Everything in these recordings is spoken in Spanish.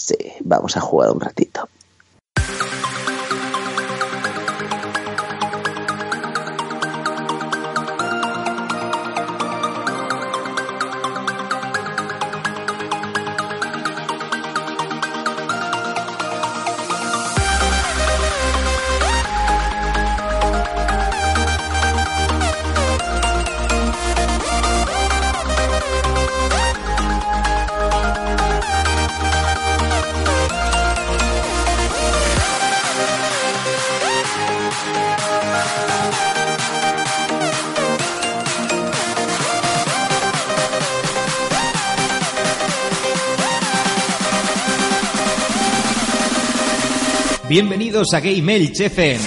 Sí, vamos a jugar un ratito. Bienvenidos a Game FM.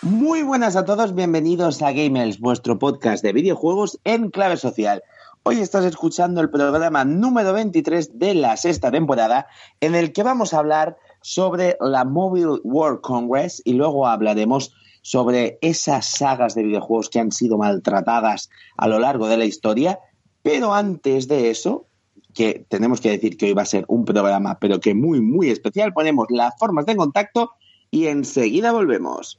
Muy buenas a todos, bienvenidos a Gamers, vuestro podcast de videojuegos en clave social. Hoy estás escuchando el programa número 23 de la sexta temporada, en el que vamos a hablar sobre la Mobile World Congress y luego hablaremos sobre esas sagas de videojuegos que han sido maltratadas a lo largo de la historia. Pero antes de eso, que tenemos que decir que hoy va a ser un programa, pero que muy, muy especial, ponemos las formas de contacto y enseguida volvemos.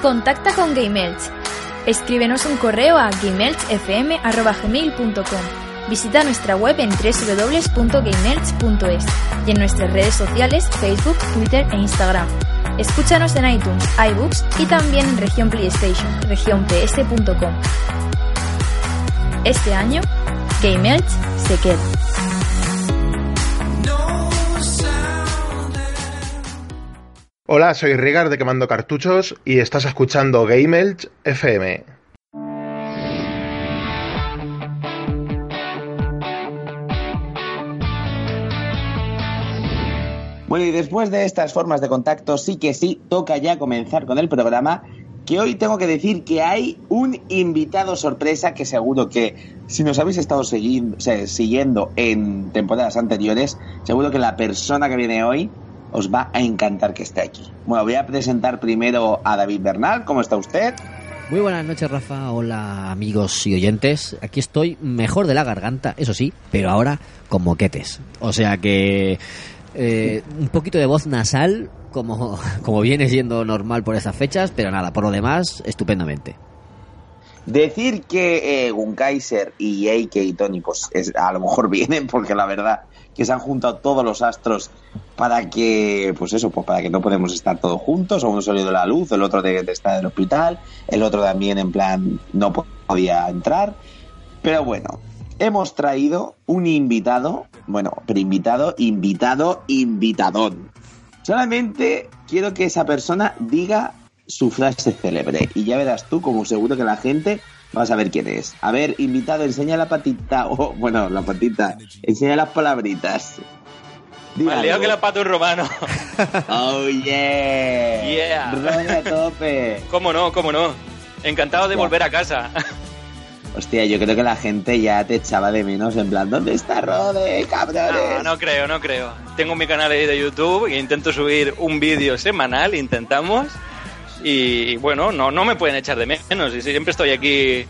Contacta con GameElch. Escríbenos un correo a gameelchfm.gmail.com. Visita nuestra web en www.gameelch.es y en nuestras redes sociales Facebook, Twitter e Instagram. Escúchanos en iTunes, iBooks y también en región PlayStation, regionps.com. Este año, GameElch se queda. Hola, soy Rigar de Quemando Cartuchos y estás escuchando Game Elch FM. Bueno, y después de estas formas de contacto, sí que sí, toca ya comenzar con el programa, que hoy tengo que decir que hay un invitado sorpresa que seguro que si nos habéis estado siguiendo en temporadas anteriores, seguro que la persona que viene hoy os va a encantar que esté aquí. Bueno, voy a presentar primero a David Bernal, ¿cómo está usted? Muy buenas noches, Rafa. Hola, amigos y oyentes. Aquí estoy mejor de la garganta, eso sí, pero ahora con moquetes. O sea que eh, un poquito de voz nasal, como, como viene siendo normal por esas fechas, pero nada, por lo demás, estupendamente. Decir que eh, Gunkaiser y AK y Tony, pues es- a lo mejor vienen, porque la verdad que se han juntado todos los astros para que, pues eso, pues para que no podemos estar todos juntos. Uno salió de la luz, el otro de, de estar en el hospital, el otro también en plan no podía entrar. Pero bueno, hemos traído un invitado, bueno, pero invitado, invitado, invitadón. Solamente quiero que esa persona diga su frase célebre y ya verás tú como seguro que la gente va a saber quién es. A ver, invitado, enseña la patita, o bueno, la patita, enseña las palabritas. Más algo. que la un romano. Oh yeah. Yeah. Rode a tope. ¿Cómo no? ¿Cómo no? Encantado de Ya. volver a casa. Hostia, yo creo que la gente ya te echaba de menos en plan, ¿dónde está Rode, cabrones? No, no creo, no creo. Tengo mi canal ahí de YouTube e intento subir un vídeo semanal, intentamos. Y bueno, no, no me pueden echar de menos. Y siempre estoy aquí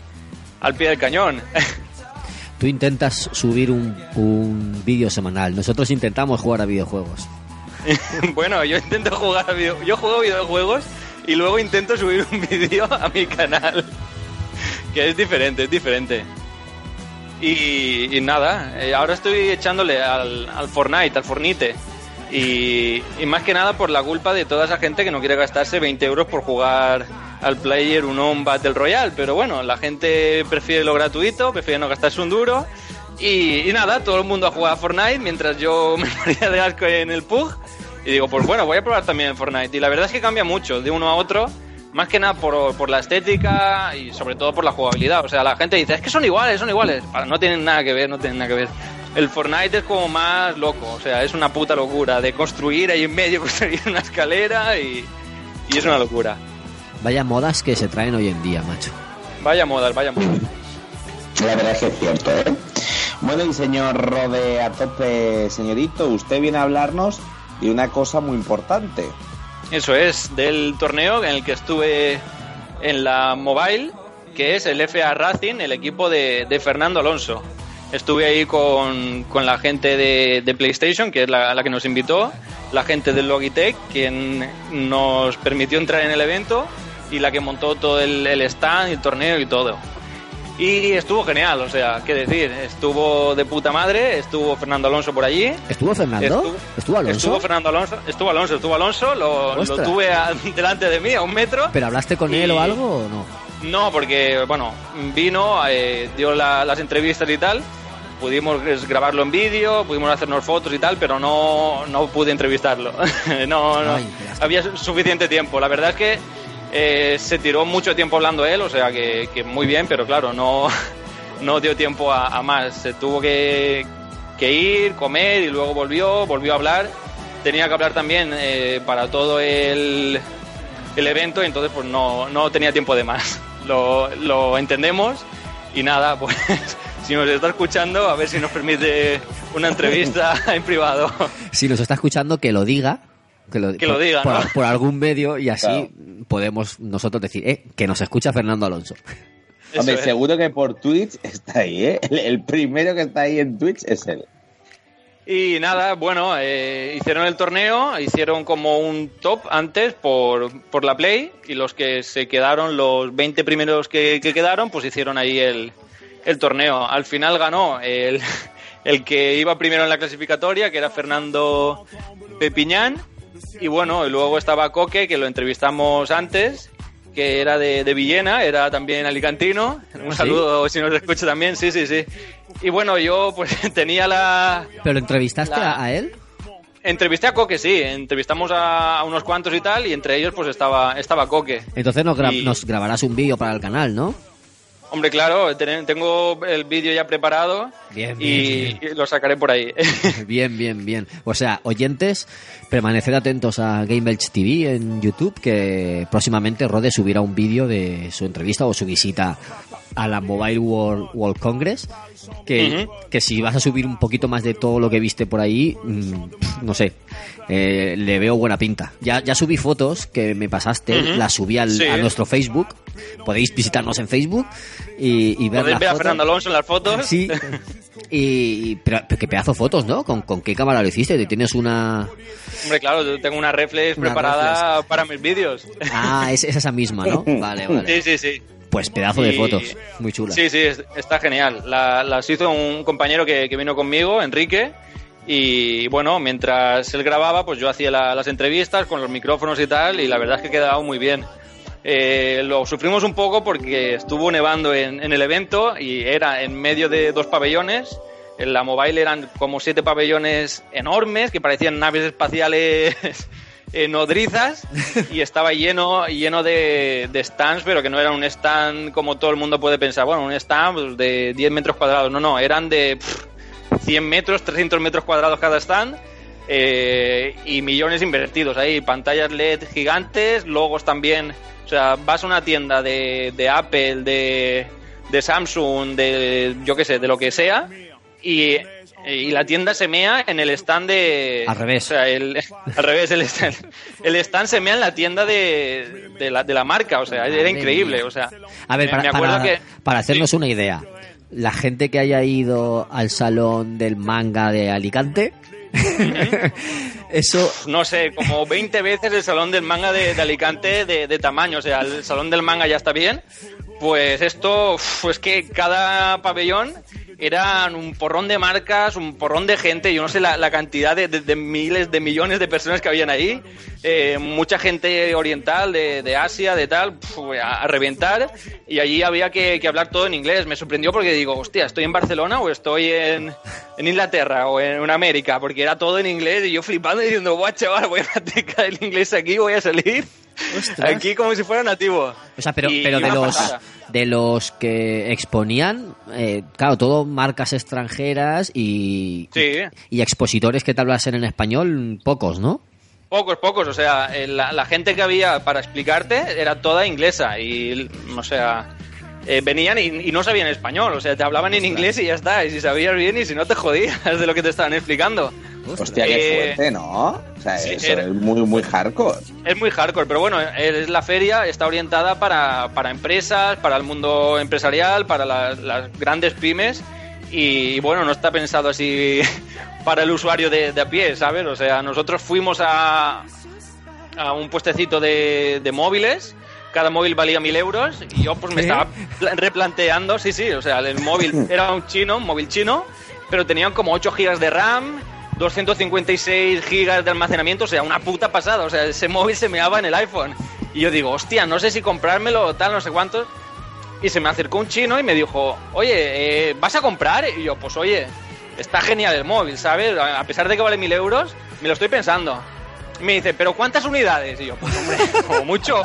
al pie del cañón. Tú intentas subir un, un vídeo semanal, nosotros intentamos jugar a videojuegos. bueno, yo intento jugar a video... Yo juego videojuegos y luego intento subir un vídeo a mi canal. Que es diferente, es diferente. Y, y nada, eh, ahora estoy echándole al, al Fortnite, al Fornite. Y, más que nada por la culpa de toda esa gente que no quiere gastarse 20 euros por jugar al Player un Battle Royale. Pero bueno, la gente prefiere lo gratuito, prefiere no gastarse un duro. Y, nada, todo el mundo a jugar a Fortnite mientras yo me moría de asco en el PUG. Y digo, pues bueno, voy a probar también el Fortnite. Y la verdad es que cambia mucho de uno a otro. Más que nada por, por la estética y sobre todo por la jugabilidad. O sea, la gente dice, es que son iguales, son iguales. No tienen nada que ver, no tienen nada que ver. El Fortnite es como más loco, o sea, es una puta locura de construir ahí en medio, construir una escalera y, y es una locura. Vaya modas que se traen hoy en día, macho. Vaya modas, vaya modas. La verdad es que es cierto, ¿eh? Bueno, y señor Rode a tope, señorito, usted viene a hablarnos de una cosa muy importante. Eso es, del torneo en el que estuve en la Mobile, que es el FA Racing, el equipo de, de Fernando Alonso. Estuve ahí con, con la gente de, de PlayStation, que es la, la que nos invitó, la gente de Logitech, quien nos permitió entrar en el evento, y la que montó todo el, el stand el torneo y todo. Y estuvo genial, o sea, qué decir, estuvo de puta madre, estuvo Fernando Alonso por allí. ¿Estuvo Fernando? Estuvo- ¿Estuvo Alonso? Estuvo Fernando Alonso, estuvo Alonso, estuvo Alonso, lo, tuve a- delante de mí a un metro. ¿Pero hablaste con él o algo o no? No, porque, bueno, vino, eh, dio la- las entrevistas y tal. Pudimos grabarlo en vídeo, pudimos hacernos fotos y tal, pero no, no pude entrevistarlo. no, no. Ay. Había su- suficiente tiempo. La verdad es que eh, se tiró mucho tiempo hablando él, o sea que, que muy bien, pero claro, no, no dio tiempo a, a más. Se tuvo que, que ir, comer y luego volvió, volvió a hablar. Tenía que hablar también eh, para todo el, el evento y entonces pues no, no tenía tiempo de más. Lo, lo entendemos y nada, pues si nos está escuchando, a ver si nos permite una entrevista en privado. Si nos está escuchando, que lo diga. Que lo, Que lo diga, por, ¿no? por algún medio y así Claro. podemos nosotros decir, eh, que nos escucha Fernando Alonso. Eso Hombre, es. seguro que por Twitch está ahí, ¿eh? El, el primero que está ahí en Twitch es él. Y nada, bueno, eh, hicieron el torneo, hicieron como un top antes por, por la Play y los que se quedaron, los 20 primeros que, que quedaron, pues hicieron ahí el, el torneo. Al final ganó el, el que iba primero en la clasificatoria, que era Fernando Pepiñán. Y bueno, y luego estaba Coque, que lo entrevistamos antes, que era de, de Villena, era también alicantino. Un ¿Ah, sí? saludo si nos escucha también, sí, sí, sí. Y bueno, yo pues tenía la, ¿Pero entrevistaste La- a, él? Entrevisté a Coque, sí, entrevistamos a, a unos cuantos y tal, y entre ellos pues estaba, estaba Coque. Entonces nos, gra- Y- nos grabarás un vídeo para el canal, ¿no? Hombre, claro, ten- tengo el vídeo ya preparado Bien, y, bien, y lo sacaré por ahí. Bien, bien, bien. O sea, oyentes, permaneced atentos a Game Elch TV en YouTube, que próximamente Rode subirá un vídeo de su entrevista o su visita a la Mobile World, World Congress. Que, que si vas a subir un poquito más de todo lo que viste por ahí, mm, no sé, eh, le veo buena pinta. Ya, ya subí fotos que me pasaste, Ujú. las subí al- Sí. a nuestro Facebook. Podéis visitarnos en Facebook y, y ver Podéis las ver a fotos. Fernando Alonso en las fotos. Sí. Y, pero, pero qué pedazo de fotos, ¿no? ¿Con, con qué cámara lo hiciste? ¿Tienes una...? Hombre, claro, yo tengo una reflex Una preparada para mis vídeos. Ah, es, es esa misma, ¿no? Vale, vale. Sí, sí, sí. Pues pedazo de Y- fotos. Muy chula. Sí, sí, es- está genial. La- las hizo un compañero que, que vino conmigo, Enrique. Y bueno, mientras él grababa, pues yo hacía la- las entrevistas con los micrófonos y tal, y la verdad es que quedaba muy bien. Eh, lo sufrimos un poco porque estuvo nevando en, en el evento y era en medio de dos pabellones. En la mobile eran como siete pabellones enormes que parecían naves espaciales eh, nodrizas y estaba lleno, lleno de, stands, pero que no era un stand como todo el mundo puede pensar. Bueno, un stand de 10 metros cuadrados. No, no, eran de pff, 100 metros, 300 metros cuadrados cada stand. eh, y millones invertidos ahí, pantallas LED gigantes, logos también. O sea, vas a una tienda de, de Apple, de, de Samsung, de yo qué sé, de lo que sea, y, y la tienda se mea en el stand de. Al revés. O sea, el, al revés, el stand, el stand se mea en la tienda de, de, la, de la marca, o sea, era increíble, mía. o sea. A ver, para, me acuerdo para- que. para hacernos sí. una idea, la gente que haya ido al salón del manga de Alicante, eso no sé, como 20 veces el salón del manga de, de Alicante de, de tamaño. O sea, el salón del manga ya está bien. Pues esto, uf, es que cada pabellón eran un porrón de marcas, un porrón de gente. Yo no sé la, cantidad de, miles, de millones de personas que habían ahí. Eh, mucha gente oriental, de, Asia, de tal, uf, a, reventar. Y allí había que, hablar todo en inglés. Me sorprendió porque digo, hostia, ¿estoy en Barcelona o estoy en, en Inglaterra o en, en América? Porque era todo en inglés y yo flipando diciendo, guau, chaval, voy a practicar el inglés aquí, voy a salir Ostras. aquí como si fuera nativo. O sea, pero, Y- pero y de los pasada. de los que exponían, eh, claro, todo marcas extranjeras y, Sí. y expositores que te hablasen en español, pocos, ¿no? Pocos, pocos, o sea, eh, la, la gente que había para explicarte era toda inglesa y, o sea, eh, venían y, y no sabían español, o sea, te hablaban en inglés y ya está, y si sabías bien y si no te jodías de lo que te estaban explicando. Hostia, qué Eh, fuerte, ¿no? O sea, sí, eso era- es muy, muy hardcore. Es muy hardcore, pero bueno, es la feria está orientada para, para empresas, para el mundo empresarial, para las, las grandes pymes y bueno, no está pensado así para el usuario de, de a pie, ¿sabes? O sea, nosotros fuimos a, a un puestecito de, de móviles, cada móvil valía mil euros y yo pues me estaba pla- replanteando, sí, sí, o sea, el móvil era un chino, un móvil chino, pero tenían como 8 gigas de RAM, 256 gigas de almacenamiento, o sea, una puta pasada, o sea, ese móvil se meaba en el iPhone. Y yo digo, hostia, no sé si comprármelo o tal, no sé cuántos. Y se me acercó un chino y me dijo, oye, eh, ¿vas a comprar? Y yo, pues oye, está genial el móvil, ¿sabes? A a pesar de que vale mil euros, me lo estoy pensando. Y me dice, ¿pero cuántas unidades? Y yo, pues hombre, como mucho,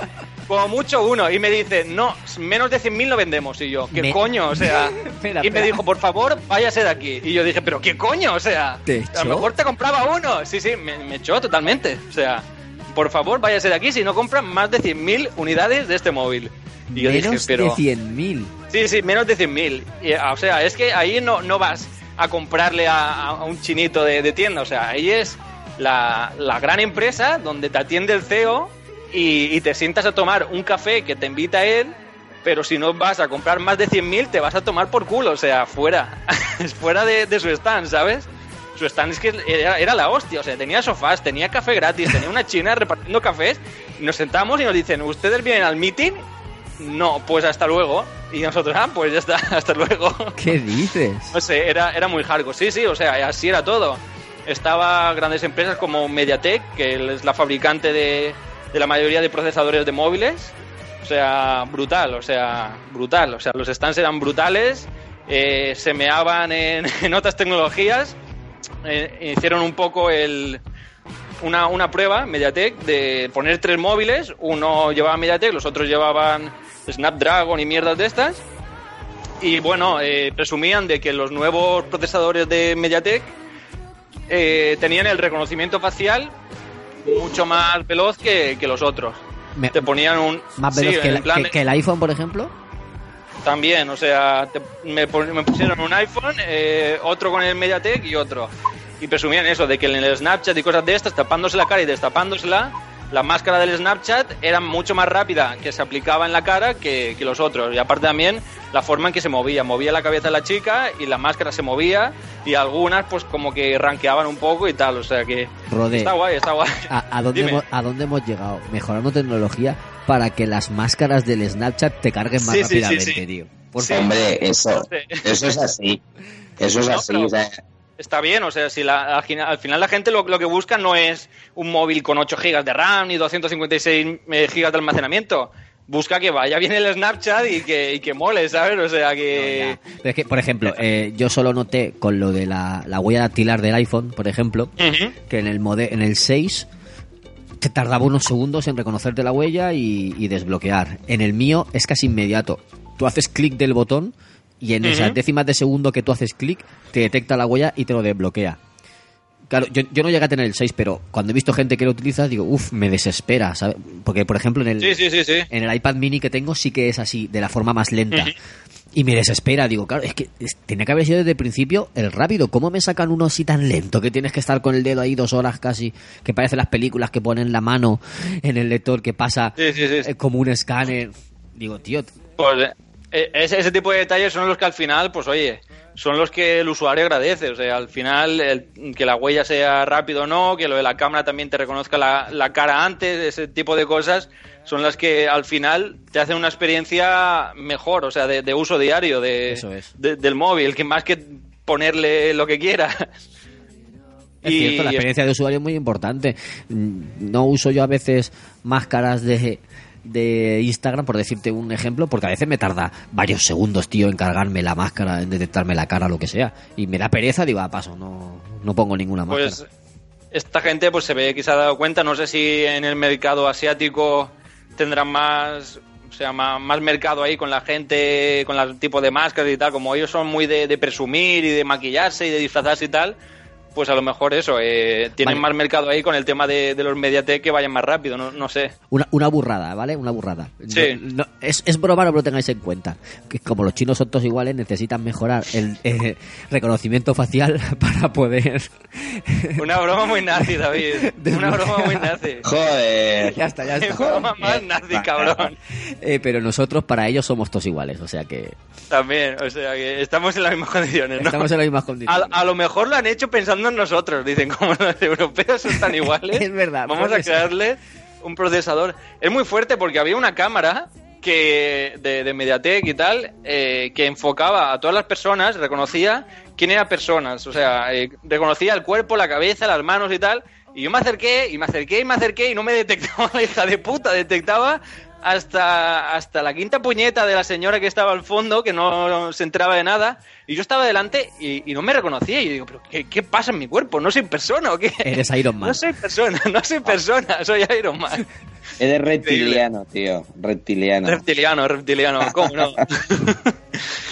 como mucho uno. Y me dice, no, menos de 100.000 no vendemos. Y yo, ¿qué Me- coño? O sea, y me dijo, por favor, váyase de aquí. Y yo dije, ¿pero qué coño? O sea, ¿Te a lo mejor te compraba uno. Sí, sí, me, me echó totalmente. O sea, por favor, váyase de aquí si no compran más de 100.000 unidades de este móvil. Y yo Menos dije, pero... de 100.000. Sí, sí, menos de 100.000. Y, O sea, es que ahí no, no vas a comprarle a, a un chinito de, de tienda. O sea, ahí es la, la gran empresa donde te atiende el CEO y, y te sientas a tomar un café que te invita él, pero si no vas a comprar más de 100.000 te vas a tomar por culo. O sea, fuera. Es fuera de, de su stand, ¿sabes? Su stand es que era, era la hostia. O sea, tenía sofás, tenía café gratis, tenía una china repartiendo cafés. Nos sentamos y nos dicen, ¿ustedes vienen al meeting? No, pues hasta luego. Y nosotros, ah, pues ya está, hasta luego. ¿Qué dices? No sé, era, era muy hardcore. Sí, sí, o sea, así era todo. Estaba grandes empresas como Mediatek, que es la fabricante de, de la mayoría de procesadores de móviles. O sea, brutal, o sea, brutal. O sea, los stands eran brutales, eh, se meaban en, en otras tecnologías. Eh, hicieron un poco el, una, una prueba, Mediatek, de poner tres móviles. Uno llevaba Mediatek, los otros llevaban Snapdragon y mierdas de estas. Y bueno, eh, presumían de que los nuevos procesadores de Mediatek eh, tenían el reconocimiento facial mucho más veloz que, que los otros. Me- Te ponían un... Más sí, veloz que, en la- plan- que- que el iPhone, por ejemplo. También, o sea, te- me, me pusieron un iPhone, eh, otro con el Mediatek y otro. Y presumían eso, de que en el Snapchat y cosas de estas, tapándose la cara y destapándosela, la máscara del Snapchat era mucho más rápida que se aplicaba en la cara que, que los otros. Y aparte también la forma en que se movía. Movía la cabeza de la chica y la máscara se movía y algunas pues como que ranqueaban un poco y tal. O sea que Rode. está guay, está guay. ¿A, a dónde hemos, ¿A dónde hemos llegado? Mejorando tecnología para que las máscaras del Snapchat te carguen más Sí, sí, sí, rápidamente, sí. tío. Por Sí. favor. Hombre, eso, eso es así. Eso es No, así. pero- o sea, Está bien, o sea, si la- al, final, al final la gente lo, lo que busca no es un móvil con 8 GB de RAM ni 256 GB de almacenamiento. Busca que vaya bien el Snapchat y que, y que mole, ¿sabes? O sea, que... Es que, por ejemplo, eh, yo solo noté con lo de la, la huella dactilar del iPhone, por ejemplo, que en el, mode, en el 6 te tardaba unos segundos en reconocerte la huella y, y desbloquear. En el mío es casi inmediato. Tú haces clic del botón y en esas décimas de segundo que tú haces clic te detecta la huella y te lo desbloquea. Claro, yo, yo no llegué a tener el 6, pero cuando he visto gente que lo utiliza, digo, uff, me desespera, ¿sabes? Porque, por ejemplo, en el, Sí, sí, sí, sí. en el iPad mini que tengo sí que es así, de la forma más lenta. Y me desespera, digo, claro, es que tenía que haber sido desde el principio el rápido. ¿Cómo me sacan uno así tan lento que tienes que estar con el dedo ahí dos horas casi? Que parece las películas que ponen la mano en el lector que pasa eh, como un escáner. Digo, tío, Pues eh, ese, ese tipo de detalles son los que al final, pues oye, son los que el usuario agradece. O sea, al final, el- que la huella sea rápido o no, que lo de la cámara también te reconozca la, la cara antes, ese tipo de cosas, son las que al final te hacen una experiencia mejor, o sea, de, de uso diario de, Eso es. de- del móvil, que más que ponerle lo que quieras. Es cierto, la experiencia de usuario es muy importante. Mm, No uso yo a veces máscaras de, de Instagram, por decirte un ejemplo, porque a veces me tarda varios segundos, tío, en cargarme la máscara, en detectarme la cara, lo que sea. Y me da pereza, digo, ah, paso, no, no pongo ninguna máscara. Pues esta gente pues se ve que se ha dado cuenta, no sé si en el mercado asiático tendrán más o sea, más, más mercado ahí con la gente, con el tipo de máscaras y tal, como ellos son muy de, de presumir y de maquillarse y de disfrazarse y tal, pues a lo mejor eso, eh, tienen Vale. más mercado ahí con el tema de, de los Mediatek que vayan más rápido, no, no sé. Una, una burrada, ¿vale? Una burrada. Sí. No- no- es, es broma, no lo tengáis en cuenta. Que como los chinos son todos iguales, necesitan mejorar el eh, reconocimiento facial para poder... Una broma muy nazi, David. Una broma muy nazi. Joder. ya está, ya está. broma más nazi, cabrón. Eh, pero nosotros, para ellos, somos todos iguales. O sea que También, o sea que estamos en las mismas condiciones, ¿no? estamos en las mismas A, condiciones. a lo mejor lo han hecho pensando en nosotros. Dicen, como los europeos son tan iguales, Es verdad, vamos a crearle un procesador. Es muy fuerte porque había una cámara que de, de Mediatek y tal eh, que enfocaba a todas las personas, reconocía quién eran personas. O sea, eh, reconocía el cuerpo, la cabeza, las manos y tal. Y yo me acerqué, y me acerqué, y me acerqué, y no me detectaba la hija de puta, detectaba hasta, hasta la quinta puñeta de la señora que estaba al fondo, que no se enteraba de nada, y yo estaba delante y, y no me reconocía. Y yo digo, ¿pero qué, qué pasa en mi cuerpo? ¿No soy persona o qué? Eres Iron Man. No soy persona, no soy persona, soy Iron Man. Eres reptiliano, tío. Reptiliano. Reptiliano, reptiliano, ¿cómo no?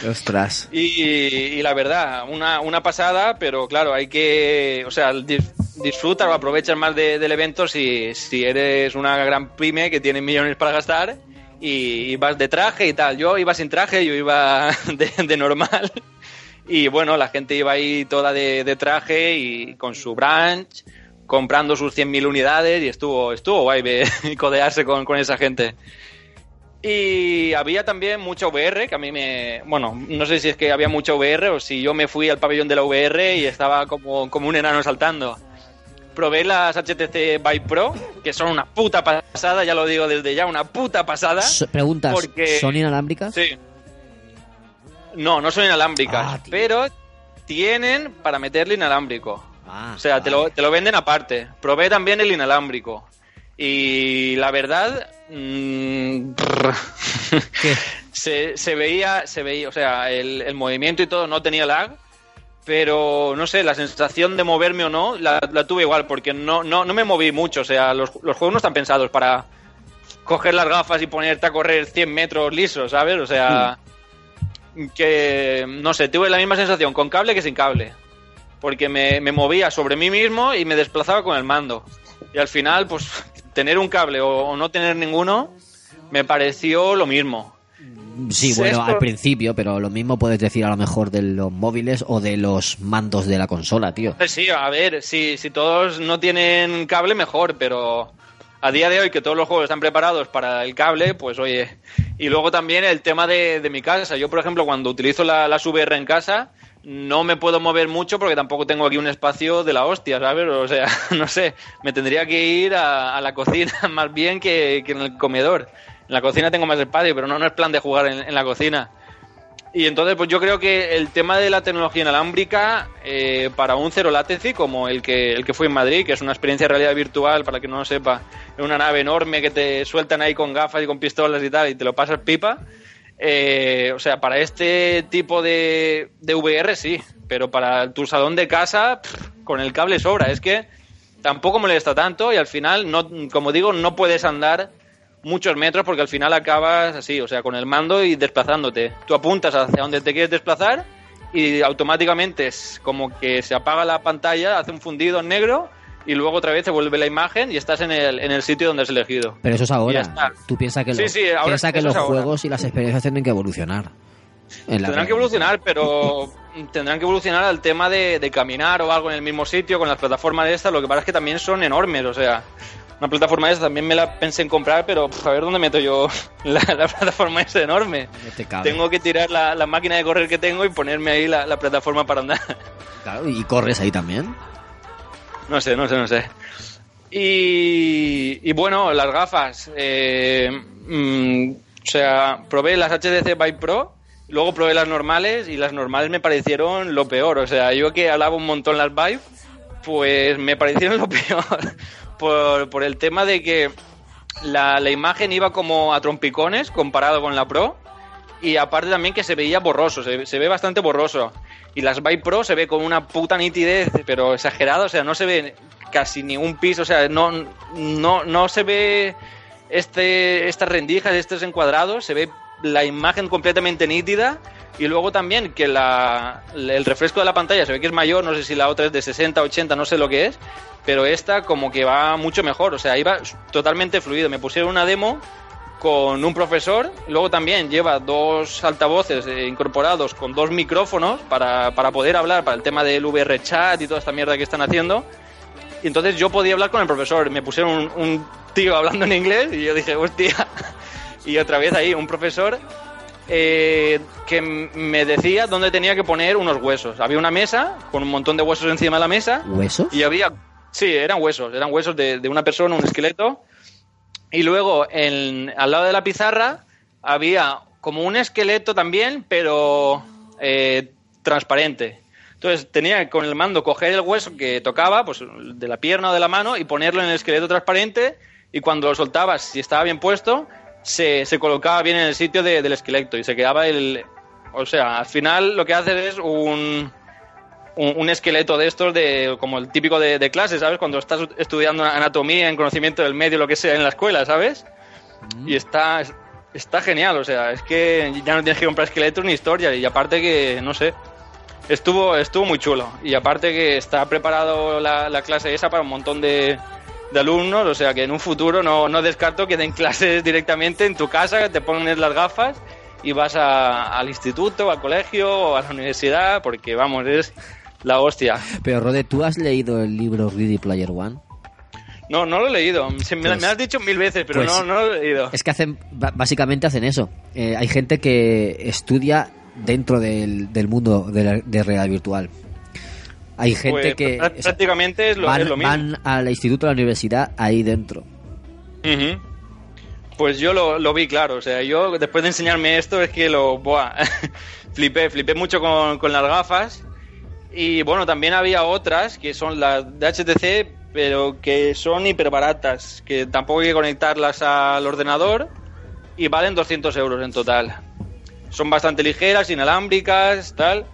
Ostras. Y, y la verdad, una, una pasada, pero claro, hay que, o sea, dis- disfrutar o aprovechar más de- del evento si, si eres una gran pyme que tiene millones para gastar y, y vas de traje y tal. Yo iba sin traje, yo iba de, de normal. Y bueno, la gente iba ahí toda de, de traje y con su branch, comprando sus 100.000 unidades y estuvo, estuvo guay ve- codearse con, con esa gente. Y había también mucha VR, que a mí me... Bueno, no sé si es que había mucha VR o si yo me fui al pabellón de la VR y estaba como, como un enano saltando. Probé las HTC Vive Pro, que son una puta pasada, ya lo digo desde ya, una puta pasada. Preguntas, Porque- ¿son inalámbricas? Sí. No, no son inalámbricas, Ah, pero tienen para meterle inalámbrico. Ah, O sea, te, lo, te lo venden aparte. Probé también el inalámbrico. Y la verdad... mm, se, se veía, se veía, o sea, el, el movimiento y todo no tenía lag, pero no sé, la sensación de moverme o no, la, la tuve igual, porque no, no, no me moví mucho, o sea, los, los juegos no están pensados para coger las gafas y ponerte a correr 100 metros lisos, ¿sabes? O sea, que, no sé, tuve la misma sensación con cable que sin cable, porque me, me movía sobre mí mismo y me desplazaba con el mando. Y al final, pues, tener un cable o- o no tener ninguno, me pareció lo mismo. Sí, bueno, al principio, pero lo mismo puedes decir a lo mejor de los móviles o de los mandos de la consola, tío. Eh, Sí, a ver, si, si todos no tienen cable, mejor, pero a día de hoy que todos los juegos están preparados para el cable, pues oye. Y luego también el tema de, de mi casa. Yo, por ejemplo, cuando utilizo la, las VR en casa, no me puedo mover mucho porque tampoco tengo aquí un espacio de la hostia, ¿sabes? O sea, no sé, me tendría que ir a, a la cocina más bien que, que en el comedor. En la cocina tengo más espacio, pero no, no es plan de jugar en- en la cocina. Y entonces, pues yo creo que el tema de la tecnología inalámbrica eh, para un cero latency, como el que, el que fue en Madrid, que es una experiencia de realidad virtual, para que no lo sepa, es una nave enorme que te sueltan ahí con gafas y con pistolas y tal, y te lo pasas pipa. eh, o sea, para este tipo de, de VR sí, pero para tu salón de casa, pff, con el cable sobra. Es que tampoco molesta tanto y al final, no, como digo, no puedes andar muchos metros porque al final acabas así, o sea, con el mando y desplazándote. Tú apuntas hacia donde te quieres desplazar y automáticamente es como que se apaga la pantalla, hace un fundido en negro y luego otra vez se vuelve la imagen y estás en el, en el sitio donde has elegido. Pero eso es ahora. Tú piensas que, Sí, sí, ahora piensa que los es ahora. juegos y las experiencias tienen que evolucionar. Tendrán que evolucionar, pero tendrán que evolucionar al tema de, de caminar o algo en el mismo sitio con las plataformas de estas. Lo que pasa es que también son enormes, o sea, una plataforma de esta también me la pensé en comprar, pero pff, a ver dónde meto yo la, la plataforma esa enorme. Tengo que tirar la, la máquina de correr que tengo y ponerme ahí la, la plataforma para andar. Claro, y corres ahí también. No sé, no sé, no sé. Y, y bueno, las gafas. eh, mm, o sea, probé las HTC Vive Pro, luego probé las normales y las normales me parecieron lo peor. O sea, yo que alabo un montón las Vive, pues me parecieron lo peor. Por, por el tema de que la, la imagen iba como a trompicones comparado con la Pro. Y aparte también que se veía borroso, se, se ve bastante borroso. Y las Vive Pro se ve con una puta nitidez, pero exagerada, o sea, no se ve casi ni un piso, o sea, no, no, no se ve este, estas rendijas, estos encuadrados, se ve la imagen completamente nítida y luego también que la, el refresco de la pantalla se ve que es mayor, no sé si la otra es de 60, 80, no sé lo que es, pero esta como que va mucho mejor, o sea, iba totalmente fluido. Me pusieron una demo con un profesor, luego también lleva dos altavoces eh, incorporados con dos micrófonos para, para poder hablar para el tema del VR chat y toda esta mierda que están haciendo. Y entonces yo podía hablar con el profesor. Me pusieron un, un tío hablando en inglés y yo dije, hostia. Y otra vez ahí, un profesor eh, que me decía dónde tenía que poner unos huesos. Había una mesa con un montón de huesos encima de la mesa ¿Huesos? y había, sí, eran huesos, eran huesos de, de una persona, un esqueleto. Y luego en, al lado de la pizarra había como un esqueleto también, pero eh, transparente. Entonces tenía que con el mando coger el hueso que tocaba, pues de la pierna o de la mano, y ponerlo en el esqueleto transparente. Y cuando lo soltabas, si estaba bien puesto, se, se colocaba bien en el sitio de- del esqueleto y se quedaba el. O sea, al final lo que haces es un, un, un esqueleto de estos, de como el típico de, de clase, ¿sabes? Cuando estás estudiando anatomía, en conocimiento del medio, lo que sea, en la escuela, ¿sabes? Y está, está genial, o sea, es que ya no tienes que comprar esqueletos ni historia, y aparte que, no sé, estuvo, estuvo muy chulo. Y aparte que está preparado la, la clase esa para un montón de, de alumnos, o sea que en un futuro no, no descarto que den clases directamente en tu casa, que te pones las gafas y vas a- al instituto, al colegio o a la universidad, porque vamos, es la hostia. Pero Rode, ¿tú has leído el libro Ready Player One? No, no lo he leído. Se me, Pues- me lo has dicho mil veces, pero pues- no, no lo he leído. Es que hacen, básicamente hacen eso. Eh, hay gente que estudia dentro del, del mundo de, la, de realidad virtual. Hay gente Pues, que prá- prácticamente es lo, van, es lo mismo. van al instituto, a la universidad, ahí dentro. Pues yo lo, lo vi claro, o sea, yo después de enseñarme esto es que lo, buah, flipé, flipé mucho con, con las gafas y bueno, también había otras que son las de HTC, pero que son hiper baratas, que tampoco hay que conectarlas al ordenador y valen 200 euros en total. Son bastante ligeras, inalámbricas, tal,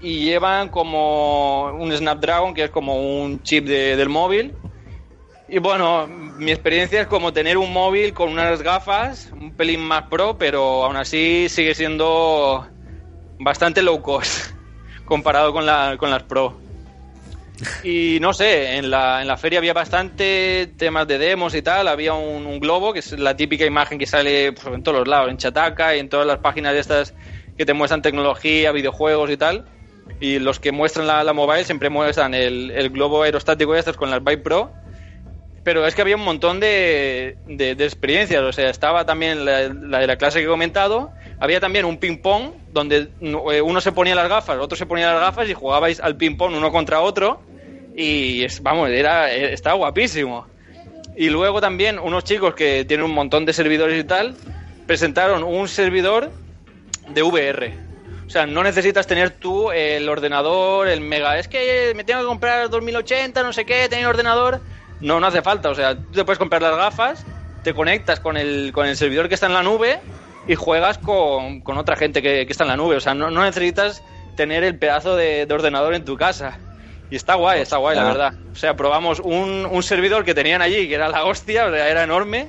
y llevan como un Snapdragon, que es como un chip de- del móvil, y bueno, mi experiencia es como tener un móvil con unas gafas, un pelín más pro, pero aún así sigue siendo bastante low cost comparado con, la, con las pro. Y no sé, en la, en la feria había bastante temas de demos y tal. Había un, globo, que es la típica imagen que sale pues, en todos los lados, en Chataca y en todas las páginas estas que te muestran tecnología, videojuegos y tal. Y los que muestran la, la mobile siempre muestran el, el globo aerostático estos con las Vive Pro pero es que había un montón de, de- de experiencias. O sea, estaba también la, de la clase que he comentado. Había también un ping-pong donde eh, uno se ponía las gafas, otro se ponía las gafas y jugabais al ping-pong uno contra otro. Y vamos, era, eh, estaba guapísimo. Y luego también unos chicos que tienen un montón de servidores y tal, presentaron un servidor de VR. O sea, no necesitas tener tú el ordenador, el mega. Es que me tengo que comprar el 2080, no sé qué, tener ordenador. No, no hace falta. O sea, tú te puedes comprar las gafas, te conectas con el, con el servidor que está en la nube y juegas con, con otra gente que, que está en la nube. O sea, no, no necesitas tener el pedazo de, de ordenador en tu casa. Y está guay, está guay, la Ah. verdad. O sea, probamos un, un servidor que tenían allí, que era la hostia, o sea, era enorme,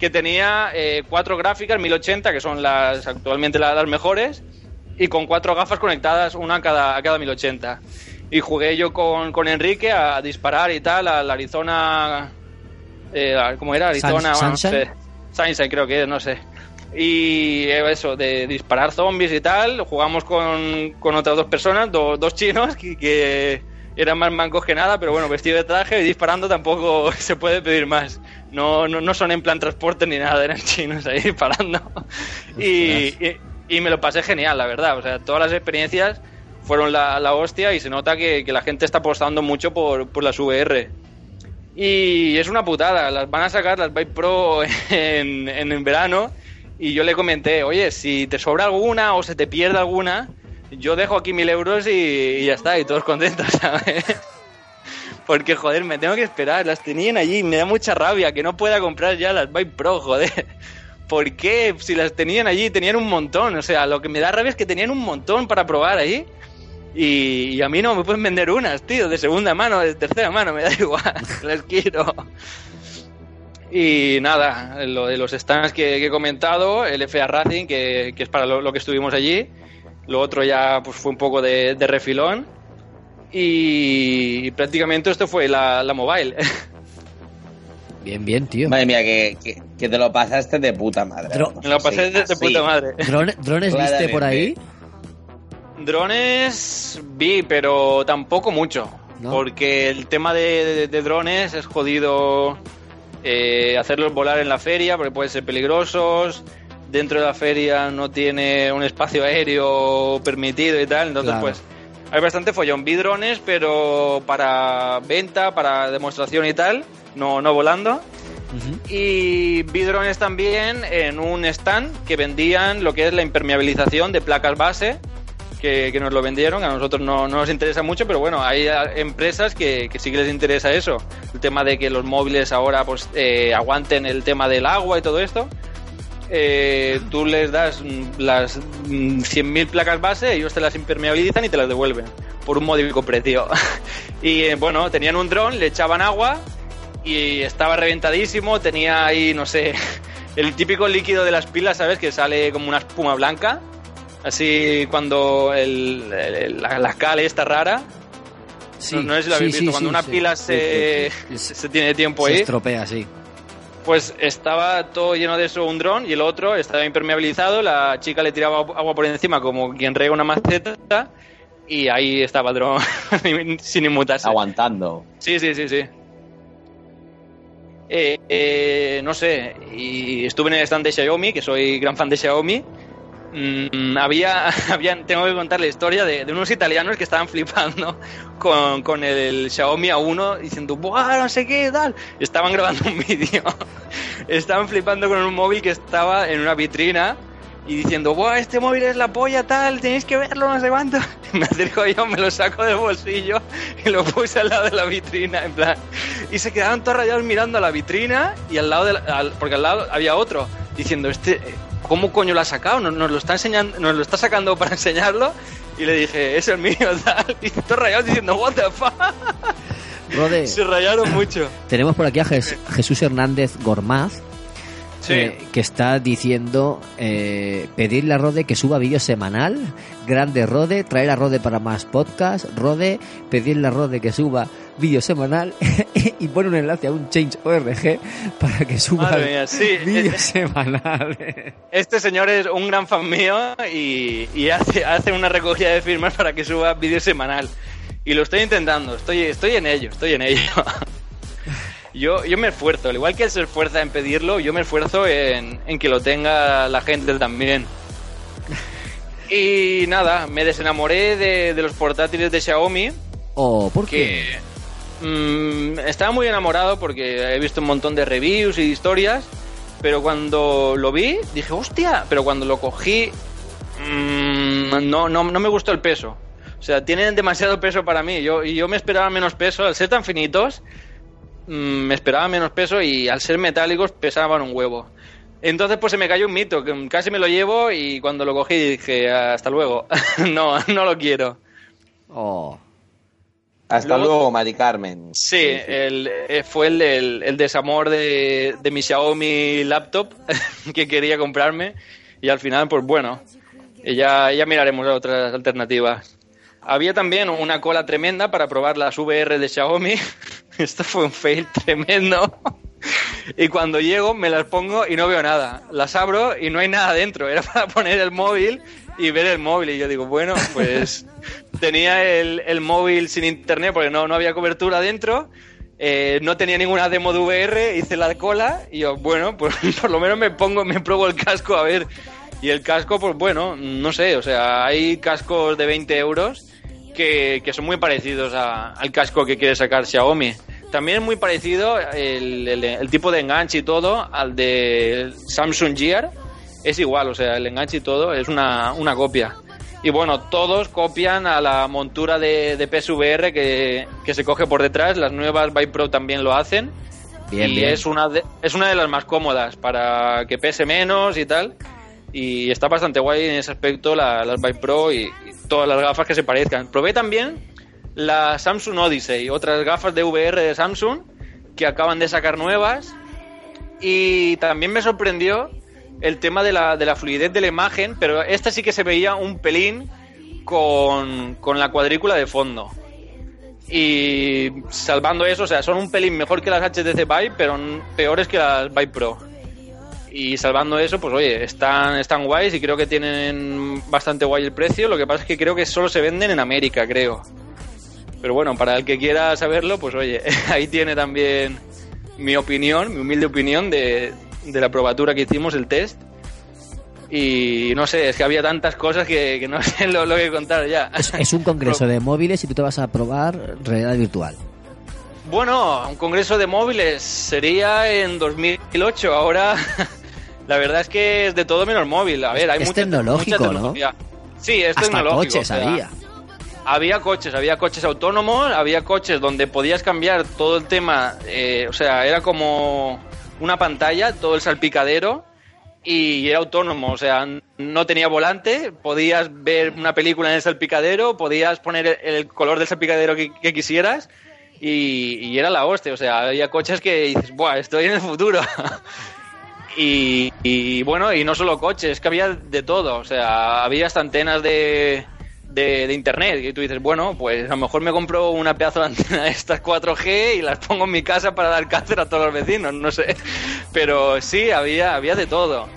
que tenía eh, cuatro gráficas 1080, que son las actualmente la- las mejores, y con cuatro gafas conectadas, una a cada, a cada 1080. Y jugué yo con, con Enrique a disparar y tal, al Arizona. Eh, ¿Cómo era? Arizona. Sun- bueno, no Sunshine. sé. Sunshine creo que es, no sé. Y eh, eso, de disparar zombies y tal, jugamos con, con otras dos personas, do- dos chinos que, que eran más mancos que nada, pero bueno, vestido de traje y disparando tampoco se puede pedir más. No, no, no son en plan transporte ni nada, eran chinos ahí disparando. Y, y, y me lo pasé genial, la verdad. O sea, todas las experiencias fueron la, la hostia y se nota que, que la gente está apostando mucho por, por las VR. Y es una putada, las van a sacar las Vive Pro en, en, en verano. Y yo le comenté, oye, si te sobra alguna o se te pierde alguna, yo dejo aquí mil euros y, y ya está, y todos contentos, ¿sabes? Porque, joder, me tengo que esperar, las tenían allí, me da mucha rabia que no pueda comprar ya las Vive Pro, joder. ¿Por qué? Si las tenían allí, tenían un montón, o sea, lo que me da rabia es que tenían un montón para probar ahí. Y, y a mí no me pueden vender unas, tío, de segunda mano, de tercera mano, me da igual, las quiero. Y nada, lo de los stands que, que he comentado, el FA Racing, que, que es para lo, lo que estuvimos allí. Lo otro ya pues fue un poco de, de refilón. Y prácticamente esto fue la, la mobile. Bien, bien, tío. Madre mía, que, que, que te lo pasaste de puta madre. Dro- lo pasé sí, de, puta madre. Drone- ¿Drones viste por ahí? Drones vi, pero tampoco mucho. ¿No? Porque el tema de, de- de drones es jodido eh, hacerlos volar en la feria, porque pueden ser peligrosos. Dentro de la feria no tiene un espacio aéreo permitido y tal. Entonces, Claro. pues, hay bastante follón. Vi drones, pero para venta, para demostración y tal, no, no volando. Y vi drones también en un stand que vendían lo que es la impermeabilización de placas base, que, que nos lo vendieron, a nosotros no, no nos interesa mucho, pero bueno, hay ah, empresas que, que sí que les interesa eso. El tema de que los móviles ahora pues eh, aguanten el tema del agua y todo esto. Eh, tú les das mm, las mm, 100.000 placas base, ellos te las impermeabilizan y te las devuelven por un módico precio. y eh, bueno, tenían un dron, le echaban agua y estaba reventadísimo, tenía ahí, no sé, el típico líquido de las pilas, ¿sabes? Que sale como una espuma blanca. Así cuando el, el- la, la cal está rara. no, no sé si lo habéis sí, visto, sí, cuando sí, una sí. pila se, Sí, sí, sí. se, se tiene tiempo Se ahí. estropea, sí. Pues estaba todo lleno de eso un dron y el otro estaba impermeabilizado. La chica le tiraba agua por encima como quien rega una maceta y ahí estaba el dron sin inmutarse. Aguantando. Sí, sí, sí, sí. Eh, eh, no sé, y estuve en el stand de Xiaomi, que soy gran fan de Xiaomi. Mm, había, tengo que contar la historia de, de unos italianos que estaban flipando con, con el Xiaomi A1 diciendo, ¡buah, no sé qué, tal! Estaban grabando un vídeo. estaban flipando con un móvil que estaba en una vitrina y diciendo, ¡buah, este móvil es la polla, tal! Tenéis que verlo, no sé cuánto. Me acerco yo, me lo saco del bolsillo y lo puse al lado de la vitrina, en plan. Y se quedaron todos rayados mirando a la vitrina y al lado de la- al- porque al lado había otro diciendo, este, ¿cómo coño lo ha sacado? Nos, nos lo está enseñando, nos lo está sacando para enseñarlo. Y le dije, es el mío, tal. Y todos rayados diciendo, what the fuck. Rode, Se rayaron mucho. tenemos por aquí a Jes- Jesús Hernández Gormaz, Sí. eh, que está diciendo eh, pedirle a Rode que suba vídeo semanal. Grande Rode, traer a Rode para más podcast. Rode, pedirle a Rode que suba vídeo semanal y pone un enlace a un Change.org para que suba Madre mía, sí. vídeo semanal. Este señor es un gran fan mío y, y hace, hace una recogida de firmas para que suba vídeo semanal. Y lo estoy intentando, estoy, estoy en ello, estoy en ello. Yo, yo me esfuerzo, al igual que él se esfuerza en pedirlo, yo me esfuerzo en, en que lo tenga la gente también. Y nada, me desenamoré de, de los portátiles de Xiaomi, ¿O por qué? que mm, estaba muy enamorado porque he visto un montón de reviews y historias, pero cuando lo vi dije, hostia, pero cuando lo cogí mm, no, no, no me gustó el peso. O sea, tienen demasiado peso para mí. Yo, y yo me esperaba menos peso. Al ser tan finitos, mm, me esperaba menos peso y al ser metálicos pesaban un huevo. Entonces pues se me cayó un mito, que casi me lo llevo y cuando lo cogí dije, hasta luego. no, no lo quiero. Oh. Hasta Luego- luego, Mari Carmen. Sí, el, eh, fue el, el desamor de, de mi Xiaomi laptop que quería comprarme y al final, pues bueno, ya, ya miraremos otras alternativas. Había también una cola tremenda para probar las VR de Xiaomi. Esto fue un fail tremendo. Y cuando llego me las pongo y no veo nada. Las abro y no hay nada dentro. Era para poner el móvil y ver el móvil. Y yo digo, bueno, pues tenía el, el móvil sin internet porque no, no había cobertura dentro. Eh, no tenía ninguna demo de VR, hice la cola y yo, bueno, pues por lo menos me pongo, me pruebo el casco a ver. Y el casco, pues bueno, no sé, o sea, hay cascos de 20 euros que, que son muy parecidos a- al casco que quiere sacar Xiaomi. También es muy parecido el, el- el tipo de enganche y todo al de Samsung Gear. Es igual, o sea, el enganche y todo es una, una copia. Y bueno, todos copian a la montura de, de PSVR que, que se coge por detrás. Las nuevas Vive Pro también lo hacen. Bien, y bien. Es, una de, es una de las más cómodas para que pese menos y tal. Y está bastante guay en ese aspecto la- las Vive Pro y, y todas las gafas que se parezcan. Probé también la Samsung Odyssey, otras gafas de VR de Samsung que acaban de sacar nuevas. y también me sorprendió el tema de la, de la fluidez de la imagen, pero esta sí que se veía un pelín con, con la cuadrícula de fondo. Y salvando eso, o sea, son un pelín mejor que las HTC Vive, pero peores que las Vive Pro. Y salvando eso, pues oye, están, están guays y creo que tienen bastante guay el precio. Lo que pasa es que creo que solo se venden en América, creo. Pero bueno, para el que quiera saberlo, pues oye, ahí tiene también mi opinión, mi humilde opinión de, de la probatura que hicimos, el test. Y no sé, es que había tantas cosas que, que no sé lo, lo que contar ya. Es, es un congreso de móviles y tú te vas a probar realidad virtual. Bueno, un congreso de móviles sería en 2008. Ahora, la verdad es que es de todo menos móvil. A ver, hay Es mucha, tecnológico, mucha ¿no? tecnología. Sí, es Hasta tecnológico. coches o sea, había. Había coches, había coches autónomos, había coches donde podías cambiar todo el tema, eh, o sea, era como una pantalla, todo el salpicadero, y era autónomo, o sea, no tenía volante, podías ver una película en el salpicadero, podías poner el, color del salpicadero que, quisieras, y, era la hostia, o sea, había coches que dices, ¡buah, estoy en el futuro! Y, y, bueno, y no solo coches, es que había de todo. O sea, había hasta antenas de, de, internet. Y tú dices, bueno, pues a lo mejor me compro una pedazo de antena de estas 4G y las pongo en mi casa para dar cáncer a todos los vecinos, no sé. Pero sí, había, había de todo.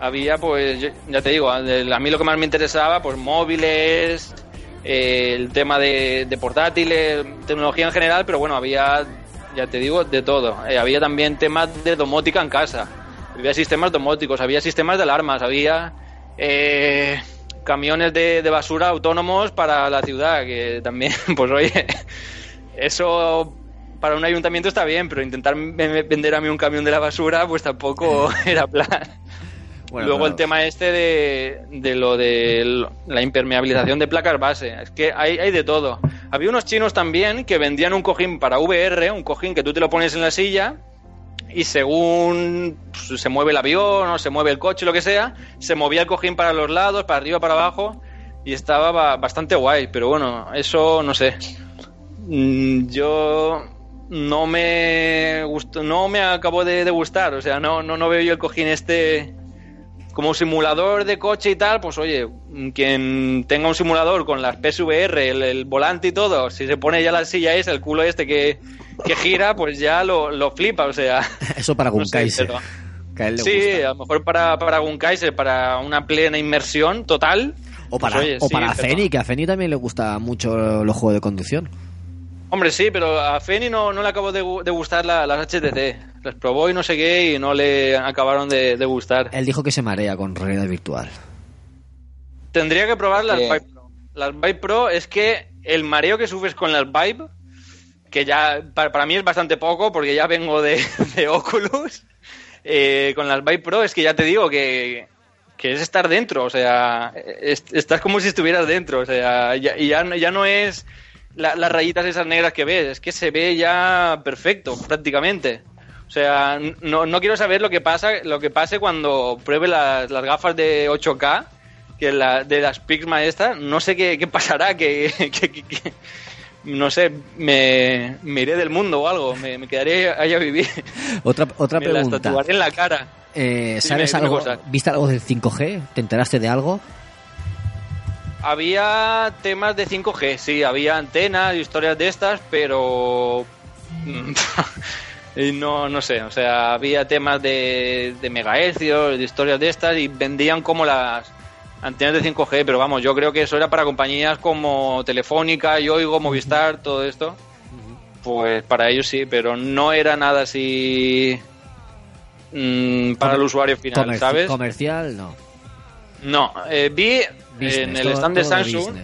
Había, pues, ya te digo, a mí lo que más me interesaba, pues móviles, eh, el tema de, de portátiles, tecnología en general, pero bueno, había, ya te digo, de todo. Eh, había también temas de domótica en casa. Había sistemas domóticos, había sistemas de alarmas, había eh, camiones de, de basura autónomos para la ciudad, que también, pues oye, eso para un ayuntamiento está bien, pero intentar ve- vender a mí un camión de la basura, pues tampoco era plan. Bueno, Luego el tema este de, de lo de la impermeabilización de placas base. Es que hay, hay de todo. Había unos chinos también que vendían un cojín para VR, un cojín que tú te lo pones en la silla y según se mueve el avión o se mueve el coche, lo que sea, se movía el cojín para los lados, para arriba, para abajo y estaba ba- bastante guay. Pero bueno, eso no sé. Mm, Yo no me gustó, no me acabó de, gustar. O sea, no, no, no veo yo el cojín este como simulador de coche y tal, pues oye, quien tenga un simulador con las PSVR, el, el volante y todo, si se pone ya la silla esa, el culo este que, que gira, pues ya lo, lo flipa, o sea. Eso para no sé, Gunkaiser. que a él le Sí, gusta. a lo mejor para, para Gunkaiser, para una plena inmersión total. O para, pues oye, o sí, para Feni, que a Feni también le gusta mucho los juegos de conducción. Hombre, sí, pero a Feni no, no le acabó de, gu- de gustar la- las HTC. Las probó y no sé qué y no le acabaron de, de gustar. Él dijo que se marea con realidad virtual. Tendría que probar las. Vive Pro. Las Vive Pro es que el mareo que sufres con las Vive, que ya para, para mí es bastante poco porque ya vengo de, de Oculus, eh, con las Vive Pro es que ya te digo que, que es estar dentro, o sea, es- estás como si estuvieras dentro, o sea, ya, y ya, no- ya no es la- las rayitas esas negras que ves, es que se ve ya perfecto prácticamente. O sea, no, no quiero saber lo que pasa, lo que pase cuando pruebe las, las gafas de 8K, que la, de las Pixma estas, no sé qué, qué pasará, que- que- que- no sé, me, me iré del mundo o algo, me, me quedaré ahí a vivir, Otra, otra me las pregunta. tatuaré en la cara. Eh, ¿Sabes dime algo? ¿Viste algo del 5G? ¿Te enteraste de algo? Había temas de 5G, sí, había antenas y historias de estas, pero mm, y no, no sé, o sea, había temas de, de megahercios, de historias de estas y vendían como las antenas de 5G, pero vamos, yo creo que eso era para compañías como Telefónica, Yoigo, Movistar, todo esto. Pues para ellos sí, pero no era nada así mm, para el usuario final, Comerci- ¿sabes? Comercial, no. No, eh, vi Business, en el todo- stand de Samsung,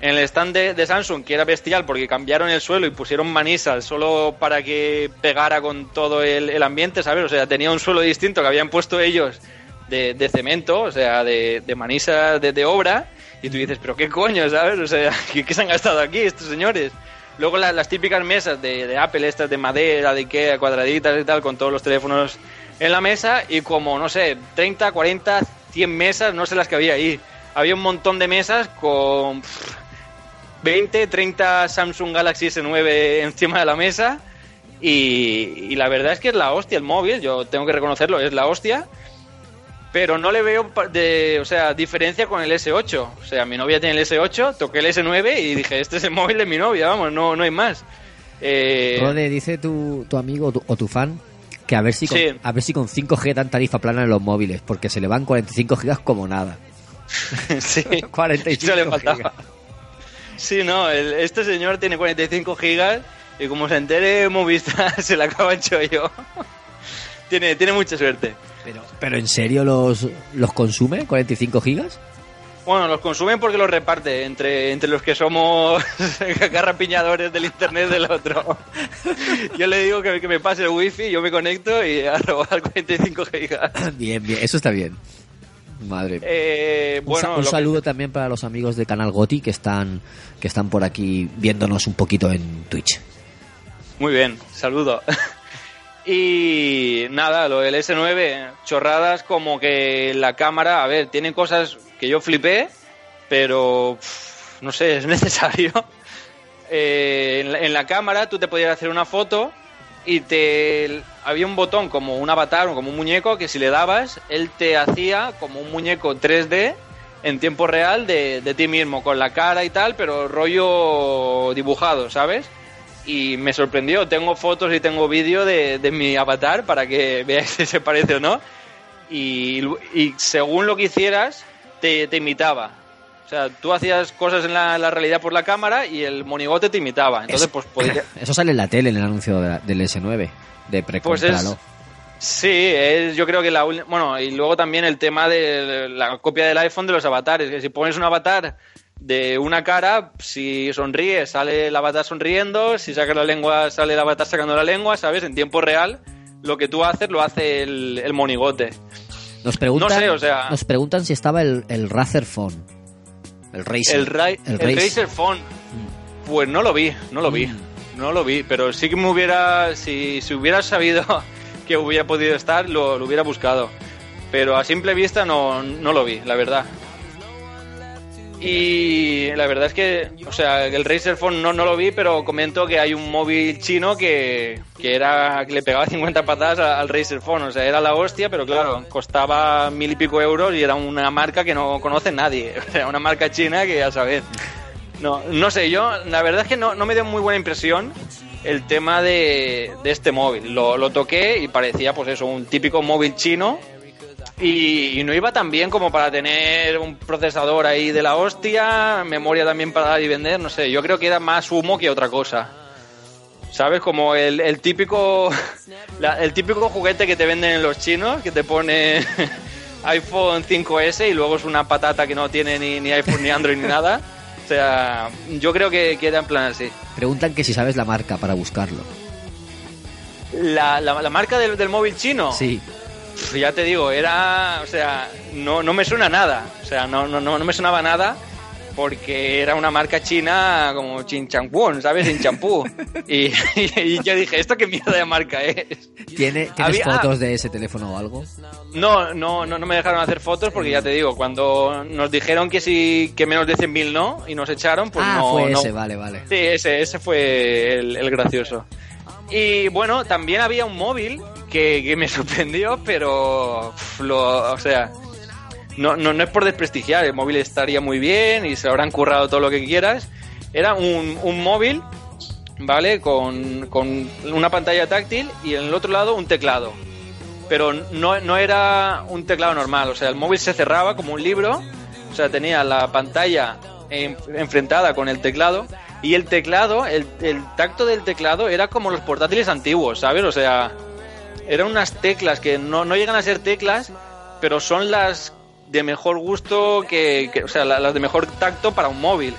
en el stand de, de Samsung, que era bestial porque cambiaron el suelo y pusieron manisas solo para que pegara con todo el, el ambiente, ¿sabes? O sea, tenía un suelo distinto que habían puesto ellos de, cemento, o sea, de, de manisas de, obra, y tú dices, pero qué coño, ¿sabes? O sea, ¿qué, se han gastado aquí estos señores? Luego la- las típicas mesas de, de Apple, estas de madera, de Ikea, cuadraditas y tal, con todos los teléfonos en la mesa, y como, no sé, 30, 40, 100 mesas, no sé las que había ahí. Había un montón de mesas con pff, 20, 30 Samsung Galaxy S9 encima de la mesa y la verdad es que es la hostia el móvil, yo tengo que reconocerlo, es la hostia. Pero no le veo, de, o sea, diferencia con el S8. O sea, mi novia tiene el S8, toqué el S9 y dije, este es el móvil de mi novia, vamos, no, no hay más. Eh, Rode, dice tu, tu amigo o tu, o tu fan que a ver si con, Sí. a ver si con 5G dan tarifa plana en los móviles, porque se le van 45 gigas como nada. sí, 45 eso le faltaba. gigas. Sí, no, el- este señor tiene 45 gigas y como se entere Movistar se le acaba el chollo. tiene, tiene mucha suerte. Pero, pero ¿en serio los, los consume 45 gigas? Bueno, los consumen porque los reparte entre, entre los que somos garrapiñadores del internet del otro. Yo le digo que, que me pase el wifi, yo me conecto y a robar 45 gigas. Bien, bien, eso está bien. Madre. Eh, bueno, un, que- saludo también para los amigos de Canal Goti que están, que están por aquí viéndonos un poquito en Twitch. Muy bien, saludo. Y nada, lo del S9, chorradas como que la cámara, a ver, tiene cosas que yo flipé, pero no sé, es necesario. Eh, en, la, en la cámara tú te podías hacer una foto y te había un botón como un avatar o como un muñeco que si le dabas, él te hacía como un muñeco 3D en tiempo real de, de ti mismo, con la cara y tal, pero rollo dibujado, ¿sabes? Y me sorprendió. Tengo fotos y tengo vídeo de, de mi avatar para que veáis si se parece o no. Y, y según lo que hicieras, te, te imitaba. O sea, tú hacías cosas en la, la realidad por la cámara y el monigote te imitaba. Entonces, pues podía... Eso sale en la tele en el anuncio de la- del S9 de Pues precompralo. sí, es, yo creo que la bueno y luego también el tema de la copia del iPhone de los avatares, que si pones un avatar de una cara, si sonríe sale el avatar sonriendo, si sacas la lengua sale el avatar sacando la lengua, ¿sabes? En tiempo real lo que tú haces lo hace el, el monigote. Nos preguntan, no sé, o sea- nos preguntan si estaba el, el Razer Phone. El Razer. El, Ra- el Razer. Razer Phone, pues no lo vi, no lo vi, no lo vi, pero sí que me hubiera, si, si hubiera sabido que hubiera podido estar, lo, lo hubiera buscado. Pero a simple vista no, no lo vi, la verdad. Y la verdad es que, o sea, el Razer Phone no, no lo vi, pero comento que hay un móvil chino que, que era que le pegaba 50 patadas al Razer Phone. O sea, era la hostia, pero claro, costaba mil y pico euros y era una marca que no conoce nadie. O sea, una marca china que ya sabes. No, no sé, yo la verdad es que no, no me dio muy buena impresión el tema de, de este móvil. Lo, lo toqué y parecía, pues eso, un típico móvil chino y, y no iba tan bien como para tener un procesador ahí de la hostia, memoria también para dar y vender, no sé, yo creo que era más humo que otra cosa. ¿Sabes? Como el, el típico la- el típico juguete que te venden en los chinos, que te pone iPhone 5S y luego es una patata que no tiene ni, ni iPhone ni Android ni nada. O sea, yo creo que, que era en plan así. Preguntan que si sabes la marca para buscarlo. La, la- la marca del, del móvil chino, Sí. Ya te digo, era, o sea, no, no me suena nada, o sea, no, no, no, no me sonaba nada porque era una marca china como Chinchampún, ¿sabes? Sin champú. Y, y yo dije, ¿esto qué mierda de marca es? ¿Tiene, ¿Tienes Había- fotos de ese teléfono o algo? No, no, no, no me dejaron hacer fotos porque ya te digo, cuando nos dijeron que sí, que menos de 100.000 no, y nos echaron, pues ah, no. fue no- ese, vale, vale. Sí, ese, ese fue el, el gracioso. Y bueno, también había un móvil que, me sorprendió, pero pf, lo, o sea, no, no, no es por desprestigiar, el móvil estaría muy bien y se lo habrán currado todo lo que quieras. Era un, un móvil, ¿vale? Con, con una pantalla táctil y en el otro lado un teclado. Pero no, no era un teclado normal, o sea, el móvil se cerraba como un libro, o sea, tenía la pantalla en- enfrentada con el teclado y el teclado, el, el tacto del teclado era como los portátiles antiguos, ¿sabes? O sea, eran unas teclas que no, no llegan a ser teclas, pero son las de mejor gusto que, o sea, la- las de mejor tacto para un móvil.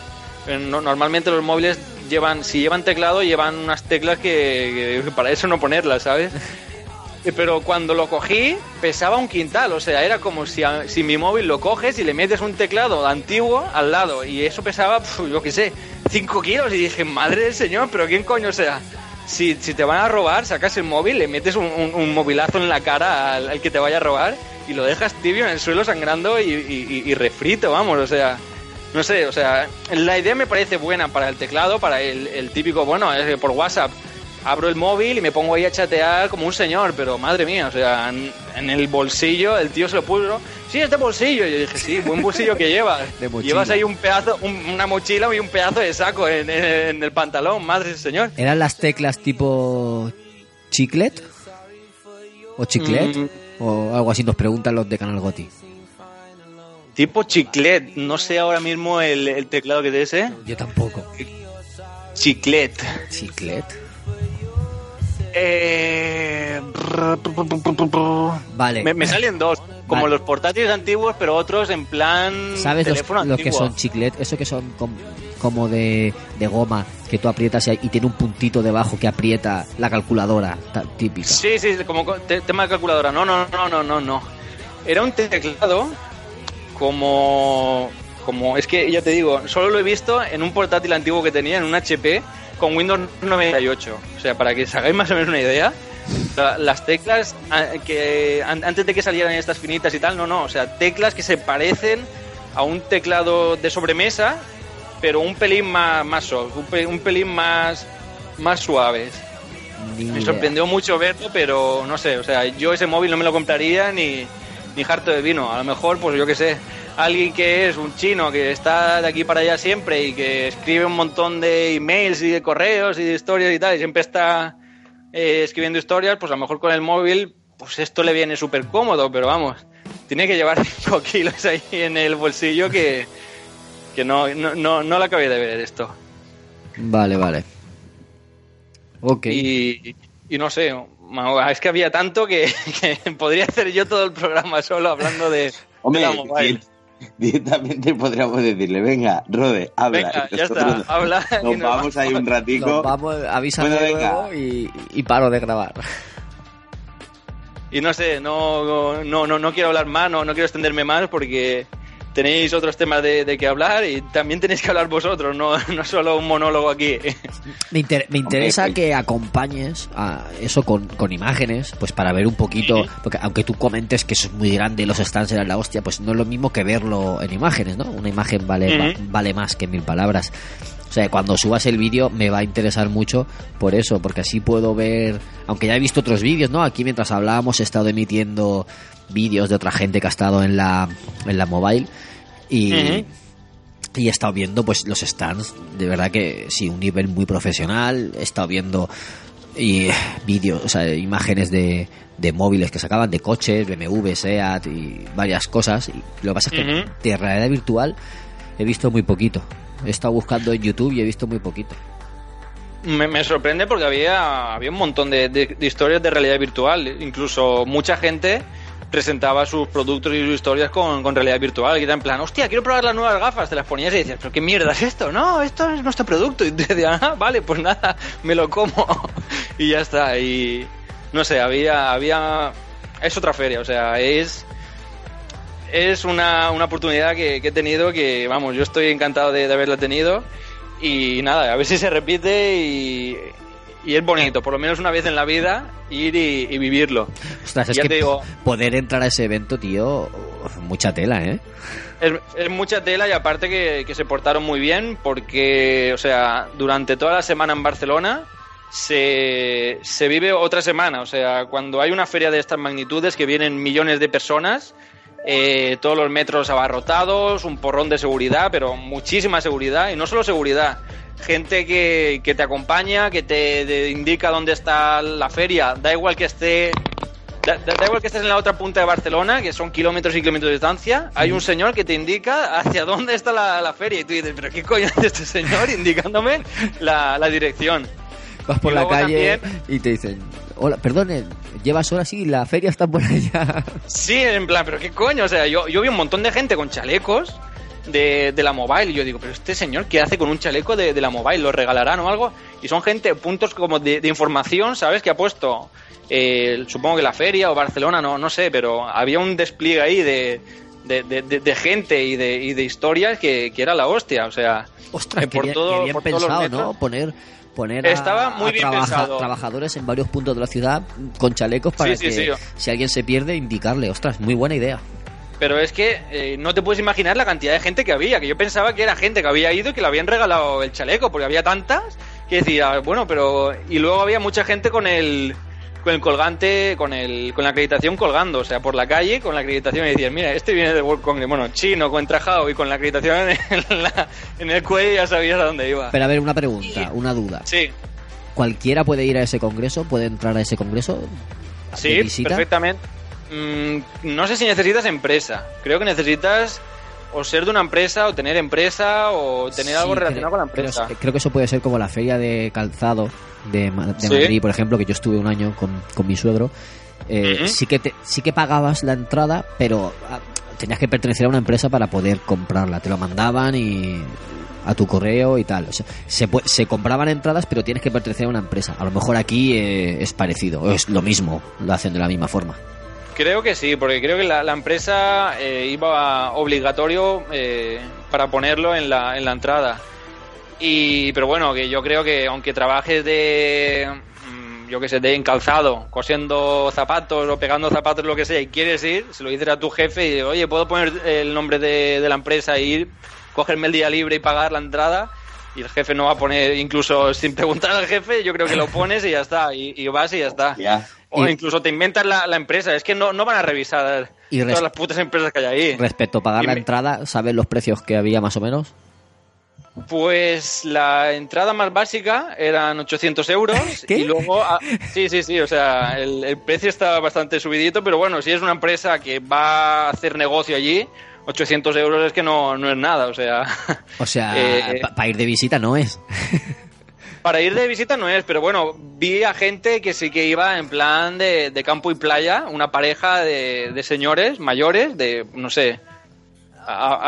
Eh, no- normalmente los móviles llevan, si llevan teclado, llevan unas teclas que, para eso no ponerlas, ¿sabes? Eh, Pero cuando lo cogí pesaba un quintal, o sea, era como si, si mi móvil lo coges y le metes un teclado antiguo al lado y eso pesaba, pf, yo qué sé, 5 kilos y dije, madre del señor, pero ¿quién coño sea? Si, si te van a robar, sacas el móvil, le metes un, un- movilazo en la cara al, que te vaya a robar y lo dejas tibio en el suelo sangrando y, refrito, vamos, o sea, no sé, o sea, la idea me parece buena para el teclado, para el, el típico, bueno, por WhatsApp abro el móvil y me pongo ahí a chatear como un señor, pero madre mía, o sea, en, en el bolsillo el tío se lo puso, sí, este bolsillo. Y yo dije, sí, buen bolsillo que llevas. Llevas ahí un pedazo, un- una mochila y un pedazo de saco en, en- en el pantalón, madre señor. ¿Eran las teclas tipo chiclet? ¿O chiclet? Mm. O algo así nos preguntan los de Canal Goti. Tipo chiclet, no sé ahora mismo el, el teclado que es ese. Yo tampoco. Chiclet. ¿Chiclet? Eh... Vale. Me, me salen dos, como Vale. los portátiles antiguos, pero otros en plan ¿Sabes los, teléfono los que son chiclet? Eso que son com- como de, de goma, que tú aprietas y, y tiene un puntito debajo que aprieta la calculadora típica. Sí, sí, como co- te- tema de calculadora. No, no, no, no, no, no. Era un teclado como como es que ya te digo, solo lo he visto en un portátil antiguo que tenía en un HP con Windows 98. O sea, para que os hagáis más o menos una idea, la- las teclas que an- antes de que salieran estas finitas y tal, no, no, o sea, teclas que se parecen a un teclado de sobremesa, pero un pelín más más soft, un, pelín más más suaves. Ni Me sorprendió mucho verlo, pero no sé, o sea, yo ese móvil no me lo compraría ni, ni harto de vino. A lo mejor, pues yo qué sé, alguien que es un chino que está de aquí para allá siempre y que escribe un montón de emails y de correos y de historias y tal, y siempre está eh, escribiendo historias, pues a lo mejor con el móvil, pues esto le viene súper cómodo, pero vamos, tiene que llevar 5 kilos ahí en el bolsillo que, que no, no, no, no la acabé de ver esto. Vale, vale. Ok. Y, y no sé, es que había tanto que, que podría hacer yo todo el programa solo hablando de, Hombre, de la mobile. di- directamente podríamos decirle, venga, Rode, habla. Venga, ya está, habla. Nos nos vamos ahí un ratico. Nos vamos, avísame Bueno, luego y, y paro de grabar. Y no sé, no, no, no, no quiero hablar más, no, no quiero extenderme más porque tenéis otros temas de, de que hablar y también tenéis que hablar vosotros, no, no solo un monólogo aquí. Me, inter- me interesa pues- que acompañes a eso con, con imágenes, pues para ver un poquito, porque aunque tú comentes que eso es muy grande y los stands eran la hostia, pues no es lo mismo que verlo en imágenes, ¿no? Una imagen vale, va- Ujú. vale más que mil palabras. O sea, cuando subas el vídeo me va a interesar mucho por eso, porque así puedo ver, aunque ya he visto otros vídeos, ¿no? Aquí mientras hablábamos he estado emitiendo vídeos de otra gente que ha estado en la, en la mobile y, y he estado viendo pues los stands, de verdad que sí, un nivel muy profesional, he estado viendo y vídeos, o sea, imágenes de, de móviles que sacaban, de coches, BMW, SEAT y varias cosas. Y lo que pasa es que de realidad virtual he visto muy poquito. He estado buscando en YouTube y he visto muy poquito. Me, sorprende porque había, había un montón de, historias de realidad virtual. Incluso mucha gente presentaba sus productos y sus historias con, con realidad virtual. Y era en plan, hostia, quiero probar las nuevas gafas. Te las ponías y decías, pero qué mierda es esto. No, esto es nuestro producto. Y te decían, ah, vale, pues nada, me lo como. y ya está. Y no sé, había, había, es otra feria. O sea, es, es una, una oportunidad que, que he tenido que, vamos, yo estoy encantado de, de haberla tenido. Y nada, a ver si se repite y, y es bonito, por lo menos una vez en la vida, ir y, y vivirlo. Ostras, es Ya que te digo. poder entrar a ese evento, tío, mucha tela, ¿eh? Es, es mucha tela y aparte que, que se portaron muy bien porque, o sea, durante toda la semana en Barcelona se, se vive otra semana. O sea, cuando hay una feria de estas magnitudes que vienen millones de personas, eh, todos los metros abarrotados, un porrón de seguridad, pero muchísima seguridad y no solo seguridad. Gente que, que te acompaña, que te, te indica dónde está la feria. Da igual que esté Da, da- igual que estés en la otra punta de Barcelona, que son kilómetros y kilómetros de distancia, hay un señor que te indica hacia dónde está la, la feria. Y tú dices, ¿pero qué coño hace este señor indicándome la, la dirección? Vas por Y la calle también- y te dicen, hola, perdone, llevas horas sí, la feria está por allá. Sí, en plan, ¿pero qué coño? O sea, yo, yo vi un montón de gente con chalecos de, de la mobile y yo digo, ¿pero este señor qué hace con un chaleco de, de la mobile? ¿Lo regalarán o algo? Y son gente, puntos como de, de información, ¿sabes? Que ha puesto, eh, supongo que la feria o Barcelona, no, no sé, pero había un despliegue ahí de, de, gente y de, y de historias que, que era la hostia, o sea... Ostras, eh, qué por bien, todo- qué bien por todos los pensado. ¿no? Poner, poner a, Estaba muy a bien pensado. trabajadores en varios puntos de la ciudad con chalecos para sí, que sí. si alguien se pierde, indicarle. Ostras, muy buena idea. Pero es que eh, no te puedes imaginar la cantidad de gente que había, que yo pensaba que era gente que había ido y que le habían regalado el chaleco, porque había tantas que decía, bueno, pero... Y luego había mucha gente con el con el colgante, con el con la acreditación colgando, o sea, por la calle con la acreditación y decían, mira, este viene de World Congress, bueno, chino, con trajado y con la acreditación en, la- en el cuello ya sabías a dónde iba. Pero a ver, una pregunta, una duda. Sí, ¿Cualquiera puede ir a ese congreso? ¿Puede entrar a ese congreso? ¿De sí, visita? perfectamente. Mm, no sé si necesitas empresa, creo que necesitas o ser de una empresa o tener empresa o tener Sí, algo creo- relacionado con la empresa. Creo, que eso puede ser como la feria de calzado de, Sí. Madrid, por ejemplo, que yo estuve un año con, con mi suegro. Eh, sí, que te- sí que pagabas la entrada, pero ah, tenías que pertenecer a una empresa para poder comprarla. Te lo mandaban y a tu correo y tal. O sea, se, se compraban entradas, pero tienes que pertenecer a una empresa. A lo mejor aquí eh, es parecido, o es lo mismo, lo hacen de la misma forma. Creo que sí, porque creo que la, la empresa eh, iba obligatorio eh, para ponerlo en la, en la entrada. Y, pero bueno, que yo creo que aunque trabajes de, mm, yo que sé, de encalzado, cosiendo zapatos o pegando zapatos, lo que sea, y quieres ir, se lo dices a tu jefe y oye, ¿puedo poner el nombre de, de la empresa e ir, cogerme el día libre y pagar la entrada? Y el jefe no va a poner, incluso sin preguntar al jefe, yo creo que lo pones y ya está, y, vas y ya está. Ya. O Y- incluso te inventas la, la empresa. Es que no, no van a revisar Y todas las putas empresas que hay ahí. Respecto a pagar la entrada, ¿sabes los precios que había más o menos? Pues la entrada más básica eran 800 euros. ¿Qué? Y luego, ah, sí, sí, sí, o sea, el, el precio está bastante subidito, pero bueno, si es una empresa que va a hacer negocio allí, 800 euros es que no, no es nada, o sea. O sea, Eh, para ir de visita no es. Para ir de visita no es, pero bueno, vi a gente que sí que iba en plan de, de campo y playa, una pareja de, señores mayores, de, no sé.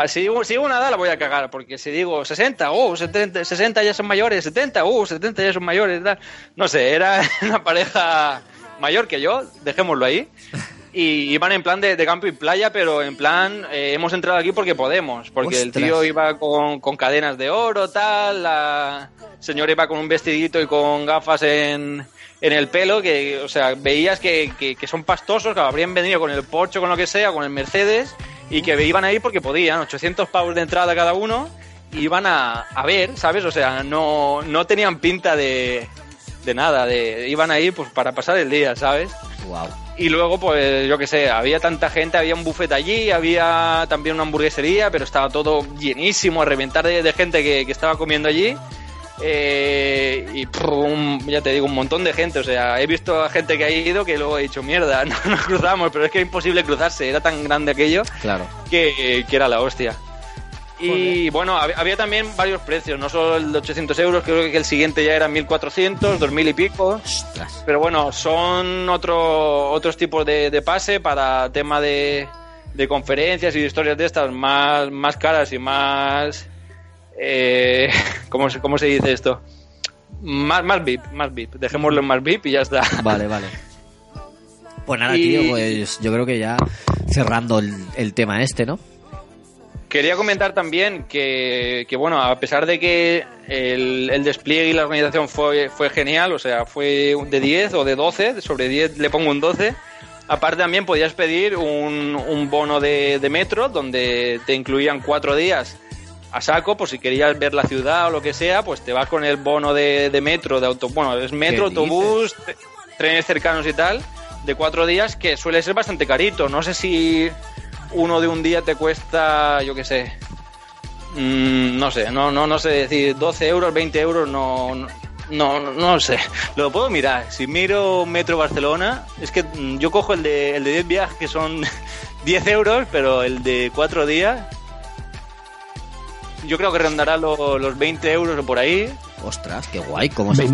Si, una edad la voy a cagar, porque si digo 60, oh, 70, 60 ya son mayores, 70, oh, 70 ya son mayores, no sé, era una pareja mayor que yo, dejémoslo ahí. Y iban en plan de, de campo y playa, pero en plan, eh, hemos entrado aquí porque podemos, porque el tío iba con, con cadenas de oro, tal, la señora iba con un vestidito y con gafas en, en el pelo, que, o sea, veías que, que, que son pastosos, que habrían venido con el Porsche, con lo que sea, con el Mercedes, y que iban ahí porque podían, 800 pavos de entrada cada uno, y iban a, a ver, ¿sabes? O sea, no, no tenían pinta de, de nada, de, iban ahí pues para pasar el día, ¿sabes? Wow. Y luego, pues, yo qué sé, había tanta gente, había un buffet allí, había también una hamburguesería, pero estaba todo llenísimo, a reventar de, de gente que, que estaba comiendo allí. Eh, y ya te digo, un montón de gente. O sea, he visto a gente que ha ido que luego he dicho, mierda, no nos cruzamos, pero es que era imposible cruzarse, era tan grande aquello Claro. que, que era la hostia. Y bueno, hab- había también varios precios, no solo el de 800 euros, creo que el siguiente ya era 1400, 2000 y pico. Ostras. Pero bueno, son otro, otros tipos de, de pase para tema de, de conferencias y de historias de estas más, más caras y más... Eh, ¿cómo, se, ¿Cómo se dice esto? Más, más VIP, más VIP. Dejémoslo en más VIP y ya está. Vale, vale. Pues nada, Y- tío, pues yo creo que ya cerrando el, el tema este, ¿no? Quería comentar también que, que, bueno, a pesar de que el, el despliegue y la organización fue, fue genial, o sea, fue de 10 o de 12, sobre 10 le pongo un 12, aparte también podías pedir un, un bono de, de metro donde te incluían cuatro días a saco, por si querías ver la ciudad o lo que sea, pues te vas con el bono de, de metro, de auto, bueno, es metro, ¿Qué autobús, tre- trenes cercanos y tal, de cuatro días, que suele ser bastante carito. No sé si uno de un día te cuesta, yo qué sé, mm, no sé, no, no, no sé decir 12 euros, 20 euros, no, no, no, no lo sé. Lo puedo mirar. Si miro Metro Barcelona, es que mm, yo cojo el de, el de 10 viajes que son 10 euros, pero el de 4 días, yo creo que rondará lo- los 20 euros o por ahí. Ostras, qué guay, cómo se...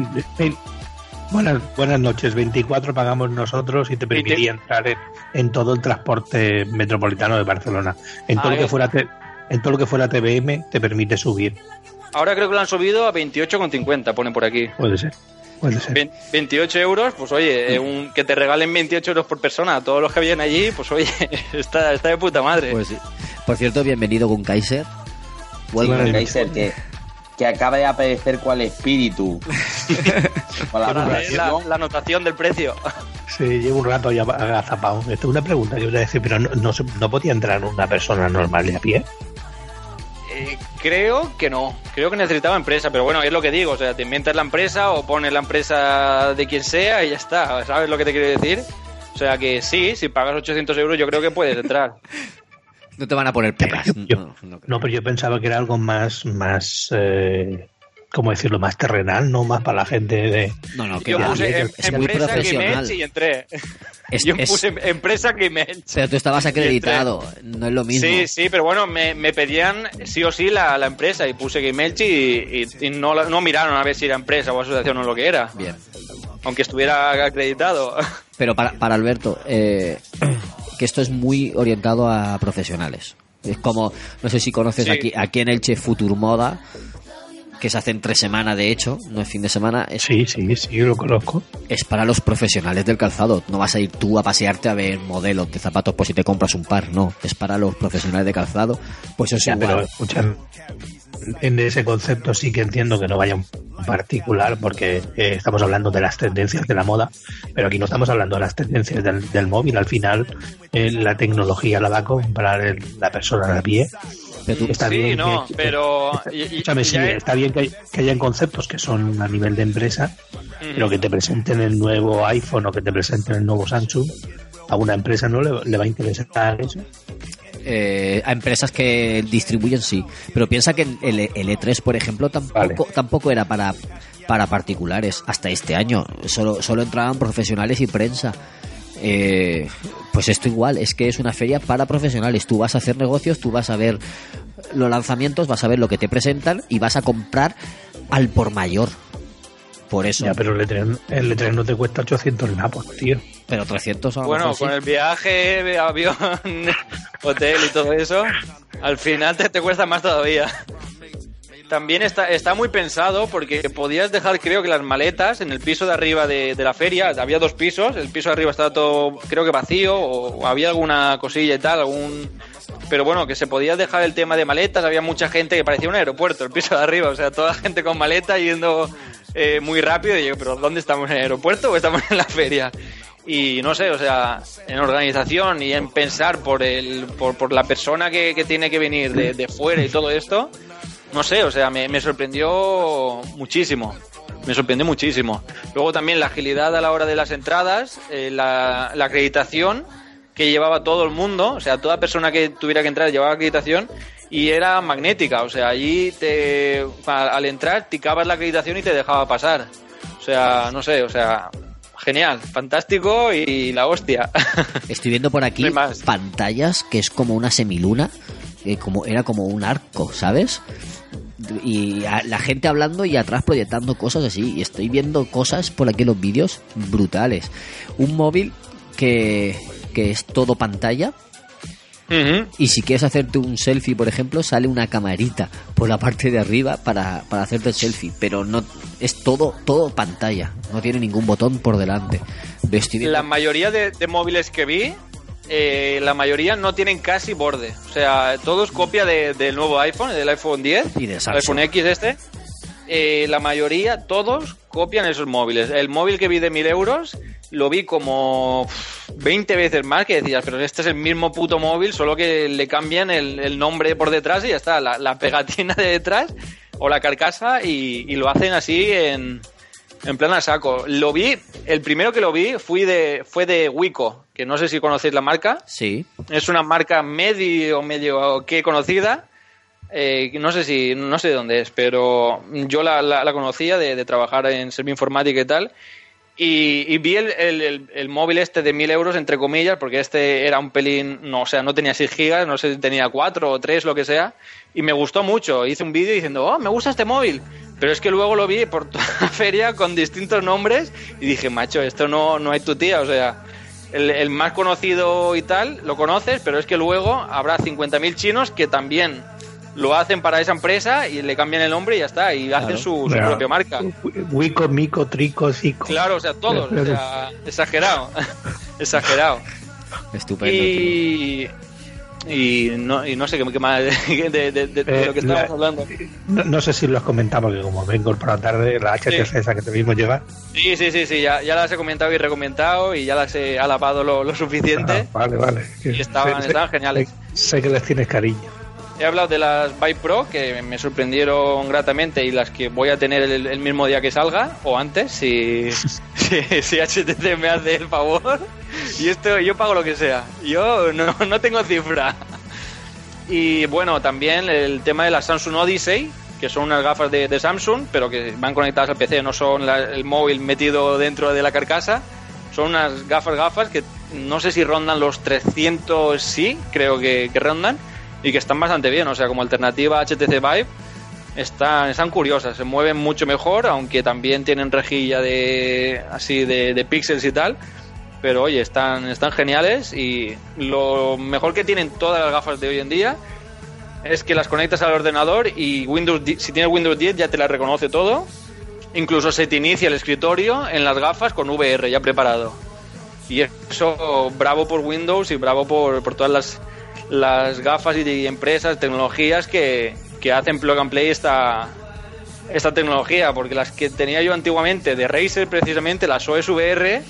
Buenas, buenas noches, 24 pagamos nosotros y te permitía entrar en, en todo el transporte metropolitano de Barcelona. En todo, Ah, lo que fuera te- en todo lo que fuera TBM te permite subir. Ahora creo que lo han subido a 28,50, pone por aquí. Puede ser, puede ser. Ve- 28 euros, pues oye, eh, un- que te regalen 28 euros por persona a todos los que vienen allí, pues oye, está, está de puta madre. Pues sí. Por cierto, bienvenido con Kaiser. Welcome. Bueno, Kaiser, que, que acaba de aparecer cual espíritu. Con la la, la anotación del precio. Sí, llevo un rato ya agazapado. Esta es una pregunta que voy a decir, pero no, no podía entrar una persona normal de a pie. Eh, creo que no, creo que necesitaba empresa, pero bueno, es lo que digo, o sea, te inventas la empresa o pones la empresa de quien sea y ya está, ¿sabes lo que te quiero decir? O sea que sí, si pagas 800 euros yo creo que puedes entrar. No te van a poner pegas. Yo- No, no creo. No, pero yo pensaba que era algo más, más, eh, ¿cómo decirlo? Más terrenal, no más para la gente de... No, no, que Yo va. puse em- es muy empresa profesional. Y entré. Es- yo es- puse empresa Gmail. Pero tú estabas acreditado, no es lo mismo. Sí, sí, pero bueno, me, me pedían sí o sí la, la empresa y puse Gmailchi y, y- y no, no miraron a ver si era empresa o asociación o lo que era, Bien. aunque estuviera acreditado. Pero para, para Alberto, eh, que esto es muy orientado a profesionales. Es como, no sé si conoces Sí. aquí, aquí en Elche Futur Moda, que se hace entre semana de hecho, no es fin de semana, es, Sí, sí, sí, lo conozco. es para los profesionales del calzado. No vas a ir tú a pasearte a ver modelos de zapatos por si te compras un par, no. Es para los profesionales de calzado. Pues es Ya, pero igual. escucha, en ese concepto sí que entiendo que no vaya un particular porque eh, estamos hablando de las tendencias de la moda, pero aquí no estamos hablando de las tendencias del, del móvil. Al final, eh, la tecnología la va a comprar el- la persona a pie. Está sí, bien no, que- pero... y- Escúchame, sí, ya es- está bien que, hay- que hayan conceptos que son a nivel de empresa, pero que te presenten el nuevo iPhone o que te presenten el nuevo Samsung, a una empresa no le, le va a interesar eso. Eh, a empresas que distribuyen sí, pero piensa que el, el E3 por ejemplo tampoco Vale. tampoco era para para particulares hasta este año, solo solo entraban profesionales y prensa. Eh, pues esto igual, es que es una feria para profesionales. Tú vas a hacer negocios, tú vas a ver los lanzamientos, vas a ver lo que te presentan y vas a comprar al por mayor. Por eso. Ya, pero el E3, el E3 no te cuesta 800 napos, tío. Pero 300 a lo Bueno, sí. con el viaje, avión, hotel y todo eso, al final te, te cuesta más todavía. También está, está muy pensado porque podías dejar, creo que las maletas en el piso de arriba de, de la feria. Había dos pisos, el piso de arriba estaba todo, creo que vacío, o, o había alguna cosilla y tal, algún. Pero bueno, que se podía dejar el tema de maletas. Había mucha gente que parecía un aeropuerto, el piso de arriba, o sea, toda la gente con maleta yendo eh, muy rápido. Y yo, ¿pero dónde estamos? ¿En el aeropuerto o estamos en la feria? y no sé, o sea, en organización y en pensar por el por, por la persona que, que tiene que venir de, de fuera y todo esto, no sé, o sea, me, me sorprendió muchísimo. Me sorprendió muchísimo. Luego también la agilidad a la hora de las entradas, eh, la, la acreditación que llevaba todo el mundo, o sea, toda persona que tuviera que entrar llevaba acreditación y era magnética, o sea, allí te, al, entrar ticabas la acreditación y te dejaba pasar. O sea, no sé, o sea, genial, fantástico y la hostia. Estoy viendo por aquí No más. pantallas que es como una semiluna, eh, como era como un arco, ¿sabes? Y a- la gente hablando y atrás proyectando cosas así. Y estoy viendo cosas por aquí en los vídeos brutales. Un móvil que, que es todo pantalla. Y si quieres hacerte un selfie, por ejemplo, sale una camarita por la parte de arriba para, para hacerte el selfie. Pero no es todo, todo pantalla. No tiene ningún botón por delante. La mayoría de, de móviles que vi, eh, la mayoría no tienen casi borde. O sea, todo es copia de- del nuevo iPhone, del iPhone 10, Y de el Samsung. iPhone X este. Eh, la mayoría, todos copian esos móviles. El móvil que vi de 1000 euros lo vi como uf, 20 veces más que decías, pero este es el mismo puto móvil, solo que le cambian el, el nombre por detrás y ya está, la, la pegatina de detrás o la carcasa y, y lo hacen así en, en plan a saco. Lo vi, el primero que lo vi fui de, fue de Wico, que no sé si conocéis la marca. Sí. Es una marca medio, medio que conocida. Eh, no sé si, no sé de dónde es, pero yo la, la- la conocía de, de trabajar en Servinformática y tal. Y, vi el, el- el- el móvil este de 1000 euros, entre comillas, porque este era un pelín, no, o sea, no tenía 6 gigas, no sé si tenía 4 o 3, lo que sea. Y me gustó mucho. Hice un vídeo diciendo, oh, me gusta este móvil. Pero es que luego lo vi por toda la feria con distintos nombres y dije, macho, esto no, no hay tu tía, o sea, el, el más conocido y tal, lo conoces, pero es que luego habrá 50.000 chinos que también lo hacen para esa empresa y le cambian el nombre y ya está, y hacen su, su propia marca. Wico, Mico, Trico, Cico. Claro, o sea, todos, o sea, exagerado, exagerado. Estupendo. Y, y, no, y no sé qué, más de, de- de- de Eh, lo que estábamos la- hablando. No, no sé si lo has comentado, porque como vengo por la tarde, la HTC Sí. esa que te vimos llevar. Sí, sí, sí, sí, ya, ya las he comentado y recomendado y ya las he alabado lo, lo suficiente. Ah, vale, vale. Y estaban- estaban geniales. Sé, sé que les tienes cariño. He hablado de las Vive Pro, que me sorprendieron gratamente y las que voy a tener el, mismo día que salga, o antes, si, si, HTC me hace el favor. Y esto, yo pago lo que sea. Yo no, no tengo cifra. Y bueno, también el tema de la Samsung Odyssey, que son unas gafas de, Samsung, pero que van conectadas al PC, no son el móvil metido dentro de la carcasa. Son unas gafas, gafas que no sé si rondan los 300, sí, creo que rondan, y que están bastante bien. O sea, como alternativa a HTC Vive, están, están curiosas, se mueven mucho mejor, aunque también tienen rejilla de así de, de píxeles y tal. Pero oye, están, están geniales y lo mejor que tienen todas las gafas de hoy en día es que las conectas al ordenador y Windows, 10 si tienes Windows 10 ya te las reconoce todo. Incluso se te inicia el escritorio en las gafas con VR ya preparado. Y eso, bravo por Windows y bravo por, por todas las, las gafas y empresas, tecnologías que, que hacen plug and play esta, esta tecnología. Porque las que tenía yo antiguamente de Razer, precisamente, las OS VR,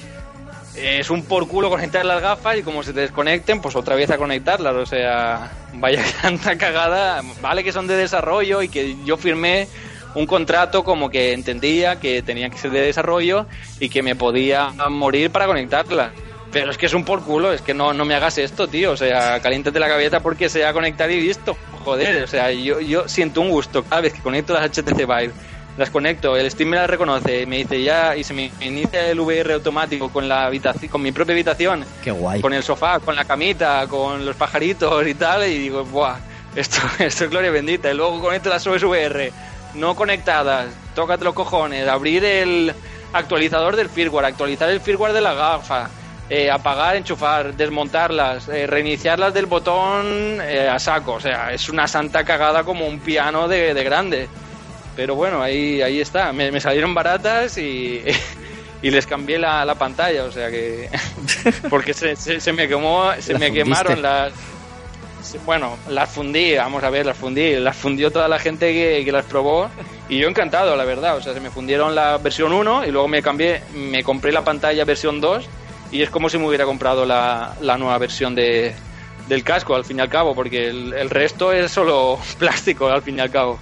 es un por culo conectar las gafas y como se te desconecten, pues otra vez a conectarlas. O sea, vaya tanta cagada. Vale que son de desarrollo y que yo firmé un contrato como que entendía que tenía que ser de desarrollo y que me podía morir para conectarlas. Pero es que es un por culo, es que no, no me hagas esto, tío. O sea, caliéntate la cabeza porque sea conectar y listo. Joder, o sea, yo, yo siento un gusto cada vez que conecto las HTC Vive. Las conecto, el Steam me las reconoce, me dice ya, y se me inicia el VR automático con la habitación, con mi propia habitación, Qué guay. con el sofá, con la camita, con los pajaritos y tal, y digo, ¡buah! Esto, esto es gloria bendita. Y luego conecto las VR no conectadas, tócate los cojones, abrir el actualizador del firmware, actualizar el firmware de la gafa, eh, apagar, enchufar, desmontarlas, eh, reiniciarlas del botón eh, a saco. O sea, es una santa cagada como un piano de, de grande. Pero bueno, ahí, ahí está. Me, me salieron baratas y, y les cambié la, la pantalla. O sea que. Porque se, se, se me quemó, se La me fundiste. quemaron las. Bueno, las fundí, vamos a ver, las fundí. Las fundió toda la gente que, que las probó. Y yo encantado, la verdad. O sea, se me fundieron la versión 1 y luego me cambié, me compré la pantalla versión 2. Y es como si me hubiera comprado la, la nueva versión de, del casco, al fin y al cabo, porque el, el resto es solo plástico, al fin y al cabo.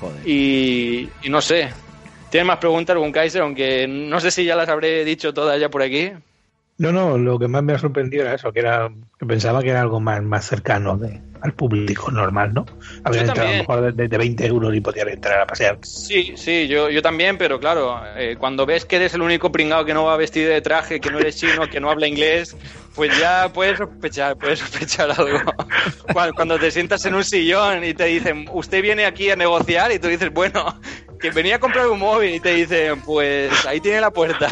Joder. Y, y no sé. ¿Tienes más preguntas, algún Kaiser? Aunque no sé si ya las habré dicho todas ya por aquí. No, no, lo que más me ha sorprendido era eso, que era que pensaba que era algo más, más cercano de- al público normal, ¿no? Habría Yo entrado a lo mejor de, de 20 euros y podía entrar a pasear. Sí, sí, yo, yo también, pero claro, eh, cuando ves que eres el único pringado que no va vestido de traje, que no eres chino, que no habla inglés, pues ya puedes sospechar, puedes sospechar algo. Cuando, cuando te sientas en un sillón y te dicen, usted viene aquí a negociar, y tú dices, bueno, que venía a comprar un móvil, y te dicen, pues ahí tiene la puerta.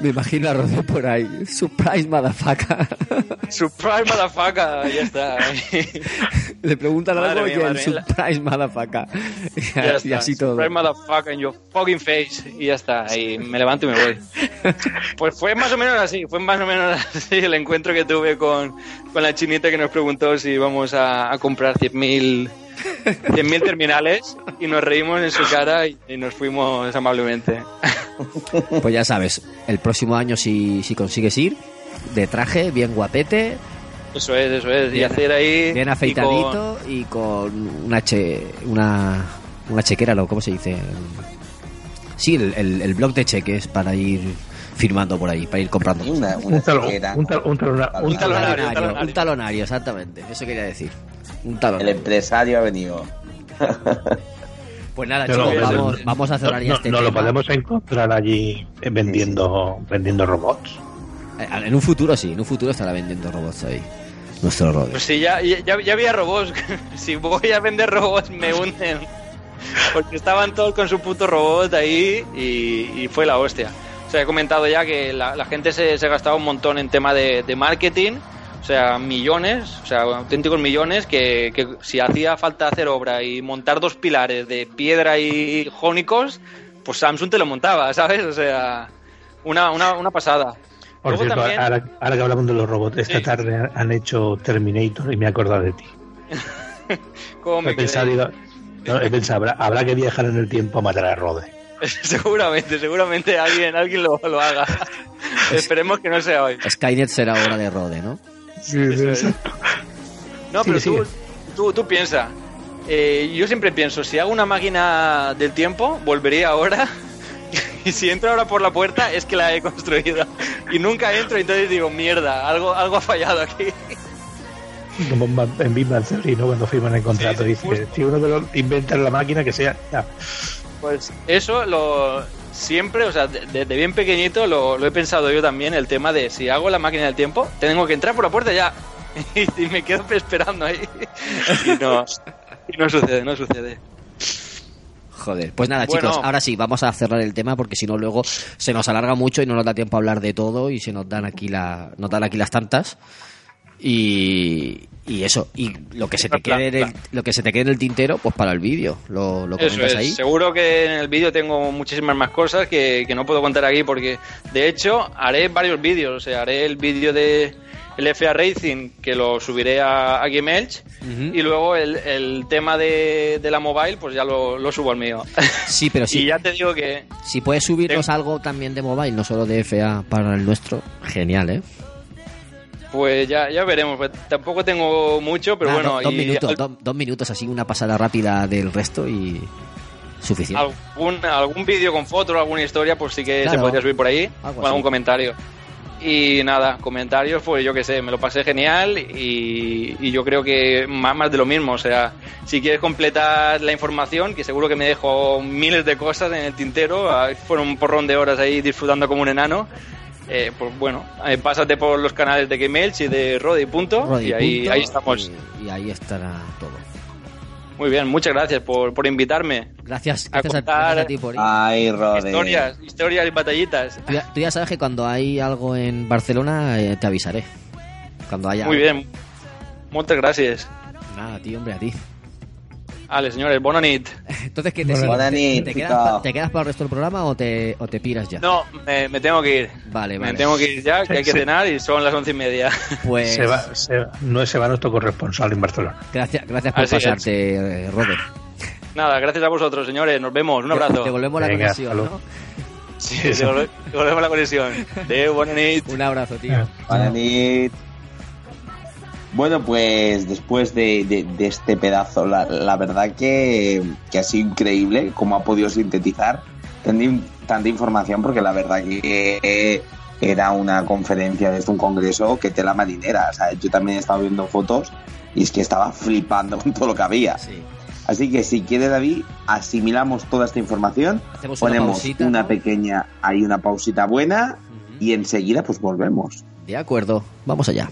Me imagino a Rodri por ahí. Surprise, motherfucker. Surprise, motherfucker, ya está. Le preguntan Madre algo mía, y el surprise, motherfucker. Ya y está. así todo. Surprise, motherfucker in your fucking face. Y ya está. Y me levanto y me voy. Pues fue más o menos así. Fue más o menos así el encuentro que tuve con, con la chinita que nos preguntó si íbamos a, a comprar 100.000 100.000 terminales y nos reímos en su cara y, y nos fuimos amablemente. Pues ya sabes, el próximo año si, si consigues ir, de traje, bien guapete, Eso es, eso es. Y Bien- hacer ahí. bien y afeitadito y con, una, che, una, una chequera. ¿cómo se dice? Sí, el, el, el blog de cheques para ir firmando por ahí, para ir comprando. Y una, una Un un, tal- un un Un talonario, talonario, talonario. un talonario, exactamente. Eso quería decir. Un El empresario ha venido. Pues nada, chicos, no, vamos, vamos a cerrar no, ya no, este no lo podemos encontrar allí eh, vendiendo, vendiendo robots. Eh, En un futuro sí, en un futuro estará vendiendo robots ahí. Nuestro Rodri. Pues sí, ya, ya, ya había robots. si voy a vender robots, me hunden. Porque estaban todos con su puto robot ahí y, y fue la hostia. O sea, he comentado ya que la, la gente se, se gastaba un montón en tema de, de marketing. O sea, millones, o sea, auténticos millones, que, que si hacía falta hacer obra y montar dos pilares de piedra y jónicos, pues Samsung te lo montaba, ¿sabes? O sea, una, una, una pasada. Por Luego cierto, también- ahora, ahora que hablamos de los robots, esta Sí. tarde han- hecho Terminator y me he acordado de ti. ¿Cómo me He pensado, quedé? digo, no, he pensado, habrá, habrá que viajar en el tiempo a matar a Rode. seguramente, seguramente alguien, alguien lo, lo haga. Esperemos que no sea hoy. Skynet será hora de Rode, ¿no? Eso es. No, pero Sigue, tú, tú, tú piensa. eh, yo siempre pienso, si hago una máquina del tiempo, volvería ahora. Y si entro ahora por la puerta, es que la he construido. Y nunca entro, y entonces digo, mierda, algo, algo ha fallado aquí. Como en Big Bang Theory, ¿no? Cuando firman el contrato, Sí, dice, justo. si uno de los inventa la máquina que sea... ya. Pues eso lo siempre, o sea, de- desde bien pequeñito lo, lo he pensado yo también, el tema de si hago la máquina del tiempo, tengo que entrar por la puerta ya. Y, y me quedo esperando ahí. Y no, y no sucede, no sucede. Joder, pues nada, Bueno. chicos, ahora sí, vamos a cerrar el tema porque si no luego se nos alarga mucho y no nos da tiempo a hablar de todo y se nos dan aquí la, nos dan aquí las tantas. Y, y eso, y lo que se te quede en el, lo que se te quede en el tintero, pues para el vídeo, lo, lo comentas es. ahí. Seguro que en el vídeo tengo muchísimas más cosas que, que no puedo contar aquí porque, de hecho, haré varios vídeos. O sea, haré el vídeo de el FA Racing que lo subiré a, a Game Ujú. y luego el, el tema de, de la mobile pues ya lo, lo subo al mío. Sí, pero y sí, ya te digo que si puedes subirnos algo también de mobile, no solo de FA para el nuestro, genial, ¿eh? Pues ya, ya veremos. Pues tampoco tengo mucho, pero bueno. do- dos, y minutos, al- do- dos minutos, así una pasada rápida del resto y suficiente. algún, algún vídeo con fotos, alguna historia, pues sí que Claro. se podría subir por ahí, Algo algún así. comentario. Y nada, comentarios, pues yo qué sé, me lo pasé genial y, y yo creo que más, más de lo mismo. O sea, si quieres completar la información, que seguro que me dejo miles de cosas en el tintero, fueron un porrón de horas ahí disfrutando como un enano. Eh, pues bueno, eh, pásate por los canales de Gmail y de Rodi punto, Rodi y ahí, punto, ahí estamos. Y, y ahí estará todo. Muy bien, muchas gracias por, por invitarme. Gracias, A gracias, a, contar- gracias a ti por ir. Ay, Rode. Historias, historias y batallitas. Tú, ya, tú ya sabes que cuando hay algo en Barcelona eh, te avisaré. Cuando haya. Muy bien. Muchas gracias. Nada, tío, hombre, a ti. Vale, señores, bona nit. Entonces, ¿qué te, buena ¿Te, te quedas, te quedas para el resto del programa o te, o te piras ya? No, me, me tengo que ir. Vale, vale. Me tengo que ir ya, que hay que Sí. cenar y son las once y media. Pues Se va, se, no se va nuestro corresponsal en Barcelona. gracias, gracias por Así es. pasarte, eh, Robert. Nada, gracias a vosotros, señores. Nos vemos. Un abrazo. Te devolvemos la Venga, conexión, salud. ¿no? Sí, devolve- devolvemos la conexión. De buena nit. Un abrazo, tío. Buena nit. Bueno, pues después de, de- de este pedazo, la, la verdad que, que ha sido increíble cómo ha podido sintetizar tanta, in- tanta información, porque la verdad que era una conferencia, desde un congreso que tela marinera. O sea, yo también he estado viendo fotos y es que estaba flipando con todo lo que había. Sí. Así que si quiere David, asimilamos toda esta información, Hacemos una ponemos pausita, una ¿no? pequeña, hay una pausita buena y enseguida pues volvemos. De acuerdo, vamos allá.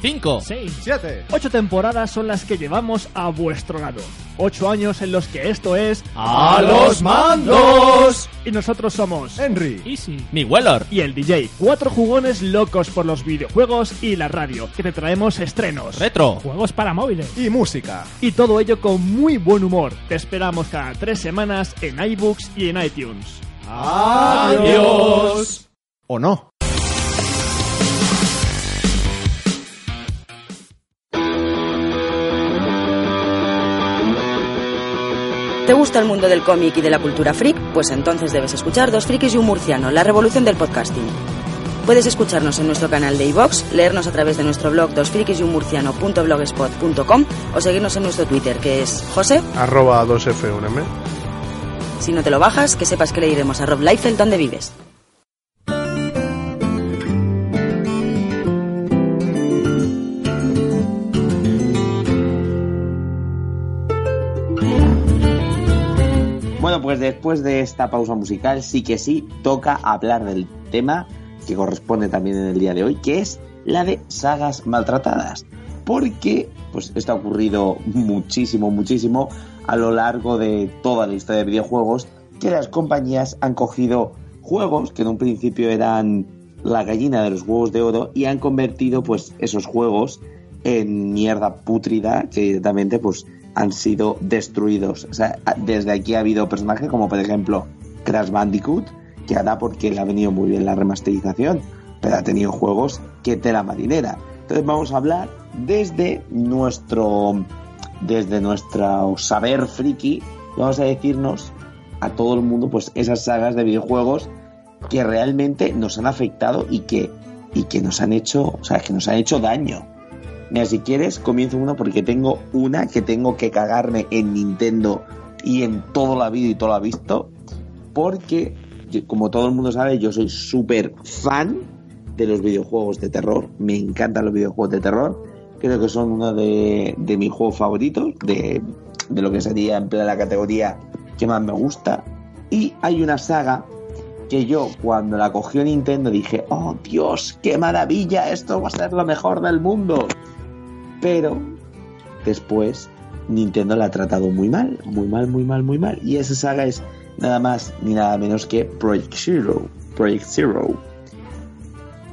5, 6, 7. Ocho temporadas son las que llevamos a vuestro lado. Ocho años en los que esto es... ¡A los mandos! Y nosotros somos... Henry. Easy. Mi Weller. Y el DJ. Cuatro jugones locos por los videojuegos y la radio. Que te traemos estrenos. Retro. Juegos para móviles. Y música. Y todo ello con muy buen humor. Te esperamos cada tres semanas en iBooks y en iTunes. Adiós. ¿O no? ¿Te gusta el mundo del cómic y de la cultura freak? Pues entonces debes escuchar Dos Frikis y un Murciano, la revolución del podcasting. Puedes escucharnos en nuestro canal de iVox, leernos a través de nuestro blog dosfrikisyunmurciano.blogspot.com o seguirnos en nuestro Twitter, que es José. Arroba 2F1M. Si no te lo bajas, que sepas que le iremos a Rob Liefeld donde vives. Después de esta pausa musical, sí que sí, toca hablar del tema que corresponde también en el día de hoy, que es la de sagas maltratadas. Porque, pues esto ha ocurrido muchísimo, muchísimo a lo largo de toda la historia de videojuegos, que las compañías han cogido juegos que en un principio eran la gallina de los huevos de oro y han convertido pues esos juegos en mierda pútrida que directamente pues han sido destruidos. O sea, desde aquí ha habido personajes como por ejemplo Crash Bandicoot, que hará porque le ha venido muy bien la remasterización, pero ha tenido juegos que tela marinera. Entonces vamos a hablar desde nuestro desde nuestro saber friki, vamos a decirnos a todo el mundo pues esas sagas de videojuegos que realmente nos han afectado y que y que nos han hecho, o sea, que nos han hecho daño. Mira, si quieres, comienzo uno porque tengo una que tengo que cagarme en Nintendo y en todo la vida y todo lo ha visto. Porque, como todo el mundo sabe, yo soy súper fan de los videojuegos de terror. Me encantan los videojuegos de terror. Creo que son uno de, de mis juegos favoritos, de, de lo que sería en plan la categoría que más me gusta. Y hay una saga que yo cuando la cogió Nintendo dije, oh Dios, qué maravilla, esto va a ser lo mejor del mundo. Pero después Nintendo la ha tratado muy mal, muy mal, muy mal, muy mal. Y esa saga es nada más ni nada menos que Project Zero. Project Zero.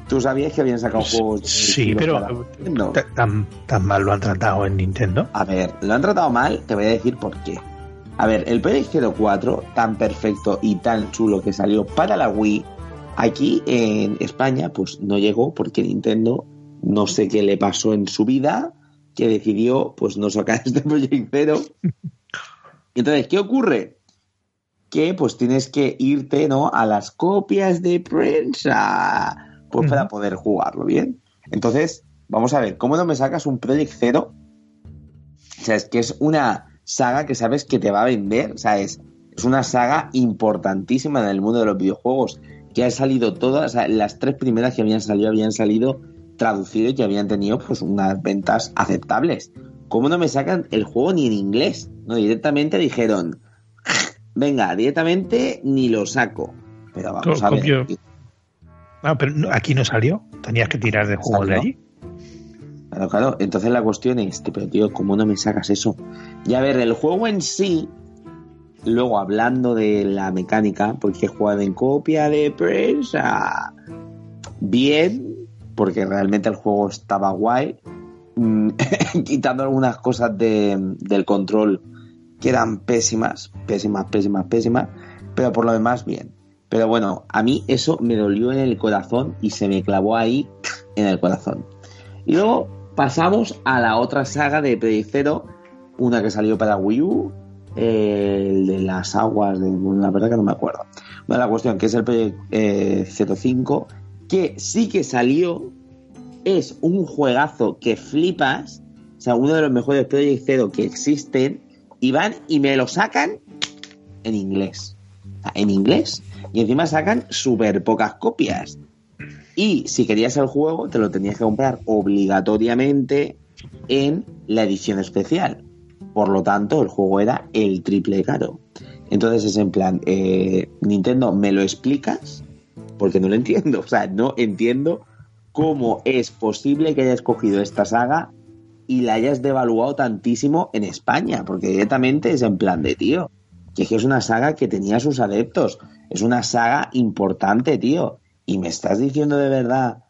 ¿Tú sabías que habían sacado juegos? Sí, pero ta- tan, tan mal lo han tratado en Nintendo. A ver, lo han tratado mal, te voy a decir por qué. A ver, el Project 04, tan perfecto y tan chulo que salió para la Wii, aquí en España, pues no llegó porque Nintendo no sé qué le pasó en su vida, que decidió pues no sacar este Project Zero. Entonces, ¿qué ocurre? Que pues tienes que irte, ¿no? A las copias de prensa, pues para poder jugarlo bien. Entonces, vamos a ver, ¿cómo no me sacas un Project Zero? O sea, es que es una saga que sabes que te va a vender. O sea, es, es una saga importantísima en el mundo de los videojuegos. Que ha salido todas, o sea, las tres primeras que habían salido habían salido traducidos y habían tenido pues unas ventas aceptables. ¿Cómo no me sacan el juego ni en inglés? No, directamente dijeron, venga, directamente ni lo saco. Pero vamos a ver. Copio. Ah, pero aquí no salió. Tenías que tirar de juego de allí. Claro, claro. Entonces la cuestión es, pero tío, ¿cómo no me sacas eso? Y a ver, el juego en sí, luego hablando de la mecánica, porque he jugado en copia de prensa, bien, porque realmente el juego estaba guay, mm, quitando algunas cosas de- del control que eran pésimas, pésimas, pésimas, pésimas, pero por lo demás bien. Pero bueno, a mí eso me dolió en el corazón y se me clavó ahí en el corazón. Y luego pasamos a la otra saga de Project Zero, una que salió para Wii U, el de las aguas, de, la verdad que no me acuerdo. Bueno, la cuestión que es el Project eh, 05, que sí que salió, es un juegazo que flipas, o sea, uno de los mejores Project Zero que existen, y van y me lo sacan en inglés. En inglés. Y encima sacan súper pocas copias. Y si querías el juego, te lo tenías que comprar obligatoriamente en la edición especial. Por lo tanto, el juego era el triple caro. Entonces es en plan, eh, Nintendo, ¿me lo explicas? Porque no lo entiendo. O sea, no entiendo cómo es posible que hayas cogido esta saga y la hayas devaluado tantísimo en España, porque directamente es en plan de tío, que es una saga que tenía sus adeptos, es una saga importante, tío, y me estás diciendo de verdad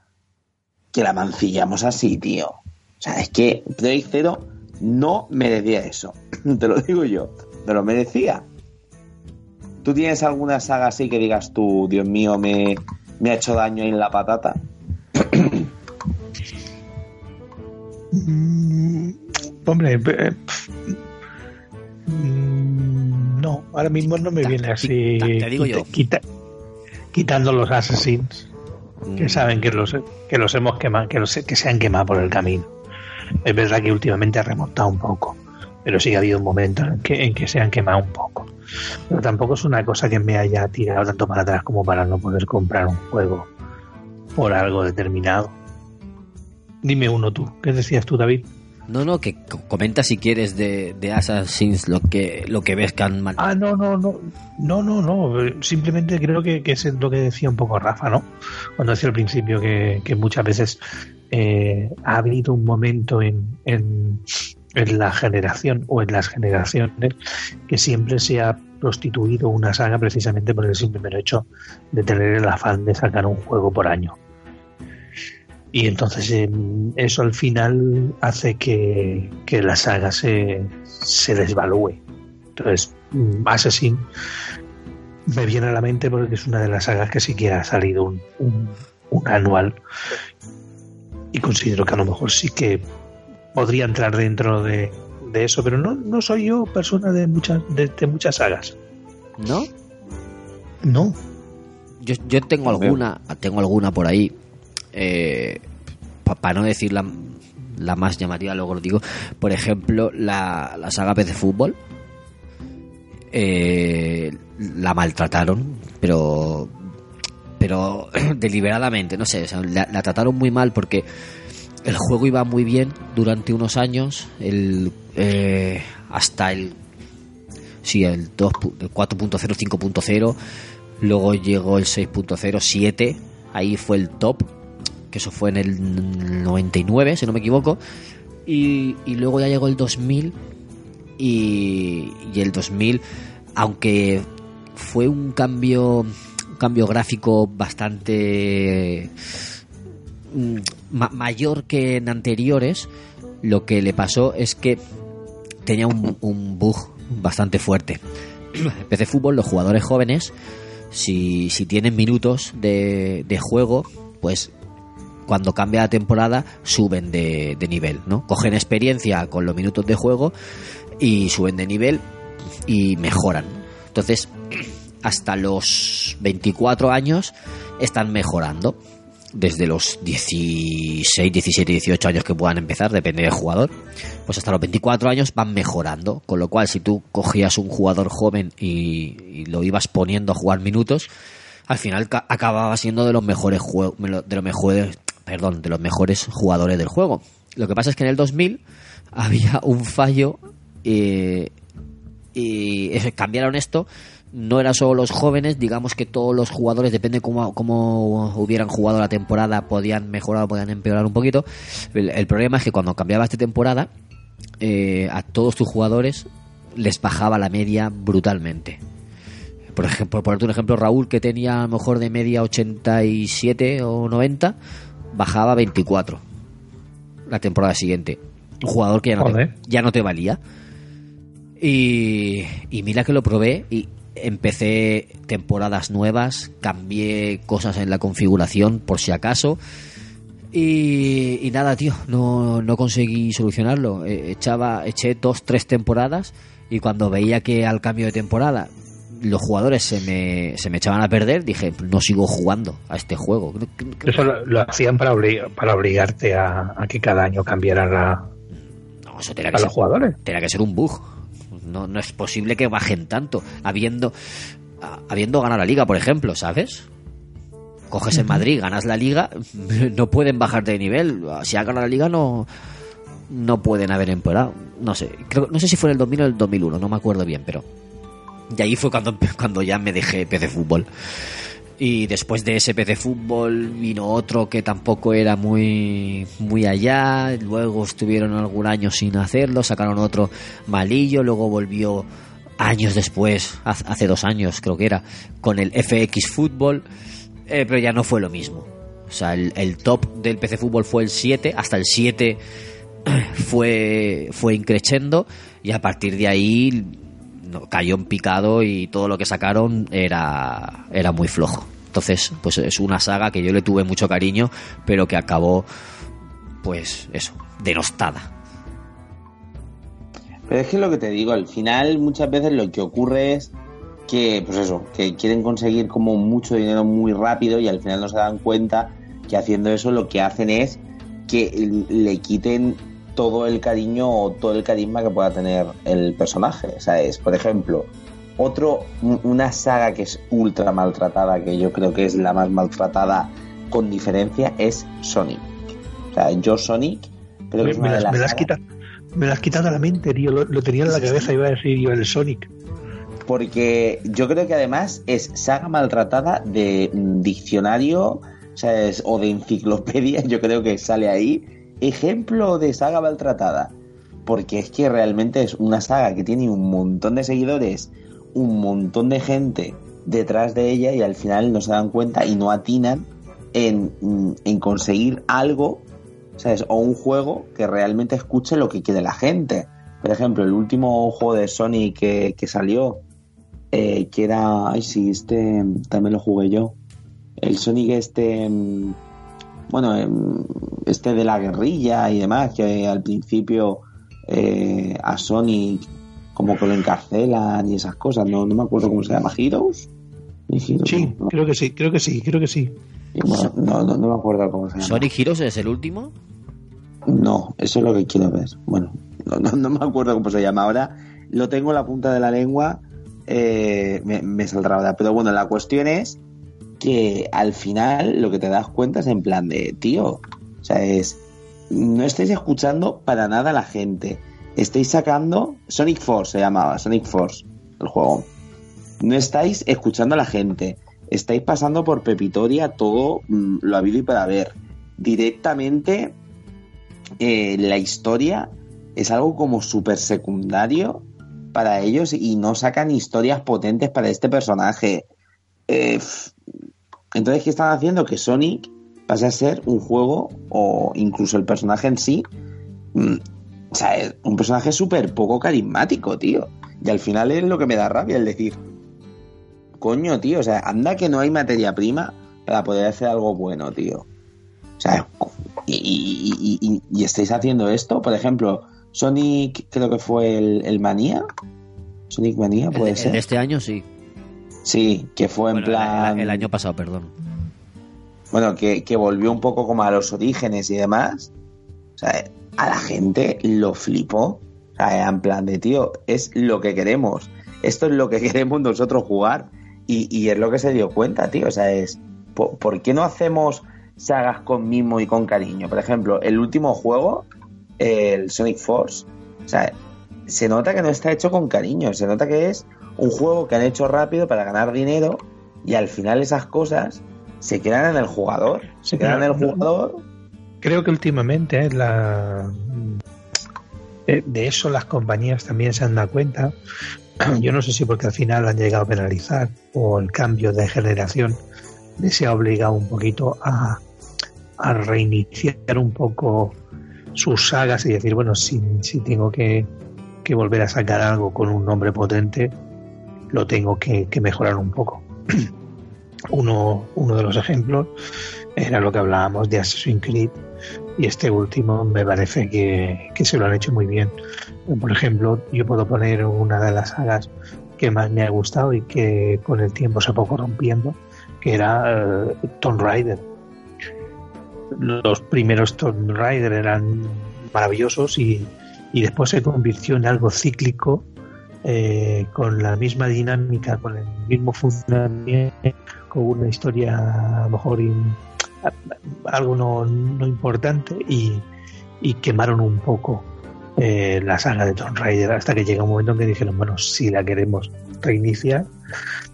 que la mancillamos así, tío. O sea, es que Project Zero no merecía eso, te lo digo yo, te lo merecía. ¿Tú tienes alguna saga así que digas tú, Dios mío, me, me ha hecho daño en la patata? Mm, hombre, eh, mm, no, ahora mismo no me viene así. te digo yo. quita- quitando los assassins, que Mm. saben que los, que los hemos quemado, que, los, que se han quemado por el camino. Es verdad que últimamente ha remontado un poco, pero sí ha habido un momento en que, en que se han quemado un poco. Pero tampoco es una cosa que me haya tirado tanto para atrás como para no poder comprar un juego por algo determinado. Dime uno tú, ¿qué decías tú, David? No, no, que co- comenta si quieres de, de Assassin's lo que, lo que ves que han mal. Ah, no, no, no, no, no, no. Simplemente creo que, que es lo que decía un poco Rafa, ¿no? Cuando decía al principio que, que muchas veces eh, ha habido un momento en, en, en la generación o en las generaciones que siempre se ha prostituido una saga precisamente por el simple hecho de tener el afán de sacar un juego por año. Y entonces eh, eso al final hace que, que la saga se, se desvalúe. Entonces, mm, Assassin me viene a la mente porque es una de las sagas que sí que ha salido un, un anual. Y considero que a lo mejor sí que podría entrar dentro de, de eso, pero no, no soy yo persona de muchas, de, de muchas sagas. ¿No? No. Yo, yo tengo alguna, tengo alguna por ahí. Eh, para no decir la, la más llamativa, luego lo digo. Por ejemplo, la, la saga PC Fútbol. Eh, la maltrataron, pero pero deliberadamente, no sé, o sea, la, la trataron muy mal porque el juego iba muy bien durante unos años, el, eh, hasta el sí, el 2 pu- el 4.0, 5.0, luego llegó el 6.0, 7, ahí fue el top, que eso fue en el 99, si no me equivoco, y, y luego ya llegó el 2000 y, y el 2000, aunque fue un cambio, un cambio gráfico bastante mm, ma- mayor que en anteriores, lo que le pasó es que tenía un, un bug bastante fuerte. En PC Fútbol, los jugadores jóvenes, si, si tienen minutos de, de juego, pues cuando cambia la temporada suben de, de nivel, ¿no? Cogen experiencia con los minutos de juego y suben de nivel y mejoran. Entonces, hasta los 24 años están mejorando. Desde los 16, 17, 18 años que puedan empezar, depende del jugador, pues hasta los 24 años van mejorando. Con lo cual, si tú cogías un jugador joven y, y lo ibas poniendo a jugar minutos, al final ca- acababa siendo de los mejores de los mejores, perdón, de los mejores jugadores del juego. Lo que pasa es que en el 2000 había un fallo eh, y eso, cambiaron esto. No eran solo los jóvenes, digamos que todos los jugadores, depende cómo, cómo hubieran jugado la temporada, podían mejorar o podían empeorar un poquito. El, el problema es que cuando cambiaba esta temporada, eh, a todos tus jugadores les bajaba la media brutalmente. Por ejemplo, por ponerte un ejemplo, Raúl, que tenía a lo mejor de media 87 o 90, bajaba a 24 la temporada siguiente. Un jugador que ya no, te, ya no te valía. Y, y mira que lo probé y empecé temporadas nuevas, cambié cosas en la configuración por si acaso. Y, y nada, tío, no, no conseguí solucionarlo. Eh, Echaba, eché dos, tres temporadas y cuando veía que al cambio de temporada los jugadores se me, se me echaban a perder, dije, no sigo jugando a este juego. Eso lo, lo hacían para, para obligarte a, a que cada año cambiaran a, No, eso tenía a ser, los jugadores. tenía que ser un bug. No, no es posible que bajen tanto, habiendo, a- habiendo ganado la liga, por ejemplo, ¿sabes? Coges el Madrid, ganas la liga, no pueden bajarte de nivel. Si has ganado la liga, no, no pueden haber empeorado. No sé, creo, no sé si fue en el 2000 o el 2001, no me acuerdo bien, pero. Y ahí fue cuando, cuando ya me dejé PC Fútbol. Y después de ese PC Fútbol vino otro que tampoco era muy, muy allá. Luego estuvieron algún año sin hacerlo, sacaron otro malillo, luego volvió años después, hace dos años creo que era, con el FX Fútbol, eh, pero ya no fue lo mismo. O sea, el, el, top del PC Fútbol fue el 7, hasta el 7 fue, fue increchendo y a partir de ahí cayó en picado y todo lo que sacaron era, era muy flojo. Entonces, pues es una saga que yo le tuve mucho cariño, pero que acabó, pues eso, denostada. Pero es que lo que te digo, al final muchas veces lo que ocurre es que, pues eso, que quieren conseguir como mucho dinero muy rápido y al final no se dan cuenta que haciendo eso lo que hacen es que le quiten todo el cariño o todo el carisma que pueda tener el personaje. O sea, es, por ejemplo, otro, una saga que es ultra maltratada, que yo creo que es la más maltratada con diferencia, es Sonic. O sea, yo Sonic creo que es una me, de las me, las quita, me las has quitado a la mente, tío. Lo, lo tenía en la cabeza, iba a decir yo el Sonic. Porque yo creo que además es saga maltratada de diccionario o de enciclopedia, yo creo que sale ahí ejemplo de saga maltratada. Porque es que realmente es una saga que tiene un montón de seguidores, un montón de gente detrás de ella y al final no se dan cuenta y no atinan en, en conseguir algo, ¿sabes? O un juego que realmente escuche lo que quiere la gente. Por ejemplo, el último juego de Sony que, que salió, eh, que era. Ay, sí, este también lo jugué yo. El Sonic este bueno, em, este de la guerrilla y demás, que al principio eh, a Sonic como que lo encarcelan y esas cosas, no, no me acuerdo cómo se llama, Heroes. sí, creo que sí, creo que sí, creo que sí. no, no, me acuerdo cómo se llama. ¿Sonic Heroes es el último? No, eso es lo que quiero ver. Bueno, no, no, me acuerdo cómo se llama ahora. Lo tengo en la punta de la lengua, eh, me, me saldrá ahora. Pero bueno, la cuestión es que al final lo que te das cuenta es en plan de, tío, o sea, es, no estáis escuchando para nada a la gente. Estáis sacando Sonic Force, se llamaba, Sonic Force, el juego. No estáis escuchando a la gente. Estáis pasando por Pepitoria todo mm, lo habido y para ver. Directamente eh, la historia es algo como súper secundario para ellos y no sacan historias potentes para este personaje. Eh, entonces, ¿qué están haciendo? Que Sonic pase a ser un juego o incluso el personaje en sí. Mm, o sea, es un personaje súper poco carismático, tío. Y al final es lo que me da rabia el decir, coño, tío, o sea, anda que no hay materia prima para poder hacer algo bueno, tío. O sea, y, estáis haciendo esto, por ejemplo, Sonic creo que fue el, el Manía. Sonic Manía puede el, ser. de este año sí. Sí, que fue en plan. El, el año pasado, perdón. Bueno, que, que volvió un poco como a los orígenes y demás. O sea, a la gente lo flipó. O sea, en plan de tío, es lo que queremos. Esto es lo que queremos nosotros jugar. Y, y es lo que se dio cuenta, tío. O sea, es. ¿por, por qué no hacemos sagas con mimo y con cariño? Por ejemplo, el último juego, el Sonic Force. O sea, se nota que no está hecho con cariño. Se nota que es un juego que han hecho rápido para ganar dinero. Y al final esas cosas se quedan en el jugador. Se quedan en el jugador. Creo que últimamente eh, la eh, de eso las compañías también se han dado cuenta. Yo no sé si porque al final han llegado a penalizar o el cambio de generación les ha obligado un poquito a, a reiniciar un poco sus sagas y decir, bueno, si, si tengo que, que volver a sacar algo con un nombre potente, lo tengo que, mejorar un poco. Uno, uno de los ejemplos era lo que hablábamos de Assassin's Creed y este último me parece que, que, se lo han hecho muy bien. Por ejemplo, yo puedo poner una de las sagas que más me ha gustado y que con el tiempo se fue corrompiendo, que era uh, Tomb Raider. Los primeros Tomb Raider eran maravillosos y, y después se convirtió en algo cíclico eh, con la misma dinámica, con el mismo funcionamiento, con una historia a lo mejor algo no, no importante y, quemaron un poco eh, la saga de Tomb Raider hasta que llega un momento en que dijeron, bueno, si la queremos reiniciar,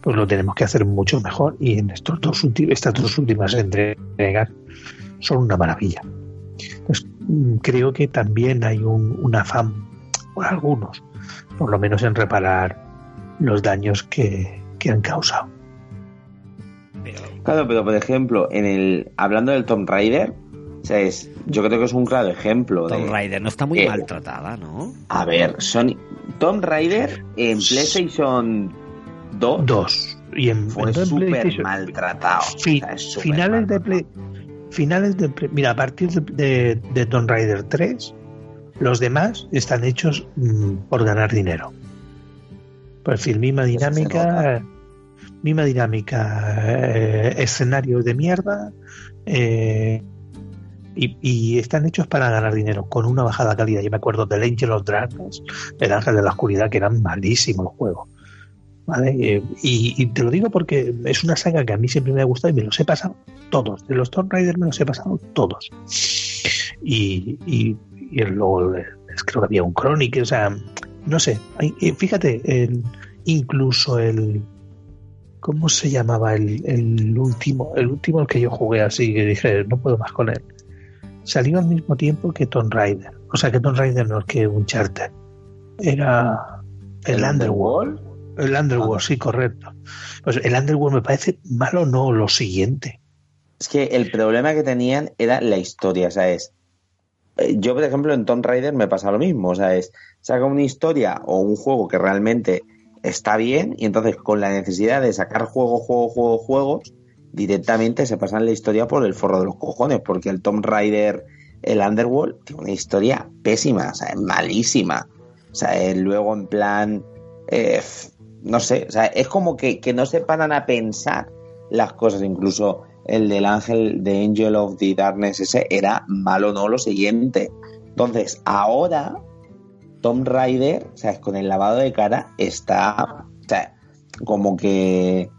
pues lo tenemos que hacer mucho mejor y en estos dos estas dos últimas entregas son una maravilla. Mm, creo que también hay un, un afán por algunos, por lo menos en reparar los daños que, que han causado. Claro, pero por ejemplo, en el hablando del Tomb Raider, o sea, es, yo creo que es un claro ejemplo. Tomb de, Raider no está muy eh, maltratada, ¿no? A ver, Sony, Tomb Raider en PlayStation 2 Dos. Y en, fue súper maltratado. Fi- O sea, es súper finales de. Play- finales de mira a partir de, de, de Tomb Raider 3 los demás están hechos mm, por ganar dinero pues fin misma dinámica misma dinámica eh, escenarios de mierda eh, y, y están hechos para ganar dinero con una bajada calidad yo me acuerdo del Angel of Darkness el Ángel de la Oscuridad que eran malísimos los juegos ¿vale? Eh, y, y te lo digo porque es una saga que a mí siempre me ha gustado y me los he pasado todos. De los Tomb Raider me los he pasado todos. Y, y, y luego creo que había un Chronic, o sea, no sé. eh, Fíjate, el, incluso el. ¿Cómo se llamaba el, el último? El último que yo jugué así, que dije, no puedo más con él. Salió al mismo tiempo que Tomb Raider. O sea, que Tomb Raider no, que Uncharted. Era el, Underworld. El Underworld, sí, correcto. Pues el Underworld me parece malo, no lo siguiente. Es que el problema que tenían era la historia, ¿sabes? Eh, Yo, por ejemplo, en Tomb Raider me pasa lo mismo, o sea, es saca una historia o un juego que realmente está bien y entonces con la necesidad de sacar juegos, juegos, juegos, juegos, directamente se pasan la historia por el forro de los cojones, porque el Tomb Raider, el Underworld, tiene una historia pésima, o sea, es malísima. O sea, eh, luego en plan, eh, no sé, o sea, es como que, que no se paran a pensar las cosas, incluso el del ángel de Angel of the Darkness ese era malo no lo siguiente. Entonces, ahora Tomb Raider, o sea, con el lavado de cara está, o sea, como que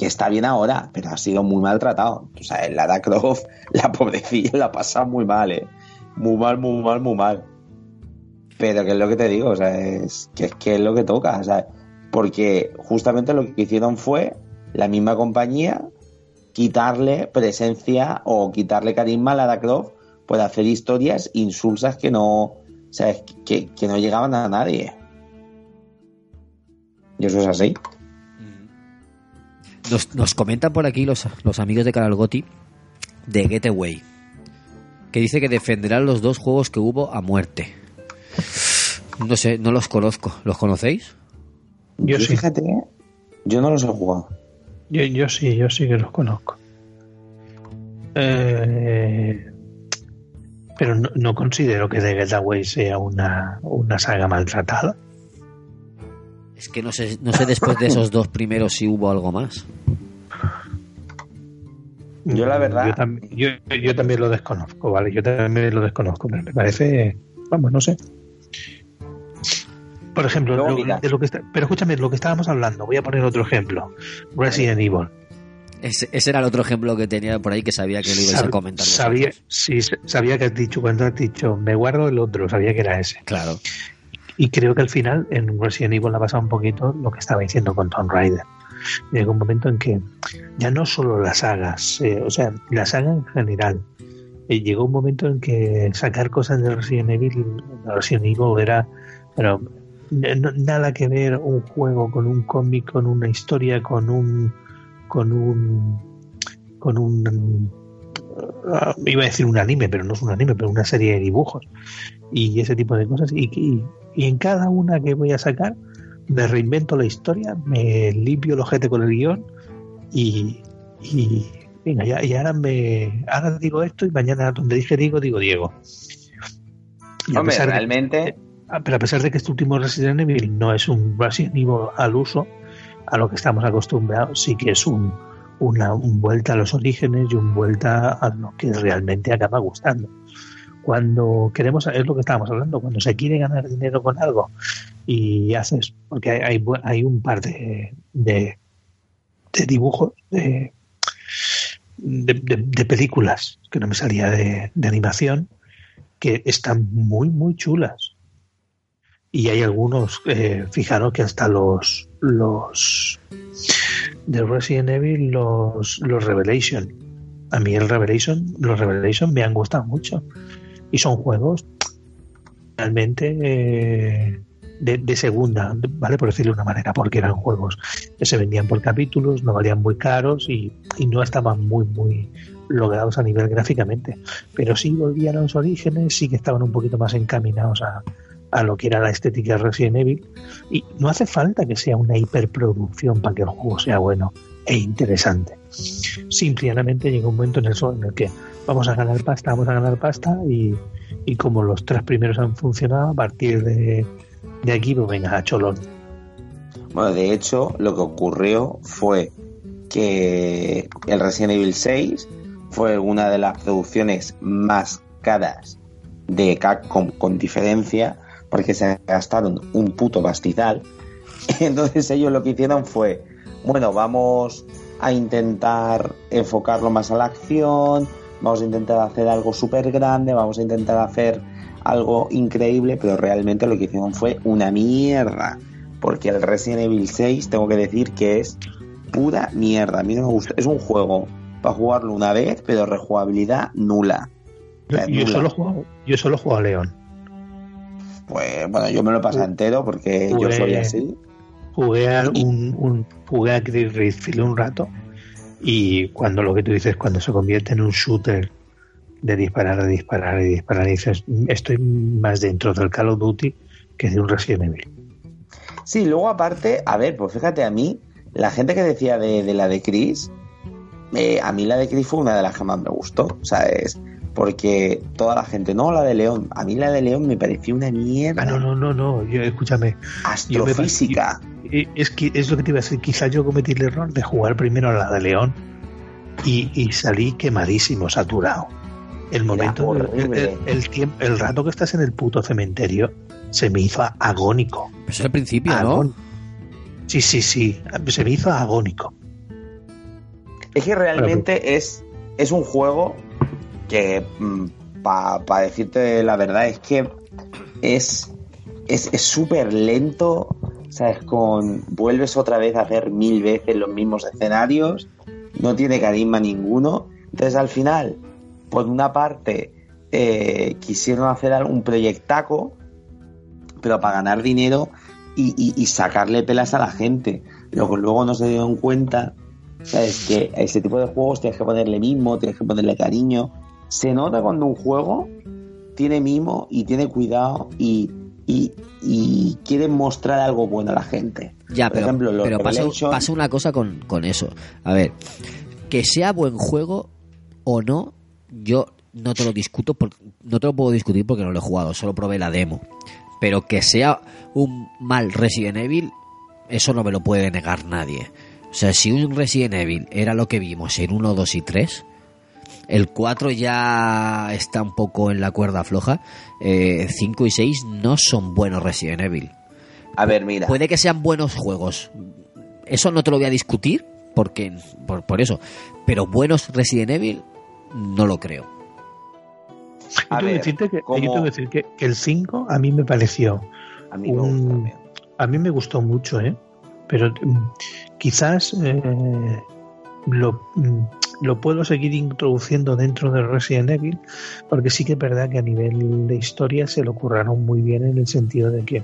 que está bien ahora, pero ha sido muy maltratado. O sea, Lara Croft, la pobrecilla, la pasa muy mal, ¿eh? Muy mal, muy mal, muy mal. Pero que es lo que te digo, o sea, es que que es lo que toca, sea, porque justamente lo que hicieron fue la misma compañía quitarle presencia o quitarle carisma a Lara Croft por hacer historias insulsas que no, sea, que, que no llegaban a nadie. Y eso es así. Nos, nos comentan por aquí los, los amigos de Canal Goti de Getaway, que dice que defenderán los dos juegos que hubo a muerte. No sé, no los conozco. ¿Los conocéis? Yo sí. Fíjate, yo no los he jugado. Yo, yo sí, yo sí que los conozco. Eh, pero no, no considero que The Getaway sea una, una saga maltratada. Es que no sé, no sé después de esos dos primeros si hubo algo más. Yo la verdad- Yo, tam- yo, yo también lo desconozco, ¿vale? Yo también lo desconozco, pero me parece... Vamos, no sé. Por ejemplo, lo- de lo que está- pero escúchame, lo que estábamos hablando, voy a poner otro ejemplo. Resident Evil. Ese, ese era el otro ejemplo que tenía por ahí que sabía que lo ibais a Sab- comentar. sabía, vosotros. sí, sabía que has dicho, cuando has dicho, me guardo el otro, sabía que era ese. Claro. Y creo que al final en Resident Evil ha pasado un poquito lo que estaba diciendo con Tomb Raider. Llega un momento en que ya no solo las sagas, eh, o sea, la saga en general, eh, llegó un momento en que sacar cosas de Resident Evil, de Resident Evil era, pero n- no- nada que ver un juego con un cómic, con una historia, con un, con un, con un, ah, iba a decir un anime, pero no es un anime, pero una serie de dibujos y ese tipo de cosas. Y, y, y en cada una que voy a sacar, me reinvento la historia, me limpio el ojete con el guion y, y venga, ya, y ahora me ahora digo esto y mañana donde dije digo, digo Diego. Hombre, realmente, pero a pesar de que este último Resident Evil no es un Resident Evil al uso, a lo que estamos acostumbrados, sí que es un, una un vuelta a los orígenes y un vuelta a lo que realmente acaba gustando. Cuando queremos, es lo que estábamos hablando, cuando se quiere ganar dinero con algo y haces, porque hay, hay, hay un par de, de, de dibujos, de, de- de películas, que no me salía de, de animación, que están muy, muy chulas y hay algunos, eh, fijaros que hasta los los de Resident Evil, los, los Revelation. A mí el Revelation, los Revelation me han gustado mucho. Y son juegos realmente eh, de, segunda, ¿vale? Por decirlo de una manera, porque eran juegos que se vendían por capítulos, no valían muy caros y, y no estaban muy, muy logrados a nivel gráficamente. Pero sí volvían a los orígenes, sí que estaban un poquito más encaminados a, a lo que era la estética de Resident Evil. Y no hace falta que sea una hiperproducción para que el juego sea bueno e interesante. Simplemente llega un momento en el, en el que vamos a ganar pasta, vamos a ganar pasta y, y como los tres primeros han funcionado, a partir de, de aquí, pues venga, a cholón. Bueno, de hecho, lo que ocurrió fue que el Resident Evil 6 fue una de las producciones más caras de Capcom con diferencia porque se gastaron un puto pastizal. Entonces ellos lo que hicieron fue, bueno, vamos a intentar enfocarlo más a la acción, vamos a intentar hacer algo súper grande, vamos a intentar hacer algo increíble, pero realmente lo que hicieron fue una mierda. Porque el Resident Evil 6 tengo que decir que es pura mierda. A mí no me gusta. Es un juego para jugarlo una vez, pero rejugabilidad nula. Yo, solo he jugado, yo solo juego a León. Pues bueno, yo me lo pasé entero porque yo soy así. Jugué a un, un jugué a Chris un rato y cuando lo que tú dices cuando se convierte en un shooter de disparar, de disparar y disparar, y dices, estoy más dentro del Call of Duty que de un Resident Evil. Sí, luego aparte, a ver, pues fíjate a mí, la gente que decía de, de la de Chris, eh, a mí la de Chris fue una de las que más me gustó, ¿sabes? Porque toda la gente, no, la de León, a mí la de León me pareció una mierda. Ah, no, no, no, no, yo, escúchame. Astrofísica. es, que, es lo que te iba a decir, quizás yo cometí el error de jugar primero a la de León y, y salí quemadísimo, saturado. El momento, el, el, tiempo, el rato que estás en el puto cementerio se me hizo agónico. Eso es el principio, ¿no? Sí, sí, sí, se me hizo agónico. Es que realmente es, es un juego que mm, para decirte la verdad es que es es súper lento, ¿sabes? Con, vuelves otra vez a hacer mil veces los mismos escenarios, no tiene carisma ninguno. Entonces al final, por una parte, eh, quisieron hacer un proyectaco, pero para ganar dinero y, y, sacarle pelas a la gente. Que luego no se dieron cuenta, ¿sabes? Que a ese tipo de juegos tienes que ponerle mismo, tienes que ponerle cariño, se nota cuando un juego tiene mimo y tiene cuidado y, y, quiere mostrar algo bueno a la gente. Ya, pero, pero pasa, una cosa con, con eso. A ver, que sea buen juego o no, yo no te lo discuto, porque, no te lo puedo discutir porque no lo he jugado, solo probé la demo. Pero que sea un mal Resident Evil, eso no me lo puede negar nadie. O sea, si un Resident Evil era lo que vimos en 1, 2 y 3, el 4 ya está un poco en la cuerda floja. 5 eh, y 6 no son buenos Resident Evil. A ver, mira. Puede que sean buenos juegos. Eso no te lo voy a discutir, porque por, eso. Pero buenos Resident Evil, no lo creo. A ver, decirte que, decir que, el 5 a mí me pareció. A mí me, a mí me gustó mucho, ¿eh? Pero mm, quizás eh, lo, mm, lo puedo seguir introduciendo dentro de Resident Evil, porque sí que es verdad que a nivel de historia se lo curraron muy bien en el sentido de que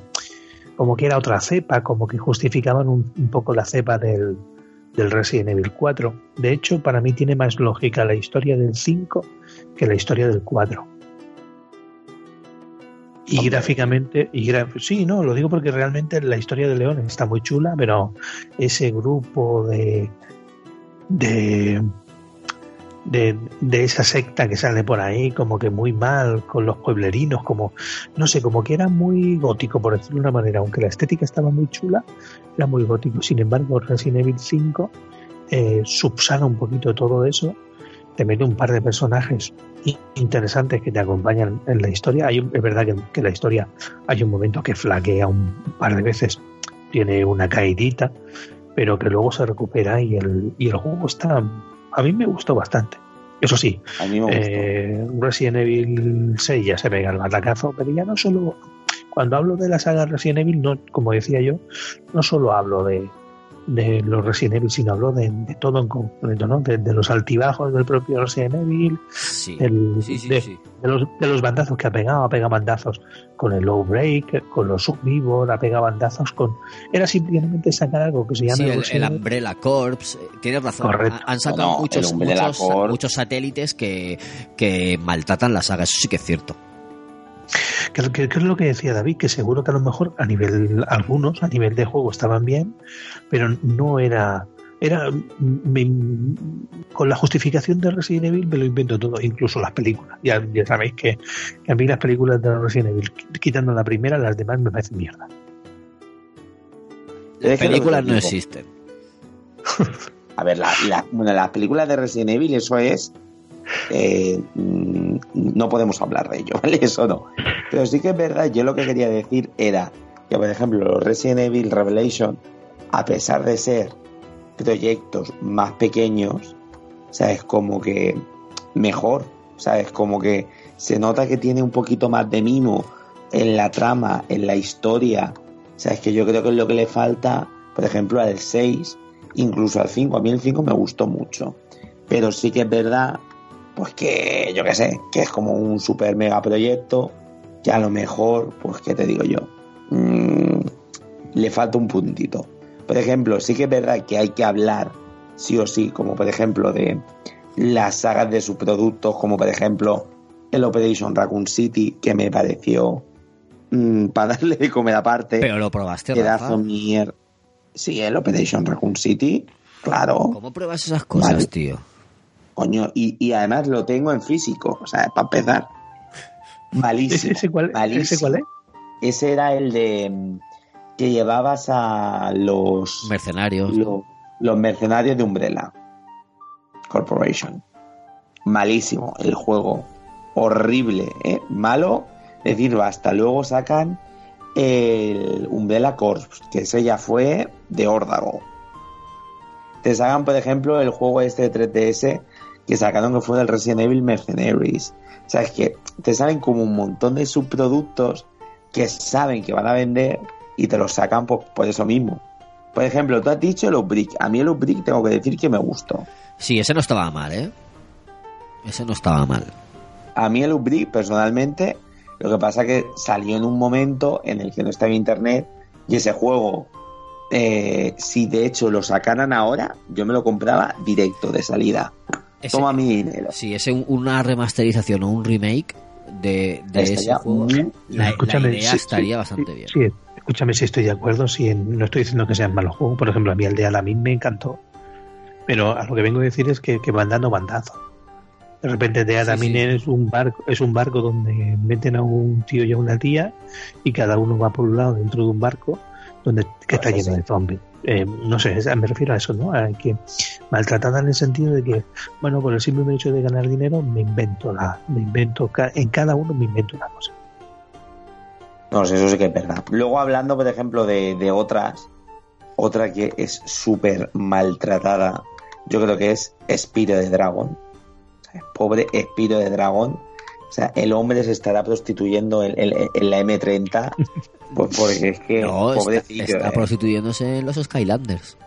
como que era otra cepa, como que justificaban un, poco la cepa del, del Resident Evil 4. De hecho, para mí tiene más lógica la historia del 5 que la historia del 4. Y gráficamente, y sí, no, lo digo porque realmente la historia de León está muy chula, pero ese grupo de, de de, esa secta que sale por ahí como que muy mal con los pueblerinos, como, no sé, como que era muy gótico, por decirlo de una manera, aunque la estética estaba muy chula, era muy gótico. Sin embargo, Resident Evil 5 eh, subsana un poquito todo eso, te mete un par de personajes interesantes que te acompañan en la historia. Hay, es verdad que, que la historia hay un momento que flaquea un par de veces, tiene una caidita, pero que luego se recupera y el, y el juego está a mí me gustó bastante. Eso sí, a mí me eh, Resident Evil 6 ya se pega el batacazo, pero ya no solo cuando hablo de la saga Resident Evil, no, como decía yo, no solo hablo de, de los Resident Evil, sino hablo de, de todo en concreto, ¿no? De, de, los altibajos del propio Resident Evil, Sí, el- sí, sí, de, sí. de los, de los bandazos que ha pegado, ha pegado bandazos con el low break, con los subvivos, ha pegado bandazos con... Era simplemente sacar algo que se llama Sí, el, el. Umbrella Corps, eh, tienes razón. Correcto. Han sacado No, muchos, muchos, muchos satélites que, que maltratan la saga, eso sí que es cierto. Que, que- que es lo que decía David, que seguro que a lo mejor a nivel, algunos, a nivel de juego estaban bien, pero no era... Era me- con la justificación de Resident Evil me lo invento todo, incluso las películas. Ya, ya sabéis que, que a mí las películas de Resident Evil, quitando la primera, las demás me parecen mierda. Las películas no existen. A ver, la, la- bueno, las películas de Resident Evil, eso es. Eh, mm, no podemos hablar de ello, ¿vale? Eso no. Pero sí que es verdad, yo lo que quería decir era que, por ejemplo, los Resident Evil Revelation, a pesar de ser proyectos más pequeños, ¿sabes? Como que mejor, ¿sabes? Como que se nota que tiene un poquito más de mimo en la trama, en la historia, ¿sabes? Que yo creo que es lo que le falta, por ejemplo, al 6, incluso al 5. A mí el 5 me gustó mucho. Pero sí que es verdad, pues que yo qué sé, que es como un super mega proyecto, que a lo mejor, pues qué te digo yo, Mm, le falta un puntito. Por ejemplo, sí que es verdad que hay que hablar, sí o sí, como por ejemplo de las sagas de sus productos, como por ejemplo el Operation Raccoon City, que me pareció mm, para darle de comer aparte. Pero lo probaste, Pedazo Rafa. mier- Sí, el Operation Raccoon City, claro. ¿Cómo pruebas esas cosas, Vale. tío? Coño, y, y además lo tengo en físico, o sea, para empezar. Malísimo. ¿Ese, cuál, malísimo. ¿Ese cuál es? Ese era el de mm, que llevabas a los, Mercenarios. lo- los mercenarios de Umbrella Corporation. Malísimo el juego. Horrible, ¿eh? Malo. Es decir, basta. Luego sacan el Umbrella Corps, que ese ya fue de órdago. Te sacan, por ejemplo, el juego este de 3DS que sacaron que fue del Resident Evil Mercenaries. O sea, es que te salen como un montón de subproductos que saben que van a vender y te los sacan por, por eso mismo. Por ejemplo, tú has dicho el Brick. A mí el Brick tengo que decir que me gustó. Sí, ese no estaba mal, ¿eh? Ese no estaba mal. A mí el Brick, personalmente, lo que pasa que salió en un momento en el que no estaba internet y ese juego, eh, si de hecho lo sacaran ahora, yo me lo compraba directo de salida. Ese- Toma mi dinero. Sí, ese un- una remasterización o un remake de, de ese Estaría juego. La, la Escúchame, idea sí, estaría sí, bastante sí, bien. sí, escúchame si estoy de acuerdo, si en- no estoy diciendo que sean malos juegos, por ejemplo, a mí el de Alamin me encantó, pero a lo que vengo a decir es que, que van dando bandazos. De repente de Alamin sí. es un barco, es un barco donde meten a un tío y a una tía y cada uno va por un lado dentro de un barco donde que está Pues lleno sí. de zombies. Eh, no sé, me refiero a eso, ¿no? A que maltratada en el sentido de que, bueno, por el simple hecho de ganar dinero, me invento la, me invento, en cada uno me invento una cosa. No sé, eso sí que es verdad. Luego hablando, por ejemplo, de, de otras, otra que es súper maltratada, yo creo que es Espiro de sea, pobre Espiro de Dragon. O sea, el hombre se estará prostituyendo en, en- en la M30. Pues porque es que, No, está, pobrecillo. está eh. prostituyéndose en los Skylanders.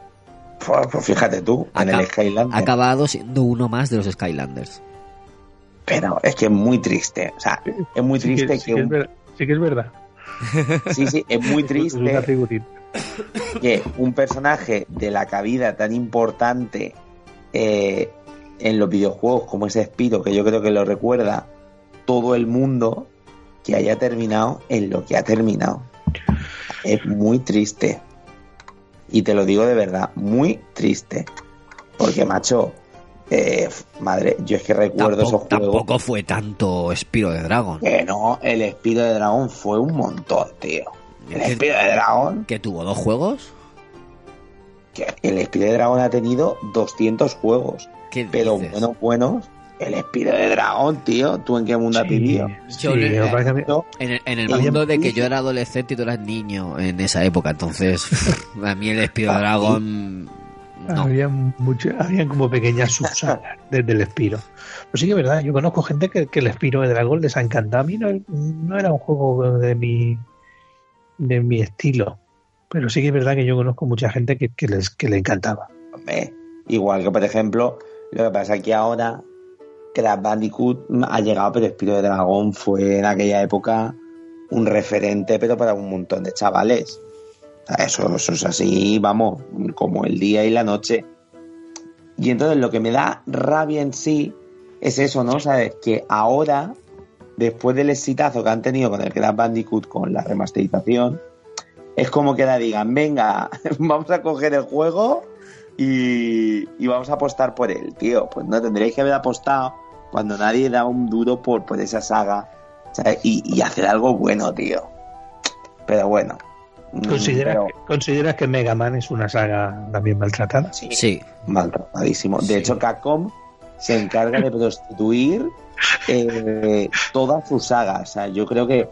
Pues, pues fíjate tú, en el Skylander. Ha acabado siendo uno más de los Skylanders. Pero es que es muy triste. O sea, es muy Sí que- triste sí que, que es un- ver- sí que es verdad. sí, sí, es muy triste que un personaje de la cabida tan importante eh, en los videojuegos como ese Spiro, que yo creo que lo recuerda todo el mundo, que haya terminado en lo que ha terminado. Es muy triste. Y te lo digo de verdad, muy triste. Porque, macho, eh, madre, yo es que recuerdo Tampoco, esos juegos. tampoco fue tanto Spiro de Dragon. Que no, el Espiro de Dragón fue un montón, tío. El ¿Qué- Espiro de Dragón que tuvo dos juegos? que el Espíritu de Dragón ha tenido 200 juegos, ¿Qué pero dices? buenos, buenos. El Espíritu de Dragón, tío, ¿tú en qué mundo has Sí, vivido? sí, Yo es No, En el, en el mundo de que yo era adolescente y tú eras niño en esa época, entonces a mí el Spiro de Dragon no. Había mucho, habían como pequeñas subsagas desde el Espiro. Pero sí que es verdad, yo conozco gente que, que el Espiro de Dragón les ha encantado. A mí no, no era un juego de mi de mi estilo. Pero sí que es verdad que yo conozco mucha gente que, que les, que le encantaba. Hombre, igual que, por ejemplo, lo que pasa que ahora Crash Bandicoot ha llegado, pero Espíritu de Dragón fue en aquella época un referente, pero para un montón de chavales. Eso, eso es así, vamos, como el día y la noche. Y entonces lo que me da rabia en sí es eso, ¿no? ¿Sabes? Que ahora, después del exitazo que han tenido con el Crash Bandicoot, con la remasterización, es como que la digan, venga, vamos a coger el juego y vamos a apostar por él, tío. Pues no tendréis que haber apostado cuando nadie da un duro por, por esa saga ¿sabes? Y, y hacer algo bueno, tío. Pero bueno. mm, ¿Consideras, pero- que, consideras que Mega Man es una saga también maltratada? Sí, Sí. maltratadísimo. De Sí. hecho, Capcom se encarga de prostituir eh, todas sus sagas. O sea, yo creo que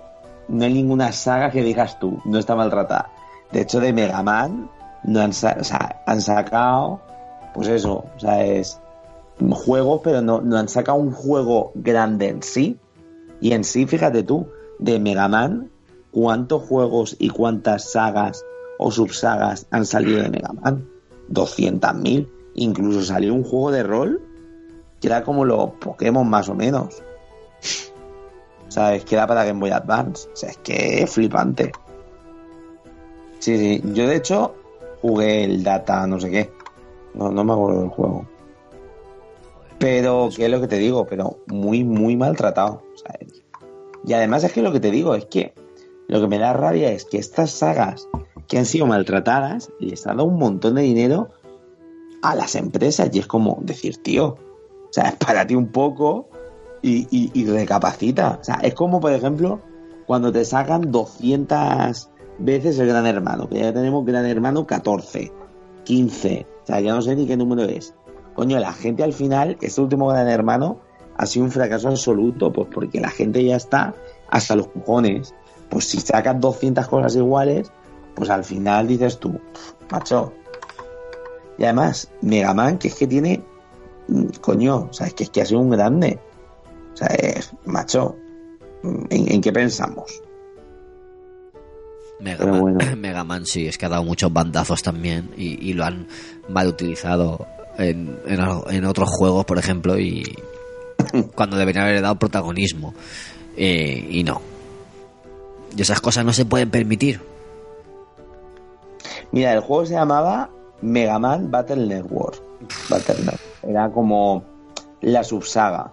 no hay ninguna saga que digas tú, no está maltratada. De hecho, de Mega Man no han, sa- o sea, han sacado, pues eso, o sea, es juegos, pero no, no han sacado un juego grande en sí. Y en sí, fíjate tú, de Mega Man, ¿cuántos juegos y cuántas sagas o subsagas han salido de Mega Man? 200.000. Incluso salió un juego de rol que era como los Pokémon más o menos. ¿Sabes? Que era para Game Boy Advance. O sea, es que es flipante. Sí, sí. Yo de hecho jugué el Data no sé qué. No, no me acuerdo del juego. Pero, ¿qué es lo que te digo? Pero muy, muy maltratado. ¿sabes? Y además es que lo que te digo es que lo que me da rabia es que estas sagas que han sido maltratadas les han dado un montón de dinero a las empresas y es como decir, tío, o sea, párate un poco y, y, y recapacita. O sea, es como, por ejemplo, cuando te sacan 200 veces el Gran Hermano, que ya tenemos Gran Hermano 14, 15, o sea, ya no sé ni qué número es. Coño, la gente al final, este último Gran Hermano ha sido un fracaso absoluto, pues porque la gente ya está hasta los cojones. Pues si sacas 200 cosas iguales, pues al final dices tú, macho. Y además, Mega Man, que es que tiene, mm, coño, o sea, es que, es que ha sido un grande. O sea, es, macho, ¿en, en qué pensamos? Mega Man, bueno. Mega Man sí, es que ha dado muchos bandazos también y, y lo han mal utilizado en, en, algo- en otros juegos, por ejemplo, y cuando deberían haber dado protagonismo. Eh, y no. Y esas cosas no se pueden permitir. Mira, el juego se llamaba Mega Man Battle Network. Battle Network. Era como la subsaga.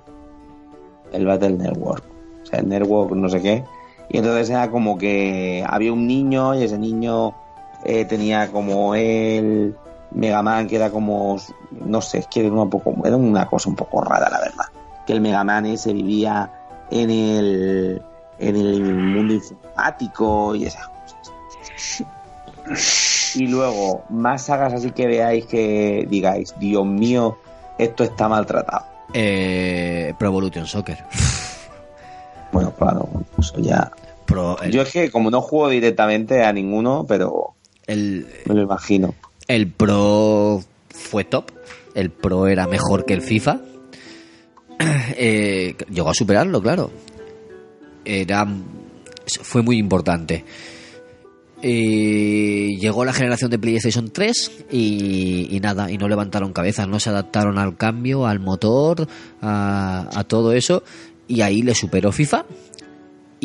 El Battle Network. O sea, el Network no sé qué. Y entonces era como que había un niño y ese niño eh, tenía como el Mega Man que era como, no sé, es que era, un poco, era una cosa un poco rara, la verdad. Que el Mega Man ese vivía en el, en el mundo informático y esas cosas. Y luego, más sagas así que veáis que digáis, Dios mío, esto está maltratado. Eh, Pro Evolution Soccer. Bueno, claro, eso ya. Pro, el, Yo es que como no juego directamente a ninguno, pero el, me lo imagino. El Pro fue top. El Pro era mejor que el FIFA. Eh, llegó a superarlo, claro. Era, fue muy importante. Eh, llegó la generación de PlayStation 3 y, y nada, y no levantaron cabezas, no se adaptaron al cambio, al motor, a, a todo eso, y ahí le superó FIFA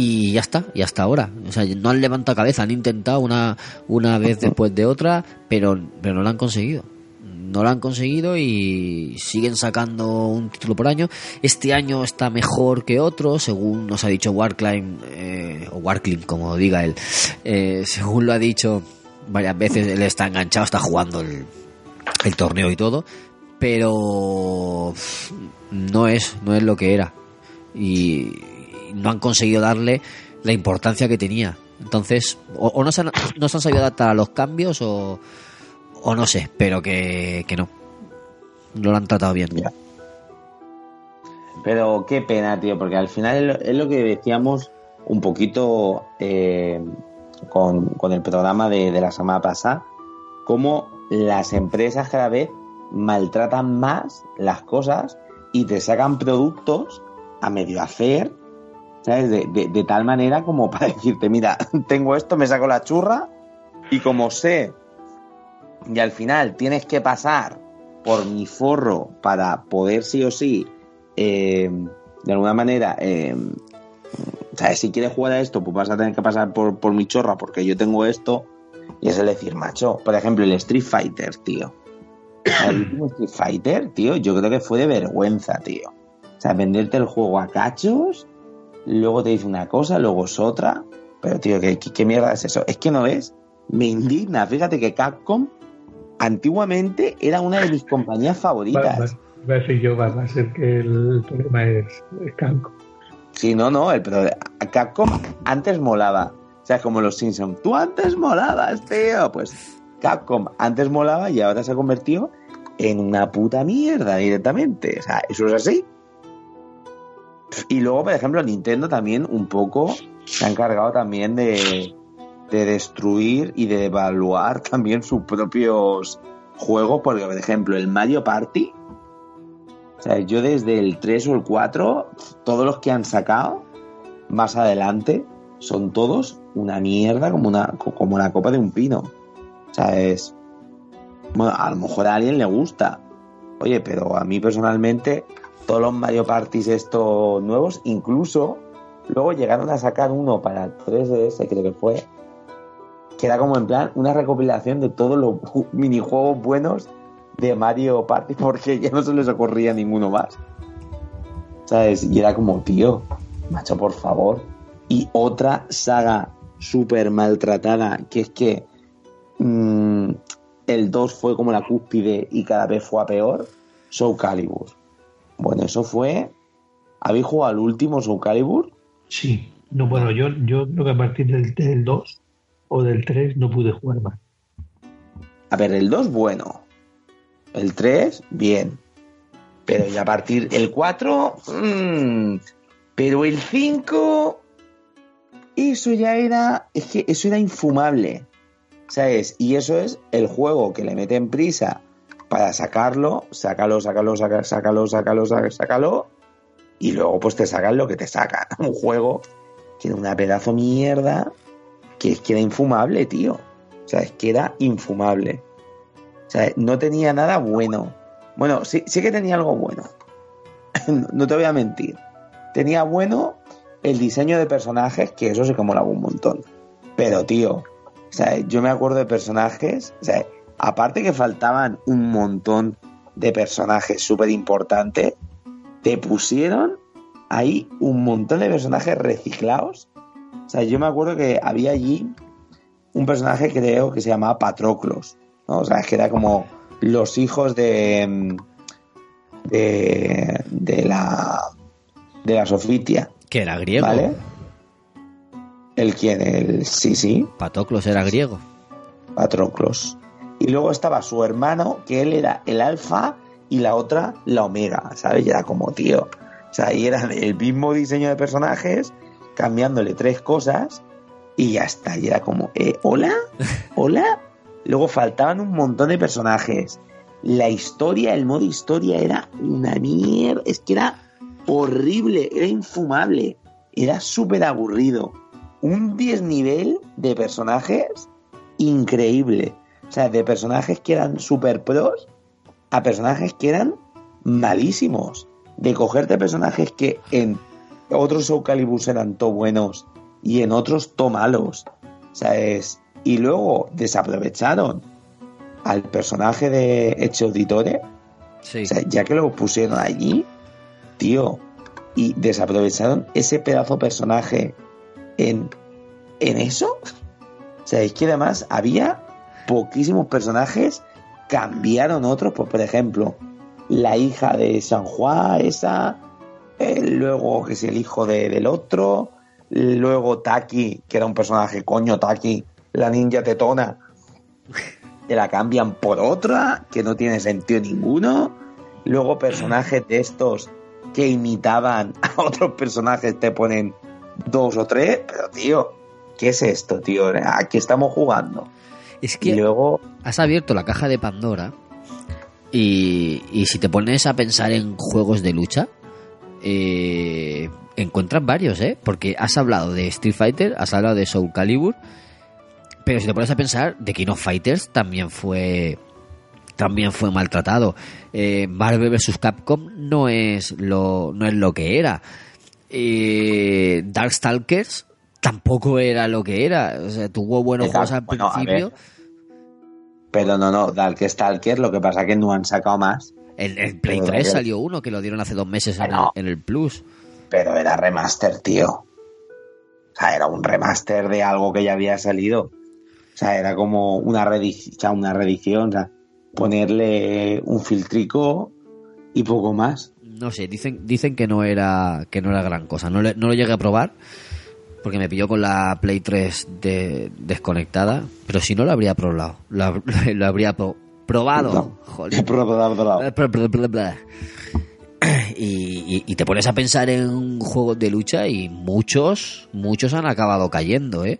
y ya está, y hasta ahora. O sea, no han levantado cabeza, han intentado una, una vez después de otra, pero, pero no lo han conseguido. No lo han conseguido y siguen sacando un título por año. Este año está mejor que otro, según nos ha dicho Warclimb, eh, o Warclimb, como diga él. Eh, según lo ha dicho varias veces, él está enganchado, está jugando el, el torneo y todo, pero no es, no es lo que era. Y no han conseguido darle la importancia que tenía. Entonces, o, no, se han, no se han sabido adaptar a los cambios o, o no sé, pero que, no. No lo han tratado bien. Ya. Pero qué pena, tío, porque al final es lo, es lo que decíamos un poquito eh, con, con el programa de, de la semana pasada, cómo las empresas cada vez maltratan más las cosas y te sacan productos a medio hacer ¿sabes? De, de- de tal manera como para decirte, mira, tengo esto, me saco la churra y como sé, y al final tienes que pasar por mi forro para poder sí o sí, eh, de alguna manera, eh, ¿sabes? Si quieres jugar a esto, pues vas a tener que pasar por, por mi chorra porque yo tengo esto. Y es el decir, macho, por ejemplo, el Street Fighter, tío. El último Street Fighter, tío, yo creo que fue de vergüenza, tío. O sea, venderte el juego a cachos, luego te dice una cosa, luego es otra. Pero, tío, ¿qué, qué, qué mierda es eso? Es que no ves, me indigna. Fíjate que Capcom antiguamente era una de mis compañías favoritas. va- va a ser yo, va, va a ser que el problema es, es Canco. Sí, no, no, el, pero Capcom antes molaba. O sea, como los Simpsons. Tú antes molabas, tío. Pues Capcom antes molaba y ahora se ha convertido en una puta mierda directamente. O sea, eso es así. Y luego, por ejemplo, Nintendo también un poco se ha encargado también de, de destruir y de evaluar también sus propios juegos. Porque, por ejemplo, el Mario Party. O sea, yo desde el 3 o el 4, todos los que han sacado más adelante son todos una mierda como una como la copa de un pino. O sea, es bueno, a lo mejor a alguien le gusta. Oye, pero a mí personalmente todos los Mario Parties estos nuevos, incluso luego llegaron a sacar uno para el 3DS, creo que fue, que era como en plan una recopilación de todos los ju- minijuegos buenos de Mario Party porque ya no se les ocurría ninguno más. ¿Sabes? Y era como, tío, macho, por favor. Y otra saga súper maltratada, que es que mm, el 2 fue como la cúspide y cada vez fue a peor, Soul Calibur. Bueno, eso fue... ¿Habéis jugado al último Soul Calibur? Sí, no, bueno, yo, yo creo que a partir del, del 2 o del 3 no pude jugar más. A ver, el 2 bueno. El 3, bien. Pero ya a partir el 4, mm, pero el 5, eso ya era, es que eso era infumable. ¿Sabes? Y eso es el juego que le meten prisa para sacarlo, sácalo, sácalo, sácalo, sácalo, sácalo, sácalo, y luego pues te sacan lo que te sacan. Un juego que era una pedazo mierda que es que era infumable, tío. O sea, es que era infumable. O sea, no tenía nada bueno. Bueno, sí, sí que tenía algo bueno. no te voy a mentir. Tenía bueno el diseño de personajes, que eso sí que molaba un montón. Pero, tío, o sea, yo me acuerdo de personajes, o sea, aparte que faltaban un montón de personajes súper importantes, te pusieron ahí un montón de personajes reciclados. O sea, yo me acuerdo que había allí un personaje creo que se llamaba Patroclos. ¿no? O sea, es que era como los hijos de. de. de la. de la Sofitia. Que era griego. ¿Vale? ¿El quién? El. Sí, sí. Patoclos era griego. Patroclos. Y luego estaba su hermano, que él era el alfa y la otra la omega, ¿sabes? Y era como, tío. O sea, y era el mismo diseño de personajes, cambiándole tres cosas y ya está. Y era como, eh, ¿hola? ¿Hola? Luego faltaban un montón de personajes. La historia, el modo historia era una mierda. Es que era horrible, era infumable, era súper aburrido. Un desnivel de personajes increíble. O sea, de personajes que eran super pros a personajes que eran malísimos. De cogerte personajes que en otros Soul Calibur eran to buenos y en otros to malos. O sea, es... Y luego desaprovecharon al personaje de Hecho Auditore. Sí. O sea, ya que lo pusieron allí, tío, y desaprovecharon ese pedazo personaje en, en eso. O sea, es que además había poquísimos personajes, cambiaron otros, pues por ejemplo, la hija de San Juan, esa, eh, luego que es el hijo de- del otro, luego Taki, que era un personaje, coño, Taki, la ninja tetona, te la cambian por otra, que no tiene sentido ninguno. Luego personajes de estos que imitaban a otros personajes te ponen dos o tres, pero tío, ¿qué es esto, tío? ¿A qué estamos jugando? Es Y que luego, has abierto la caja de Pandora y, y si te pones a pensar en juegos de lucha, eh, encuentras varios, ¿eh? Porque has hablado de Street Fighter, has hablado de Soul Calibur, pero si te pones a pensar, The King of Fighters también fue también fue maltratado. Eh, Marvel vs. Capcom no es lo no es lo que era. Eh, Darkstalkers tampoco era lo que era. O sea, tuvo buenos Exacto. juegos al Bueno, principio. Pero no, no, Darkstalker, lo que pasa que no han sacado más, El, el Play Pero 3 que- salió uno que lo dieron hace dos meses en, el, en el Plus. pero era remaster, tío. O sea, era un remaster de algo que ya había salido. O sea, era como una, reedic- o sea, una reedición, o sea, ponerle un filtrico y poco más. No sé, dicen, dicen que no era que no era gran cosa. No, le- no lo llegué a probar porque me pilló con la Play 3 de- desconectada, pero si no lo habría probado. Lo, lo habría pro- probado. Joder. Y te pones a pensar en juegos de lucha y muchos, muchos han acabado cayendo, ¿eh?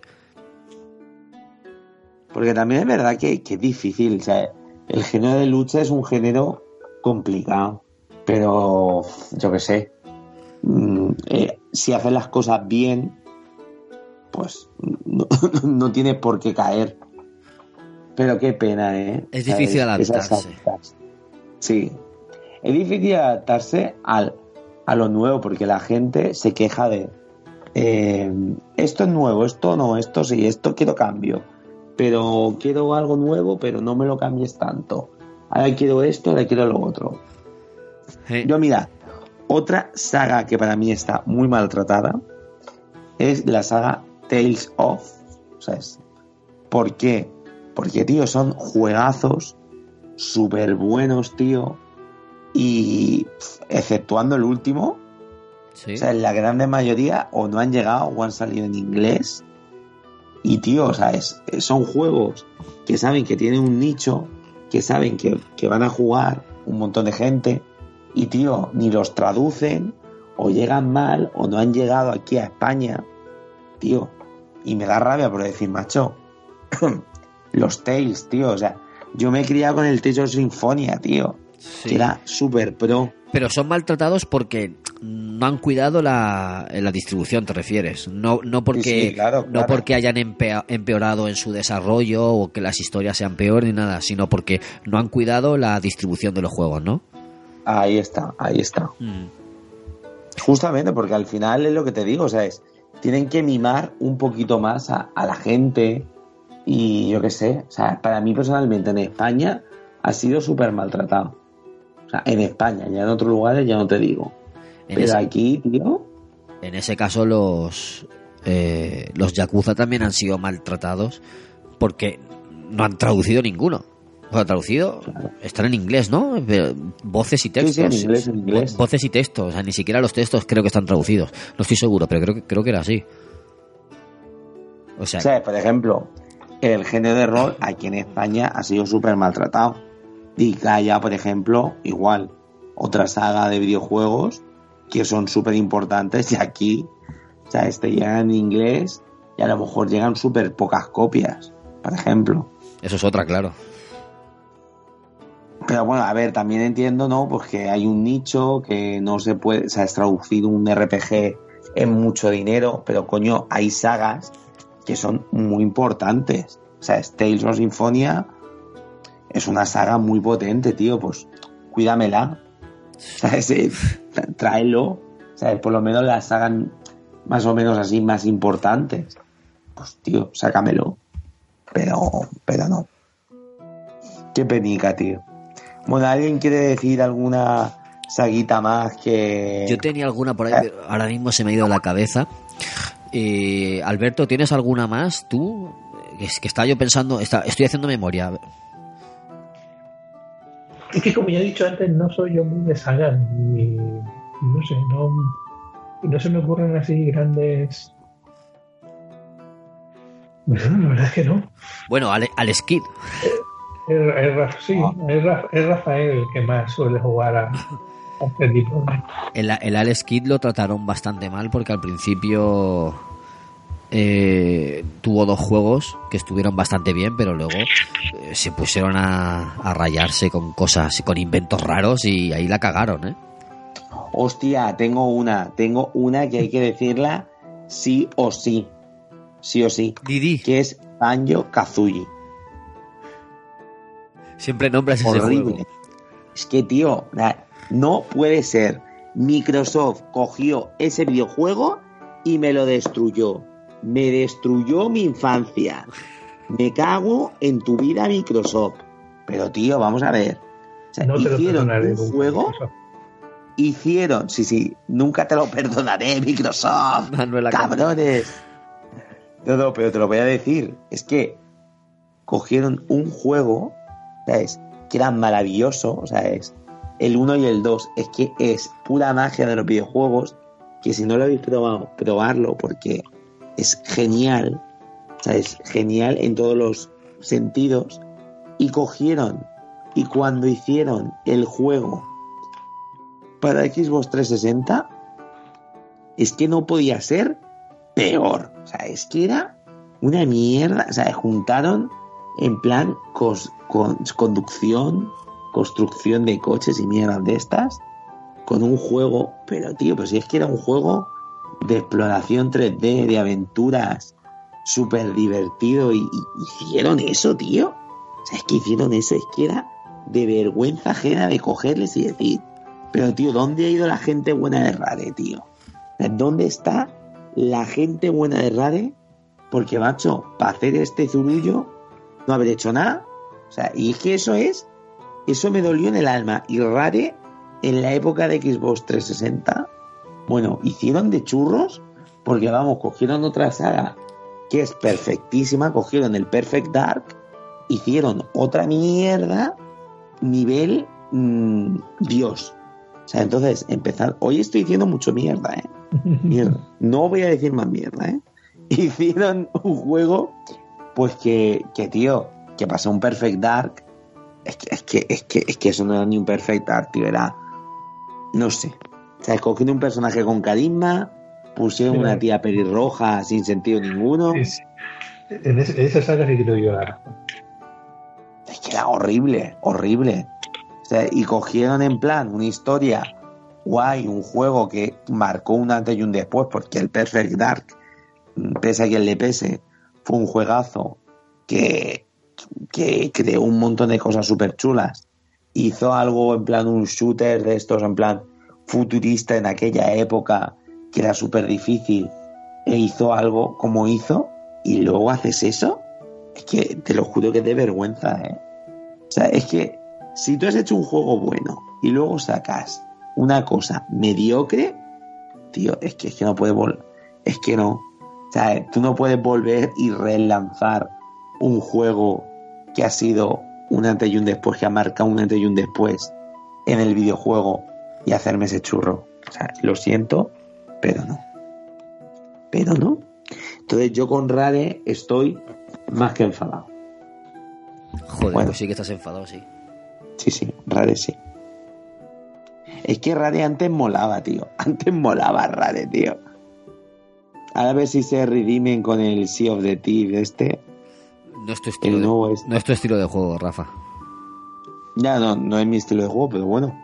Porque también es verdad que, que es difícil. O sea, el género de lucha es un género complicado. Pero yo qué sé. mm, eh, si haces las cosas bien, pues no, no tiene por qué caer. Pero qué pena, ¿eh? Es difícil adaptarse. Sí. Es difícil adaptarse al, a lo nuevo porque la gente se queja de eh, esto es nuevo, esto no, esto sí, esto quiero cambio. Pero quiero algo nuevo, pero no me lo cambies tanto. Ahora quiero esto, ahora quiero lo otro. Yo, mira, otra saga que para mí está muy maltratada es la saga Tales of. ¿Sabes? ¿Por qué? Porque, tío, son juegazos súper buenos, tío. Y exceptuando el último, sí. o sea, en la grande mayoría o no han llegado o han salido en inglés. Y tío, o sea, es- son juegos que saben que tienen un nicho, que saben que, que van a jugar un montón de gente. Y tío, ni los traducen, o llegan mal, o no han llegado aquí a España. Tío, y me da rabia por decir, macho, los Tales, tío, o sea, yo me he criado con el of Sinfonia, tío, Sí. que era súper pro. Pero son maltratados porque no han cuidado la, la distribución, te refieres. No, no porque, Sí, sí, claro, no porque hayan empeorado en su desarrollo o que las historias sean peor ni nada, sino porque no han cuidado la distribución de los juegos, ¿no? Ahí está, ahí está. Mm. Justamente porque al final es lo que te digo, o sea, es, tienen que mimar un poquito más a, a la gente y yo qué sé, o sea, para mí personalmente en España ha sido súper maltratado. O sea, en España, ya en otros lugares ya no te digo. En, Pero ese, aquí, tío, en ese caso los, eh, los Yakuza también han sido maltratados porque no han traducido ninguno. O sea, traducido, están en inglés, ¿no? Voces y textos. sí, en inglés, en inglés. Vo- Voces y textos, o sea, ni siquiera los textos creo que están traducidos. No estoy seguro, pero creo que, creo que era así. O sea, o sea, por ejemplo, el género de rol aquí en España ha sido súper maltratado. Y Gaia, por ejemplo, igual, otra saga de videojuegos que son súper importantes y aquí, o sea, este llegan en inglés y a lo mejor llegan súper pocas copias, por ejemplo. eso es otra, claro. Pero bueno, a ver, también entiendo, ¿no? Pues que hay un nicho que no se puede, o sea, es traducir un RPG en mucho dinero, pero coño, hay sagas que son muy importantes. O sea, es Tales of Symphonia es una saga muy potente, tío, pues cuídamela. ¿Sabes? Tráelo. ¿Sabes? Por lo menos las sagas más o menos así más importantes. Pues tío, sácamelo. Pero, pero no. Qué penica, tío. Bueno, ¿alguien quiere decir alguna saguita más que... Yo tenía alguna por ahí, pero ahora mismo se me ha ido la cabeza. Eh, Alberto, ¿tienes alguna más tú? Es que estaba yo pensando, está- estoy haciendo memoria. Es que como ya he dicho antes, no soy yo muy de sagas y no sé, no, no se me ocurren así grandes. No, la verdad es que no. Bueno, al, al Skid. Es, sí, es, es Rafael el que más suele jugar a, a este tipo. El, el Alex Kidd lo trataron bastante mal porque al principio eh, tuvo dos juegos que estuvieron bastante bien, pero luego eh, se pusieron a, a rayarse con cosas, con inventos raros y ahí la cagaron, ¿eh? Hostia, tengo una, tengo una que hay que decirla sí o sí. Sí o sí. Didi. Que es Banjo Kazooie. Siempre nombras ese Horrible. juego. Es que, tío, no puede ser. Microsoft cogió ese videojuego y me lo destruyó. Me destruyó mi infancia. Me cago en tu vida, Microsoft. Pero, tío, vamos a ver. O sea, No te lo hicieron perdonaré un juego, Microsoft. hicieron, sí, sí, nunca te lo perdonaré, Microsoft. Cabrones. No, no, pero te lo voy a decir. Es que cogieron un juego, ¿sabes? Que era maravilloso, o sea, es el 1 y el 2. Es que es pura magia de los videojuegos. Que si no lo habéis probado, probarlo porque es genial. O sea, es genial en todos los sentidos. Y cogieron, y cuando hicieron el juego para Xbox 360, es que no podía ser peor. O sea, es que era una mierda. O sea, juntaron en plan conducción, construcción de coches y mierdas de estas con un juego. Pero, tío, pero si es que era un juego de exploración 3D, de aventuras, súper divertido. Y, hicieron eso, tío. O sea, es que hicieron eso. Es que era de vergüenza ajena de cogerles y decir, pero, tío, ¿dónde ha ido la gente buena de Rare, tío? ¿Dónde está la gente buena de Rare? Porque, macho, para hacer este zurullo, no haber hecho nada. O sea, y es que eso es, eso me dolió en el alma. Y Rare, en la época de Xbox 360, bueno, hicieron de churros, porque vamos, cogieron otra saga que es perfectísima, cogieron el Perfect Dark, hicieron otra mierda, nivel mm, Dios. O sea, entonces, empezar. Hoy estoy diciendo mucho mierda, ¿eh? Mierda. No voy a decir más mierda, ¿eh? Hicieron un juego, pues que, que tío, que pasó un Perfect Dark. Es que, es que, es que, es que eso no era ni un Perfect Dark, tío, era. No sé. O sea, escogieron un personaje con carisma, pusieron una tía pelirroja sin sentido ninguno. En, esa saga sí la razón. Es que era horrible, horrible. O sea, y cogieron en plan una historia guay, un juego que marcó un antes y un después, porque el Perfect Dark, pese a quien le pese, fue un juegazo que, que creó un montón de cosas súper chulas. Hizo algo en plan un shooter de estos, en plan futurista en aquella época, que era súper difícil, e hizo algo como hizo, y luego haces eso. Es que te lo juro que de vergüenza, ¿eh? O sea, es que si tú has hecho un juego bueno y luego sacas una cosa mediocre, tío, es que, es que no puedes volver. Es que no. O sea, tú no puedes volver y relanzar un juego que ha sido un antes y un después, que ha marcado un antes y un después en el videojuego y hacerme ese churro. O sea, lo siento, pero no. Pero no. Entonces yo con Rare estoy más que enfadado. Joder, Bueno. pues sí que estás enfadado, sí. Sí, sí, Rare sí. Es que Rare antes molaba, tío. Antes molaba Rare, tío. Ahora a ver si se redimen con el Sea of the Thief este. No es tu estilo, El de, nuevo este. no es tu estilo de juego, Rafa. Ya no, no es mi estilo de juego, pero bueno.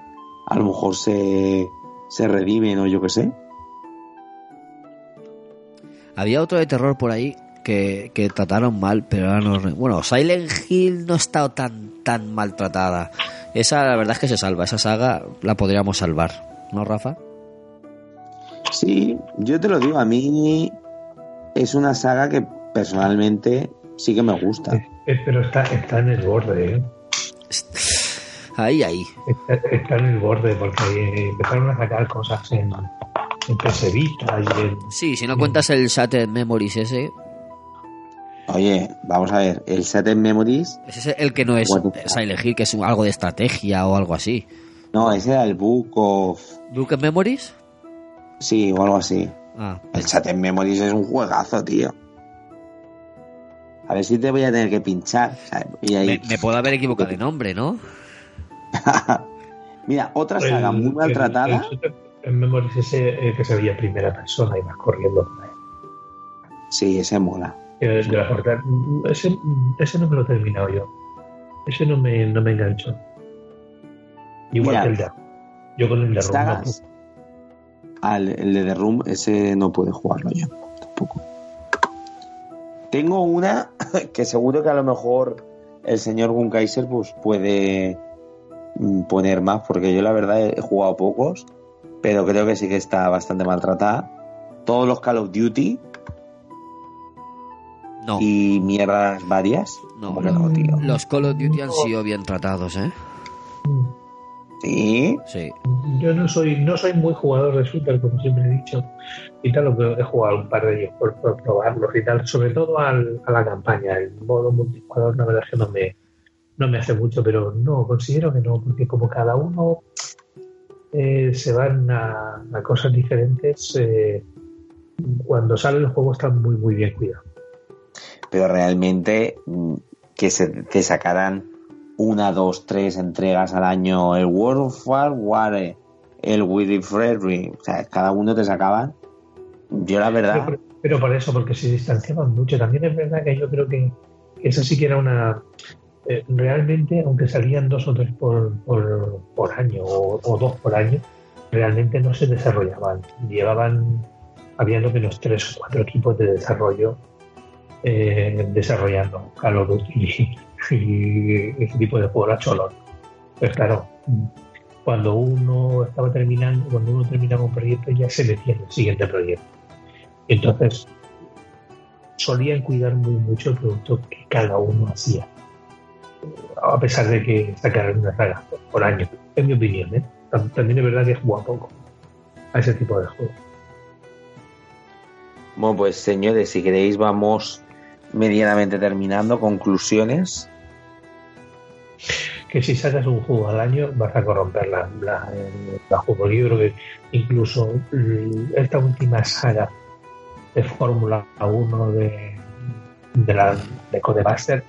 A lo mejor se, se redimen o yo qué sé. Había otro de terror por ahí que, que trataron mal, pero ahora no... Bueno, Silent Hill no ha estado tan, tan maltratada. Esa, la verdad es que se salva. Esa saga la podríamos salvar. ¿No, Rafa? Sí, yo te lo digo, a mí es una saga que personalmente sí que me gusta. Eh, pero está, está en el borde, ¿eh? Ahí, ahí. Está, está en el borde porque eh, empezaron a sacar cosas en, en PS Vita y en... Sí, si no cuentas el Shattered Memories ese, Oye, vamos a ver, el Set Memories, ese es el que no es Bueno. Silent Hill, que es un- algo de estrategia o algo así. no, ese era el Book of... ¿Broken Memories? Sí, o algo así. Ah, El Chat en Memories es un juegazo, tío. A ver si te voy a tener que pinchar. ¿sabes? Y ahí- me, me puedo haber equivocado de nombre, ¿no? Mira, otra saga muy maltratada. el- el- En Memories ese eh, que se veía en primera persona y vas corriendo. Sí, ese mola. Eh, de la portada. Ese, ese no me lo he terminado yo. Ese no me, no me enganchó. Igual Mira, que el de Yo con el de Rumba, sagas, al el de The Room, ese no puede jugarlo yo tampoco. Tengo una que seguro que a lo mejor el señor Gunkaiser pues puede mm, poner más, porque yo la verdad he jugado pocos, pero creo que sí que está bastante maltratada. Todos los Call of Duty No, y mierdas varias. no, los Call of Duty han sido bien tratados, ¿eh? Sí. Sí. Yo no soy no soy muy jugador de shooter, como siempre he dicho, y tal, lo que he jugado un par de ellos por, por probarlos y tal, sobre todo al- a la campaña. El modo multijugador, la verdad es que no me, no me hace mucho, pero no, considero que no, porque como cada uno eh, se van a, a cosas diferentes, eh, cuando sale el juego está muy, muy bien cuidado. Pero realmente mm, que se te sacaran una, dos, tres entregas al año, el World of Warfare, el Willy Fredry, o sea, cada uno te sacaban. Yo la verdad, Pero, pero por eso, porque se distanciaban mucho. También es verdad que yo creo que eso sí que era una. eh, realmente, aunque salían dos o tres por, por, por año o, o dos por año, realmente no se desarrollaban. Llevaban, había lo menos tres o cuatro equipos de desarrollo eh, desarrollando Call of y, y ese tipo de juegos a cholón. Pues claro, cuando uno estaba terminando, cuando uno terminaba un proyecto ya se metía en el siguiente proyecto. Entonces, solían cuidar muy mucho el producto que cada uno hacía. A pesar de que sacaran una saga por año, en mi opinión. ¿eh? Tam- También es verdad que juega poco a ese tipo de juegos. bueno, pues señores, si queréis vamos medianamente terminando, conclusiones. Que si sacas un juego al año vas a corromper la, la, la juego. Porque yo creo que incluso mm, esta última saga de Fórmula 1 de, de la de Codemaster,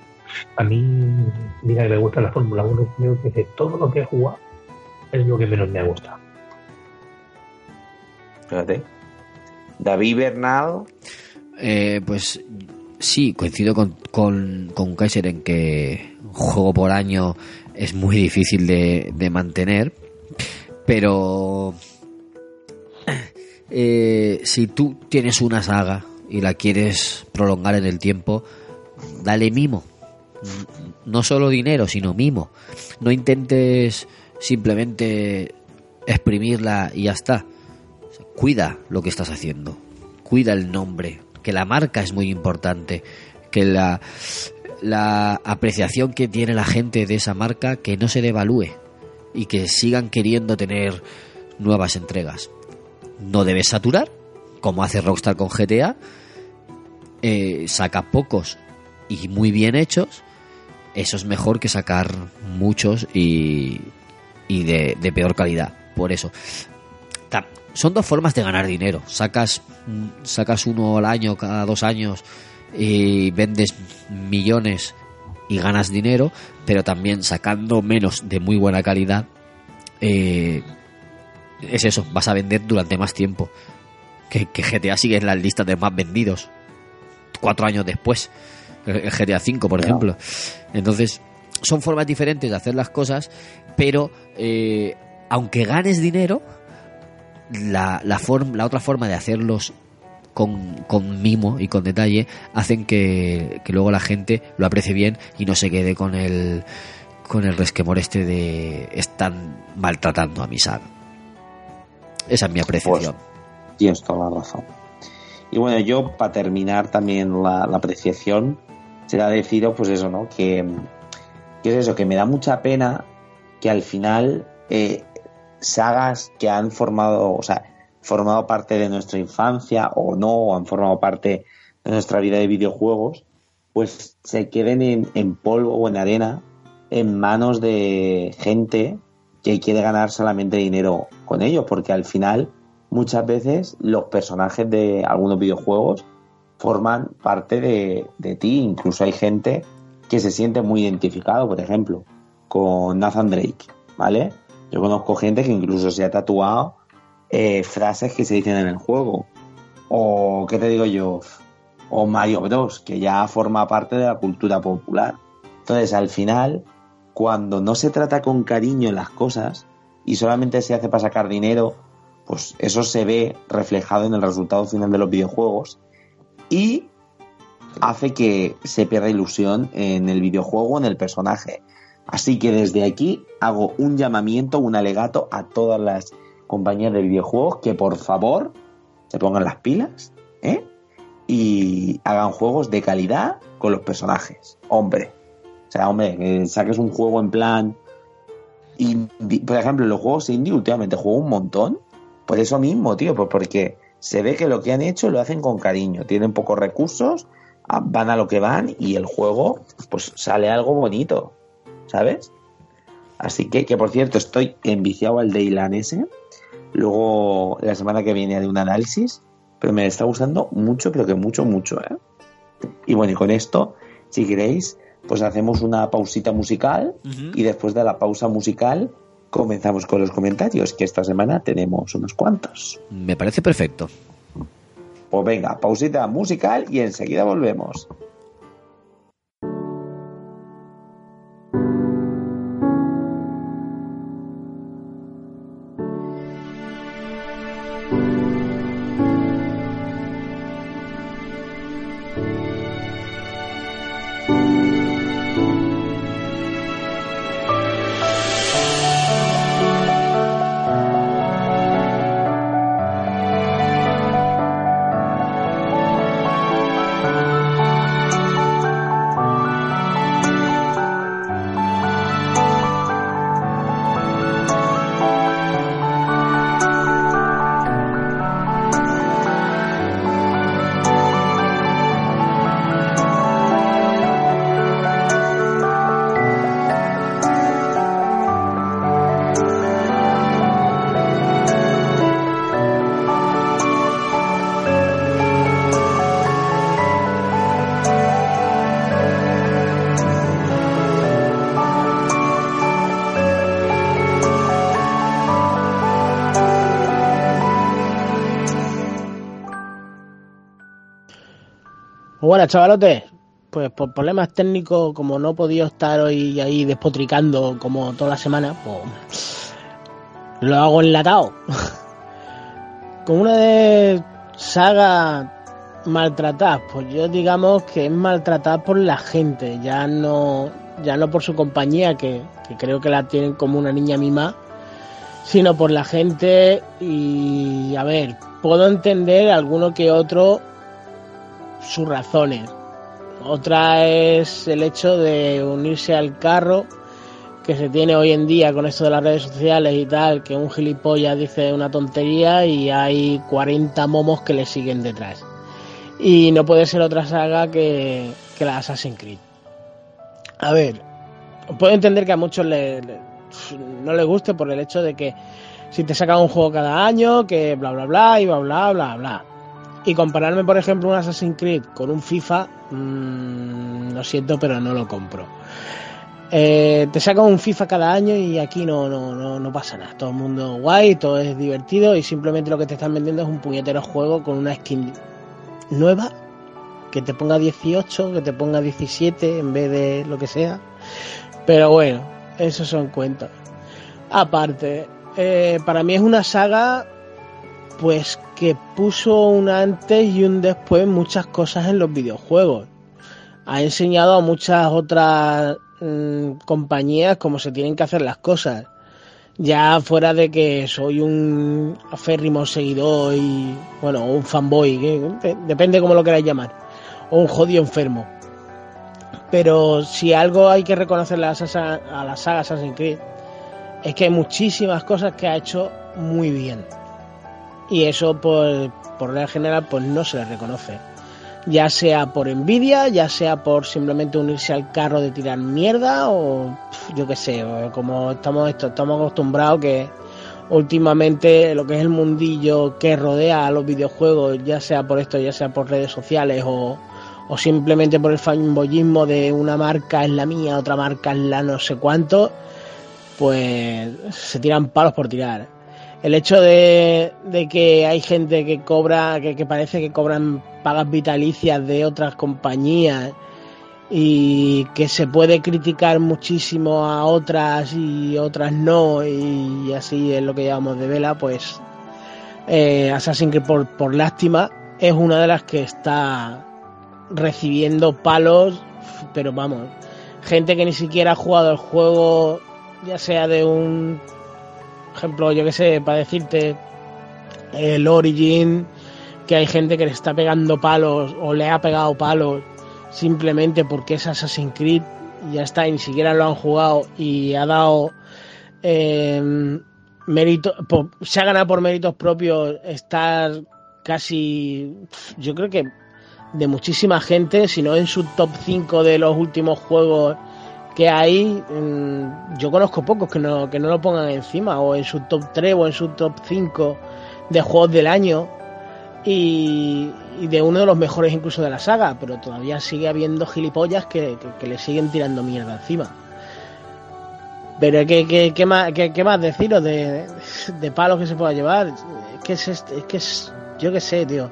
a mí, mira que me gusta la Fórmula 1, creo que de todo lo que he jugado es lo que menos me ha gustado. Fíjate. David Bernal, Eh, pues sí, coincido con, con, con Kaiser en que juego por año es muy difícil de, de mantener, pero eh, si tú tienes una saga y la quieres prolongar en el tiempo, dale mimo. No solo dinero, sino mimo. No intentes simplemente exprimirla y ya está. Cuida lo que estás haciendo. Cuida el nombre. Que la marca es muy importante. Que la, la apreciación que tiene la gente de esa marca que no se devalúe. Y que sigan queriendo tener nuevas entregas. No debes saturar, como hace Rockstar con GTA. Eh, saca pocos y muy bien hechos. Eso es mejor que sacar muchos y, y de, de peor calidad. Por eso. Son dos formas de ganar dinero. Sacas, mm, sacas uno al año, cada dos años, y vendes millones y ganas dinero, pero también sacando menos de muy buena calidad, eh, es eso, vas a vender durante más tiempo. Que, que GTA sigue en las listas de más vendidos cuatro años después. El el GTA V, por ejemplo. Entonces, son formas diferentes de hacer las cosas, pero eh, aunque ganes dinero, la, la, form- la otra forma de hacerlos con, con mimo y con detalle hacen que, que luego la gente lo aprecie bien y no se quede con el con el resquemor este de están maltratando a mi saga. Esa es mi apreciación. tienes toda la razón. Y bueno, yo para terminar también la, la apreciación, será deciros pues eso, ¿no? Que, que es eso, que me da mucha pena que al final eh, sagas que han formado, o sea, formado parte de nuestra infancia o no, o han formado parte de nuestra vida de videojuegos, pues se queden en, en polvo o en arena en manos de gente que quiere ganar solamente dinero con ello, porque al final muchas veces los personajes de algunos videojuegos forman parte de, de ti, incluso hay gente que se siente muy identificado, por ejemplo, con Nathan Drake, ¿vale? Yo conozco gente que incluso se ha tatuado eh, frases que se dicen en el juego. O, ¿qué te digo yo? O Mario Bros, que ya forma parte de la cultura popular. Entonces, al final, cuando no se trata con cariño las cosas y solamente se hace para sacar dinero pues eso se ve reflejado en el resultado final de los videojuegos y hace que se pierda ilusión en el videojuego, en el personaje. Así que desde aquí hago un llamamiento, un alegato a todas las compañías de videojuegos que por favor se pongan las pilas ¿eh? y hagan juegos de calidad con los personajes. Hombre, o sea, hombre, que saques un juego en plan. indie. por ejemplo, los juegos indie últimamente juego un montón. Por eso mismo, tío, porque se ve que lo que han hecho lo hacen con cariño. Tienen pocos recursos, ah, van a lo que van y el juego, pues sale algo bonito. ¿Sabes? Así que, que por cierto, estoy enviciado al Dayland ese. Luego, la semana que viene haré un análisis. Pero me está gustando mucho, creo que mucho, mucho, ¿eh? Y bueno, y con esto, si queréis, pues hacemos una pausita musical y después de la pausa musical comenzamos con los comentarios, que esta semana tenemos unos cuantos. Me parece perfecto. Pues venga, pausita musical y enseguida volvemos. Buenas, chavalotes. Pues por problemas técnicos, como no he podido estar hoy ahí despotricando como toda la semana, pues lo hago enlatado. Con una de saga maltratadas, pues yo digamos que es maltratada por la gente, ya no, ya no por su compañía, que, que creo que la tienen como una niña mima, sino por la gente y a ver, puedo entender alguno que otro sus razones. Otra es el hecho de unirse al carro que se tiene hoy en día con esto de las redes sociales y tal, que un gilipollas dice una tontería y hay 40 momos que le siguen detrás. Y no puede ser otra saga que, que la Assassin's Creed. A ver, puedo entender que a muchos le, no les guste por el hecho de que si te sacan un juego cada año, que bla bla bla y bla bla bla bla. Y compararme, por ejemplo, un Assassin's Creed con un FIFA, mmm, lo siento, pero no lo compro. Eh, te sacan un FIFA cada año y aquí no, no, no, no pasa nada. Todo el mundo guay, todo es divertido y simplemente lo que te están vendiendo es un puñetero juego con una skin nueva que te ponga 18, que te ponga 17 en vez de lo que sea. Pero bueno, esos son cuentos. Aparte, eh, para mí es una saga pues que puso un antes y un después muchas cosas en los videojuegos. Ha enseñado a muchas otras mmm, compañías cómo se tienen que hacer las cosas. Ya fuera de que soy un aférrimo seguidor y, bueno, un fanboy, depende cómo lo queráis llamar, o un jodido enfermo. Pero si algo hay que reconocerle a, a la saga Assassin's Creed, es que hay muchísimas cosas que ha hecho muy bien y eso por, por regla general pues no se le reconoce. Ya sea por envidia ya sea por simplemente unirse al carro de tirar mierda o yo qué sé como estamos esto, estamos acostumbrados que últimamente lo que es el mundillo que rodea a los videojuegos ya sea por esto ya sea por redes sociales o, o simplemente por el fanboyismo de una marca es la mía otra marca es la no sé cuánto pues se tiran palos por tirar el hecho de, de, que hay gente que cobra, que, que, parece que cobran pagas vitalicias de otras compañías y que se puede criticar muchísimo a otras y otras no y así es lo que llamamos de vela, pues eh, Assassin's Creed por, por lástima es una de las que está recibiendo palos, pero vamos, gente que ni siquiera ha jugado el juego, ya sea de un ejemplo, yo que sé, para decirte, el Origin, que hay gente que le está pegando palos o le ha pegado palos simplemente porque es Assassin's Creed ya está, y ni siquiera lo han jugado y ha dado eh, mérito, se ha ganado por méritos propios estar casi, yo creo que de muchísima gente, si no en su top 5 de los últimos juegos que hay, yo conozco pocos que no, que no lo pongan encima, o en su top 3 o en su top 5 de juegos del año, y, de uno de los mejores incluso de la saga, pero todavía sigue habiendo gilipollas que, que, le siguen tirando mierda encima. Pero ¿qué, qué, más, qué, más deciros de, de, palos que se pueda llevar? Es que es, es que es, yo qué sé, tío.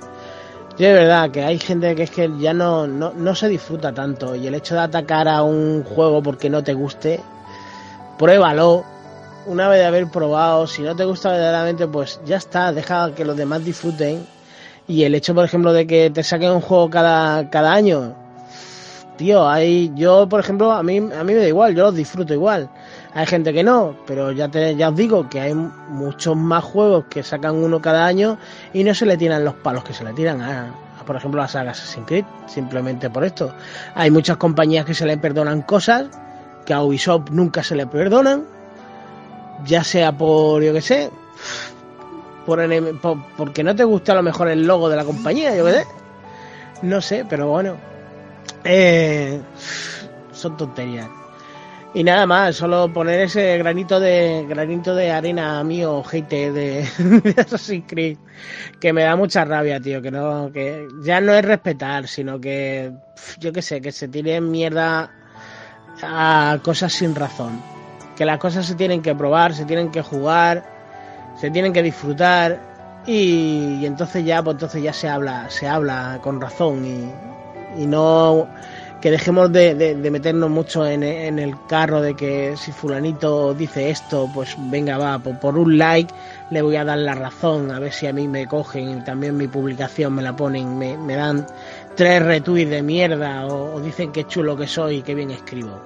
Yo de verdad que hay gente que es que ya no, no, no se disfruta tanto y el hecho de atacar a un juego porque no te guste, pruébalo. Una vez de haber probado, si no te gusta verdaderamente, pues ya está, deja que los demás disfruten. Y el hecho, por ejemplo, de que te saquen un juego cada, cada año, tío, hay, yo, por ejemplo, a mí, a mí me da igual, yo los disfruto igual. Hay gente que no, pero ya, te, os digo que hay muchos más juegos que sacan uno cada año y no se le tiran los palos que se le tiran a, por ejemplo, la saga Assassin's Creed, simplemente por esto. Hay muchas compañías que se le perdonan cosas que a Ubisoft nunca se le perdonan, ya sea por, yo que sé, por, porque no te gusta a lo mejor el logo de la compañía, yo que sé. No sé, pero bueno. Eh, son tonterías. Y nada más, solo poner ese granito de granito de arena mío, hate de, de Assassin's Creed, que me da mucha rabia, tío, que no, que ya no es respetar, sino que yo qué sé, que se tire mierda a cosas sin razón. Que las cosas se tienen que probar, se tienen que jugar, se tienen que disfrutar y, entonces ya, pues entonces ya se habla, se habla con razón y, y no que dejemos de, meternos mucho en, el carro de que si fulanito dice esto, pues venga, va, por, un like le voy a dar la razón, a ver si a mí me cogen y también mi publicación me la ponen, me, dan tres retweets de mierda o, dicen que chulo que soy y que bien escribo.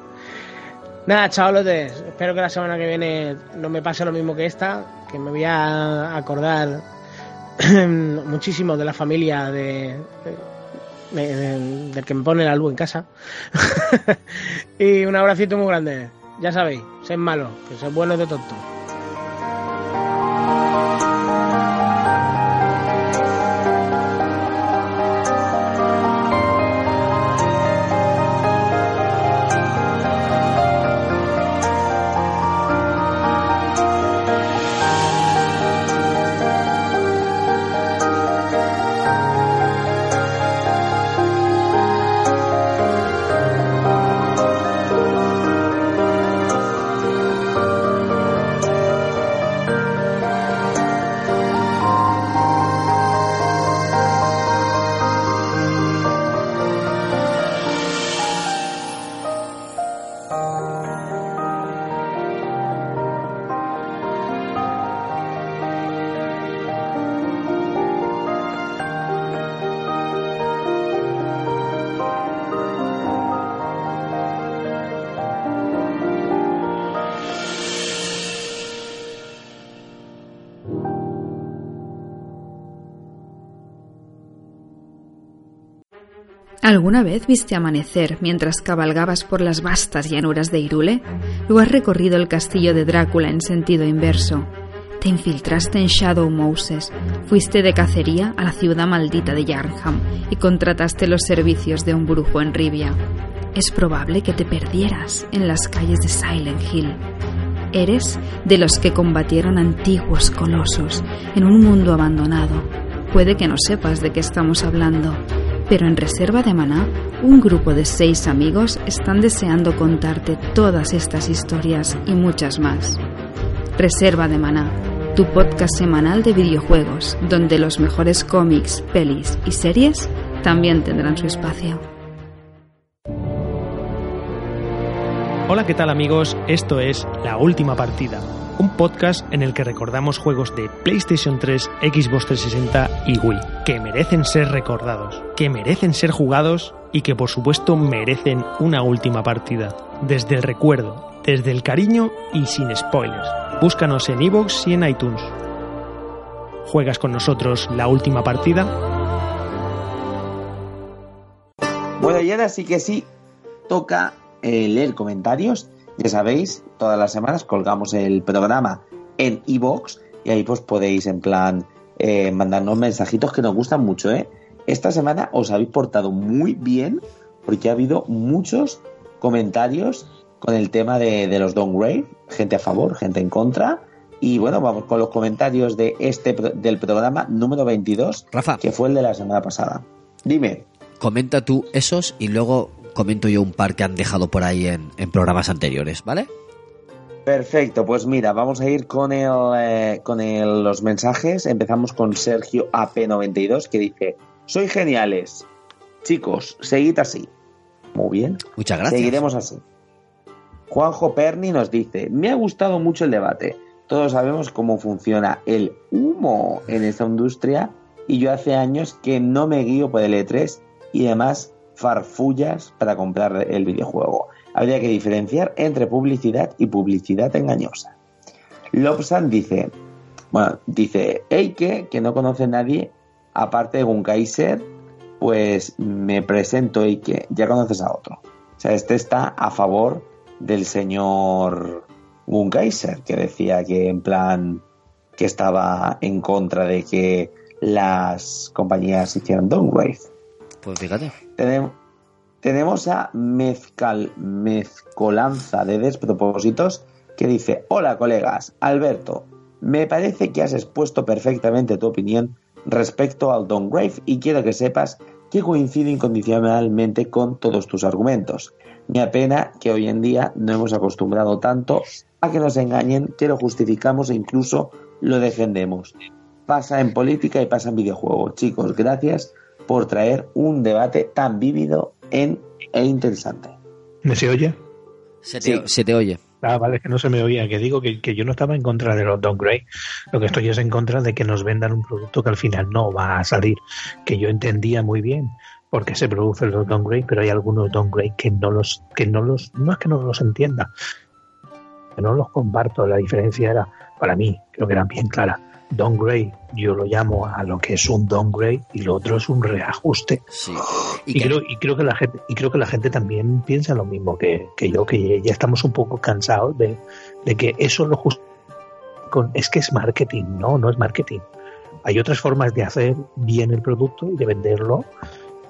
Nada, chavalotes, espero que la semana que viene no me pase lo mismo que esta, que me voy a acordar muchísimo de la familia de del que me pone la luz en casa. y un abracito muy grande. Ya sabéis, sed malo que sois buenos de tonto. ¿Alguna vez viste amanecer mientras cabalgabas por las vastas llanuras de Irule? ¿O has recorrido el castillo de Drácula en sentido inverso? ¿Te infiltraste en Shadow Moses? ¿Fuiste de cacería a la ciudad maldita de Yarnham y contrataste los servicios de un brujo en Rivia? Es probable que te perdieras en las calles de Silent Hill. Eres de los que combatieron antiguos colosos en un mundo abandonado. Puede que no sepas de qué estamos hablando pero en Reserva de Maná, un grupo de seis amigos están deseando contarte todas estas historias y muchas más. Reserva de Maná, tu podcast semanal de videojuegos, donde los mejores cómics, pelis y series también tendrán su espacio. Hola, ¿qué tal amigos? Esto es La Última Partida, un podcast en el que recordamos juegos de PlayStation 3, Xbox 360 y Wii, que merecen ser recordados, que merecen ser jugados y que por supuesto merecen una última partida. Desde el recuerdo, desde el cariño y sin spoilers. Búscanos en iVoox y en iTunes. ¿Juegas con nosotros la última partida? Bueno, y ahora sí que sí, toca eh, leer comentarios. Ya sabéis, todas las semanas colgamos el programa en iVoox y ahí pues podéis en plan eh, mandarnos mensajitos que nos gustan mucho, ¿eh? Esta semana os habéis portado muy bien porque ha habido muchos comentarios con el tema de, de los downgrade, gente a favor, gente en contra. Y bueno, vamos con los comentarios de este del programa número 22, Rafa. que fue el de la semana pasada. Dime. Comenta tú esos y luego comento yo un par que han dejado por ahí en, en programas anteriores, ¿vale? Perfecto, pues mira, vamos a ir con el, eh, con el- los mensajes. Empezamos con Sergio AP92 que dice: Soy geniales. Chicos, seguid así. Muy bien. Muchas gracias. Seguiremos así. Juanjo Perni nos dice: Me ha gustado mucho el debate. Todos sabemos cómo funciona el humo en esta industria y yo hace años que no me guío por el E3 y demás farfullas para comprar el videojuego. Habría que diferenciar entre publicidad y publicidad engañosa. Lobsan dice, bueno, dice Eike, que no conoce a nadie aparte de Gunkaiser, pues me presento Eike, ya conoces a otro. O sea, este está a favor del señor Gunkaiser, que decía que en plan que estaba en contra de que las compañías hicieran downgrade. Pues fíjate. Tenem- tenemos a Mezcal, Mezcolanza de Despropósitos que dice, hola colegas, Alberto, me parece que has expuesto perfectamente tu opinión respecto al downgrade y quiero que sepas que coincide incondicionalmente con todos tus argumentos. Me apena que hoy en día no hemos acostumbrado tanto a que nos engañen que lo justificamos e incluso lo defendemos. Pasa en política y pasa en videojuegos. Chicos, gracias por traer un debate tan vívido en- e interesante. ¿Me se oye? Se te, se te oye. Ah, vale, es que no se me oía. Que digo que, que yo no estaba en contra de los downgrade. Lo que estoy es en contra de que nos vendan un producto que al final no va a salir. Que yo entendía muy bien por qué se producen los downgrade, pero hay algunos downgrade que no los, que no los, no es que no los entienda, que no los comparto. La diferencia era, para mí, creo que era bien clara. Downgrade, yo lo llamo a lo que es un downgrade y lo otro es un reajuste. Sí. Y, creo, y creo que la gente, y creo que la gente también piensa lo mismo que, que yo, que ya estamos un poco cansados de, de que eso lo justo con es que es marketing, no, no es marketing. Hay otras formas de hacer bien el producto y de venderlo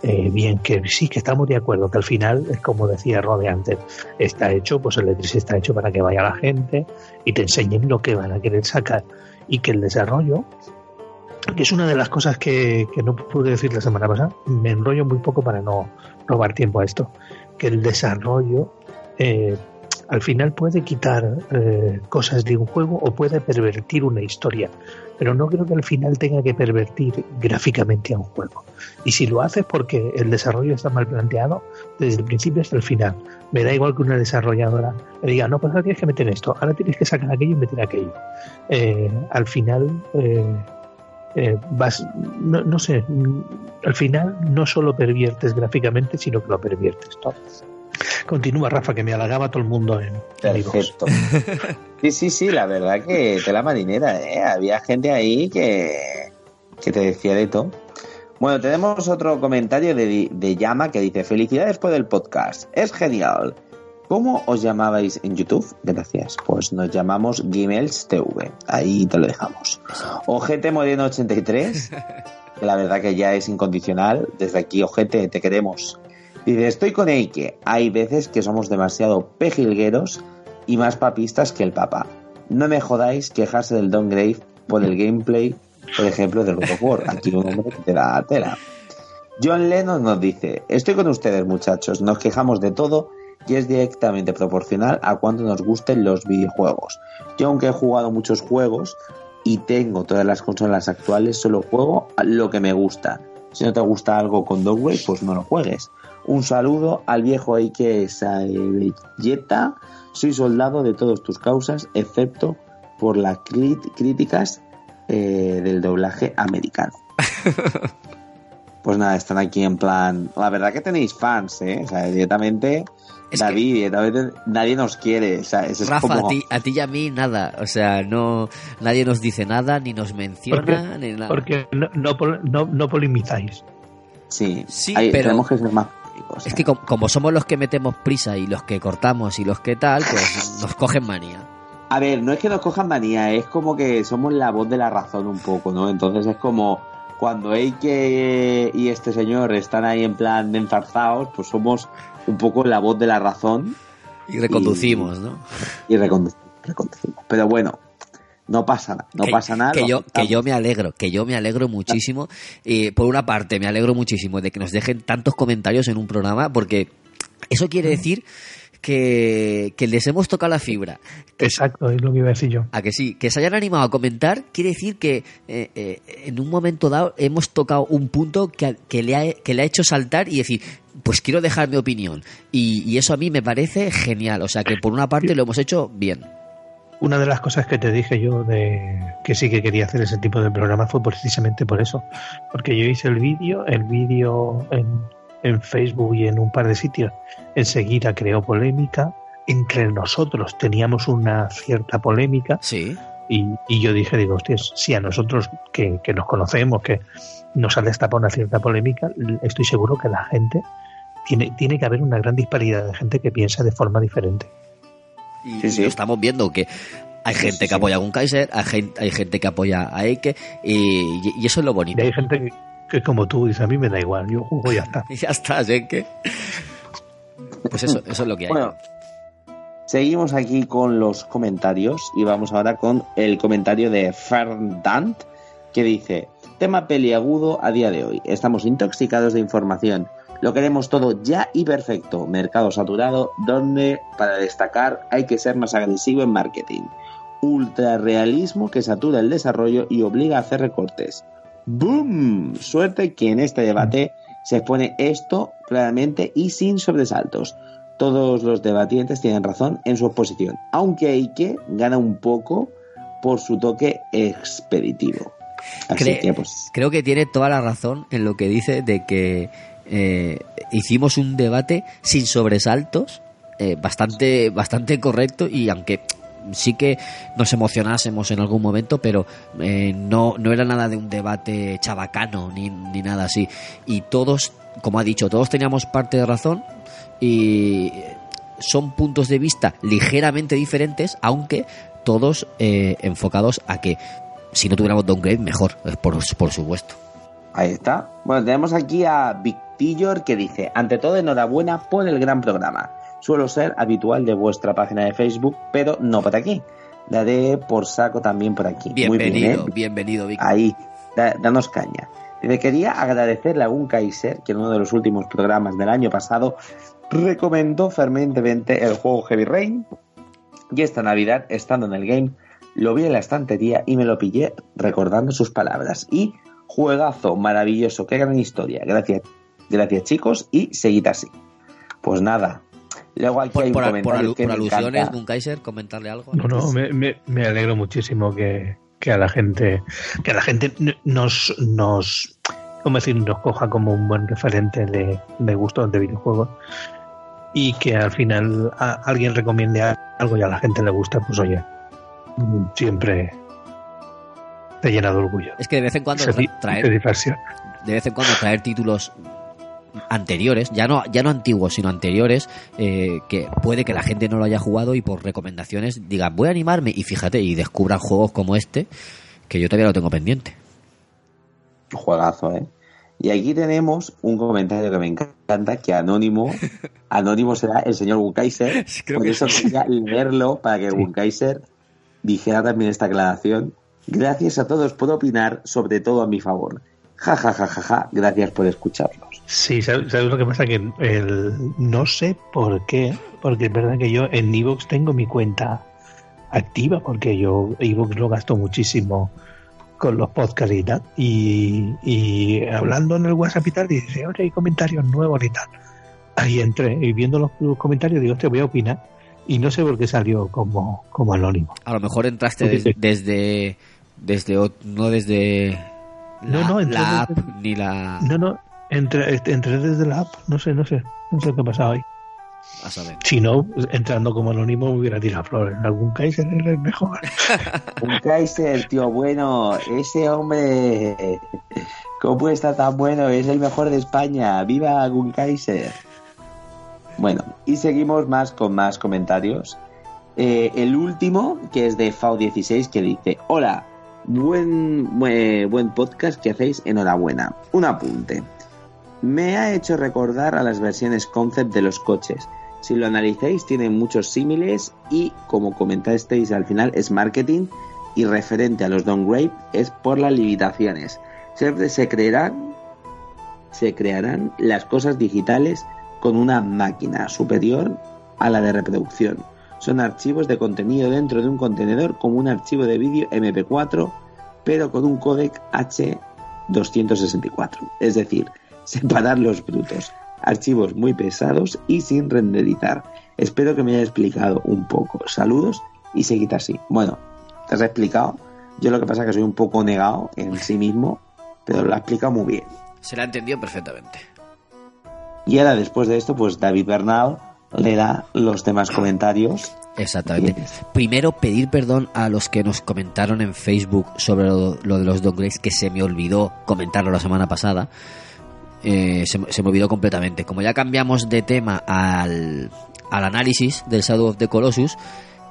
eh, bien, que sí que estamos de acuerdo, que al final es como decía Rode antes, está hecho, pues el E3 está hecho para que vaya la gente y te enseñen lo que van a querer sacar y que el desarrollo que es una de las cosas que, que no pude decir la semana pasada, me enrollo muy poco para no robar tiempo a esto, que el desarrollo eh, al final puede quitar eh, cosas de un juego o puede pervertir una historia, pero no creo que al final tenga que pervertir gráficamente a un juego. Y si lo hace es porque el desarrollo está mal planteado desde el principio hasta el final. Me da igual que una desarrolladora le diga, no, pues ahora tienes que meter esto, ahora tienes que sacar aquello y meter aquello. Eh, al final... Eh, eh, vas, no, no sé, mm, al final no solo perviertes gráficamente, sino que lo perviertes todo. Continúa, Rafa, que me halagaba todo el mundo en. Perfecto. Sí, sí, sí, la verdad que te la marinera, ¿eh? Había gente ahí que, que te decía de todo. Bueno, tenemos otro comentario de, de Llama que dice: Felicidades por el podcast, es genial. ¿Cómo os llamabais en YouTube? Gracias. Pues nos llamamos Gimels TV. Ahí te lo dejamos. Ojete Moreno 83. que La verdad que ya es incondicional. Desde aquí, Ojete, te queremos. Dice, estoy con Eike. Hay veces que somos demasiado pejilgueros y más papistas que el Papa. No me jodáis quejarse del downgrade por el gameplay, por ejemplo, del God War. Aquí un hombre que te da tela. John Lennon nos dice, estoy con ustedes muchachos, nos quejamos de todo y es directamente proporcional a cuánto nos gusten los videojuegos. Yo aunque he jugado muchos juegos y tengo todas las consolas actuales, solo juego lo que me gusta. Si no te gusta algo con Dogway, pues no lo juegues. Un saludo al viejo Eike Saebelleta. Soy soldado de todas tus causas, excepto por las críticas eh, del doblaje americano. pues nada, están aquí en plan. La verdad que tenéis fans, ¿eh? O sea, directamente. David, directamente nadie nos quiere. O sea, es Rafa, como... a, ti, a ti y a mí nada. O sea, no nadie nos dice nada, ni nos menciona, porque, ni nada. Porque no, no, no, no polemizáis. Sí, Sí, Hay- pero- tenemos que ser más críticos, Es ¿eh? que com- como somos los que metemos prisa y los que cortamos y los que tal, pues nos cogen manía. A ver, no es que nos cojan manía, es como que somos la voz de la razón un poco, ¿no? Entonces es como cuando Eike y este señor están ahí en plan de enzarzados, pues somos un poco la voz de la razón Y reconducimos, ¿no? y recondu- reconducimos. Pero bueno, no pasa nada, no que, pasa nada. que yo, que yo me alegro, que yo me alegro muchísimo. Eh, por una parte, me alegro muchísimo de que nos dejen tantos comentarios en un programa, porque eso quiere decir que, que les hemos tocado la fibra. Exacto, es lo que iba a decir yo. A que sí, que se hayan animado a comentar, quiere decir que eh, eh, en un momento dado hemos tocado un punto que, que le ha, que le ha hecho saltar y decir, pues quiero dejar mi opinión. Y, y eso a mí me parece genial. O sea que por una parte lo hemos hecho bien. Una de las cosas que te dije yo de que sí que quería hacer ese tipo de programa fue precisamente por eso. Porque yo hice el vídeo, el vídeo en, en Facebook y en un par de sitios. Enseguida creó polémica. Entre nosotros teníamos una cierta polémica. Sí. Y, y yo dije, digo, hostias, si a nosotros que, que nos conocemos, que nos ha destapado una cierta polémica, estoy seguro que la gente tiene, tiene que haber una gran disparidad de gente que piensa de forma diferente. Y, y lo estamos viendo que hay gente que apoya a un Kaiser, hay gente, hay gente que apoya a Eike y, y eso es lo bonito. Y hay gente que, que como tú dice, a mí me da igual, yo juego y ya está. Y ya está, Eike. Pues eso, eso es lo que hay. Bueno, seguimos aquí con los comentarios y vamos ahora con el comentario de Ferdant que dice: Tema peliagudo a día de hoy. Estamos intoxicados de información. Lo queremos todo ya y perfecto. Mercado saturado, donde para destacar hay que ser más agresivo en marketing. Ultrarrealismo que satura el desarrollo y obliga a hacer recortes. ¡Boom! Suerte que en este debate se expone esto claramente y sin sobresaltos. Todos los debatientes tienen razón en su exposición, aunque Ike gana un poco por su toque expeditivo. Así Cre- que, pues, Creo que tiene toda la razón en lo que dice de que eh, hicimos un debate sin sobresaltos, eh, bastante, bastante correcto y aunque sí que nos emocionásemos en algún momento, pero eh, no, no era nada de un debate chabacano ni, ni nada así. Y todos, como ha dicho, todos teníamos parte de razón y son puntos de vista ligeramente diferentes, aunque todos eh, enfocados a que si no tuviéramos downgrade, mejor, por, por supuesto. Ahí está. Bueno, tenemos aquí a Victillor que dice, ante todo enhorabuena por el gran programa. Suelo ser habitual de vuestra página de Facebook, pero no por aquí. Daré por saco también por aquí. Muy bien, Bienvenido, ¿eh? bienvenido, Víctor. Ahí, da- danos caña. Dice, quería agradecerle a un Kaiser que en uno de los últimos programas del año pasado recomendó fervientemente el juego Heavy Rain. Y esta Navidad, estando en el game, lo vi en la estantería y me lo pillé recordando sus palabras. Y juegazo maravilloso, qué gran historia. Gracias, gracias chicos y seguid así. Pues nada. Luego aquí hay Por, un por, por comentario alu- que por me alusiones, encanta. un Kaiser, comentarle algo. No, no, me, me, me alegro muchísimo que, que a la gente, que a la gente nos, nos, ¿cómo decir? nos coja como un buen referente de, de gustos de videojuegos y que al final a- alguien recomiende algo y a la gente le gusta, pues oye, siempre te llena de orgullo. Es que de vez en cuando traer, de vez en cuando traer títulos anteriores, ya no, ya no antiguos, sino anteriores, eh, que puede que la gente no lo haya jugado y por recomendaciones diga, voy a animarme y fíjate, y descubran juegos como este, que yo todavía lo tengo pendiente. Juegazo, ¿eh? Y aquí tenemos un comentario que me encanta, que Anónimo, Anónimo será el señor Wunkaiser, por eso quería leerlo para que Wunkaiser dijera también esta aclaración. Gracias a todos por opinar, sobre todo a mi favor. Ja, ja, ja, ja, ja. Gracias por escucharnos. Sí, ¿sabes, sabes lo que pasa? Que el, no sé por qué, porque es verdad que yo en Evox tengo mi cuenta activa, porque yo Evox lo gasto muchísimo con los podcasts y tal. Y, y hablando en el WhatsApp y tal, dice, oye, hay comentarios nuevos y tal. Ahí entré y viendo los, los comentarios digo, te voy a opinar. Y no sé por qué salió como, como anónimo. A lo mejor entraste des- desde, desde, no desde la, No, no, la app desde- ni la... No, no, entré, entré desde la app, no sé, no sé, no sé qué ha pasado ahí. A saber. Si no, entrando como anónimo me hubiera tirado flores. Algún Kaiser era el mejor. Un Kaiser, tío, bueno, ese hombre, ¿cómo está tan bueno? Es el mejor de España. ¡Viva Gun Kaiser! Bueno, y seguimos más con más comentarios. Eh, el último, que es de FAO16, que dice: Hola, buen, buen, buen podcast que hacéis, enhorabuena. Un apunte. Me ha hecho recordar a las versiones concept de los coches. Si lo analizáis, tienen muchos símiles y, como comentasteis al final, es marketing y referente a los downgrade es por las limitaciones. Se, se creerán, se crearán las cosas digitales con una máquina superior a la de reproducción. Son archivos de contenido dentro de un contenedor como un archivo de vídeo MP4, pero con un codec H264. Es decir, separar los brutos. Archivos muy pesados y sin renderizar. Espero que me haya explicado un poco. Saludos y seguid así. Bueno, te has explicado. Yo lo que pasa es que soy un poco negado en sí mismo, pero lo ha explicado muy bien. Se la entendió perfectamente. Y ahora, después de esto, pues David Bernal le da los demás comentarios. Exactamente. Primero, pedir perdón a los que nos comentaron en Facebook sobre lo, lo de los downgrades, que se me olvidó comentarlo la semana pasada. Eh, se, se me olvidó completamente. Como ya cambiamos de tema al, al análisis del Shadow of the Colossus,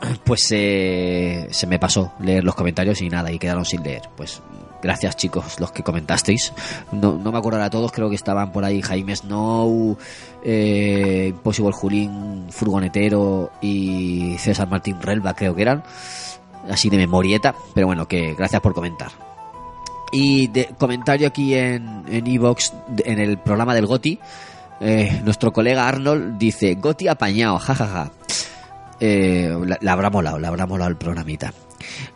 pues eh, se me pasó leer los comentarios y nada, y quedaron sin leer. Pues gracias chicos los que comentasteis. No, no me acuerdo a todos, creo que estaban por ahí Jaime Snow, eh, Impossible Julín, Furgonetero y César Martín Relva, creo que eran. Así de memorieta, pero bueno, que gracias por comentar. Y de comentario aquí en en Evox, en el programa del Goti, eh, nuestro colega Arnold dice, Goti apañado, jajaja. Eh, la, la habrá molado, la habrá molado el programita.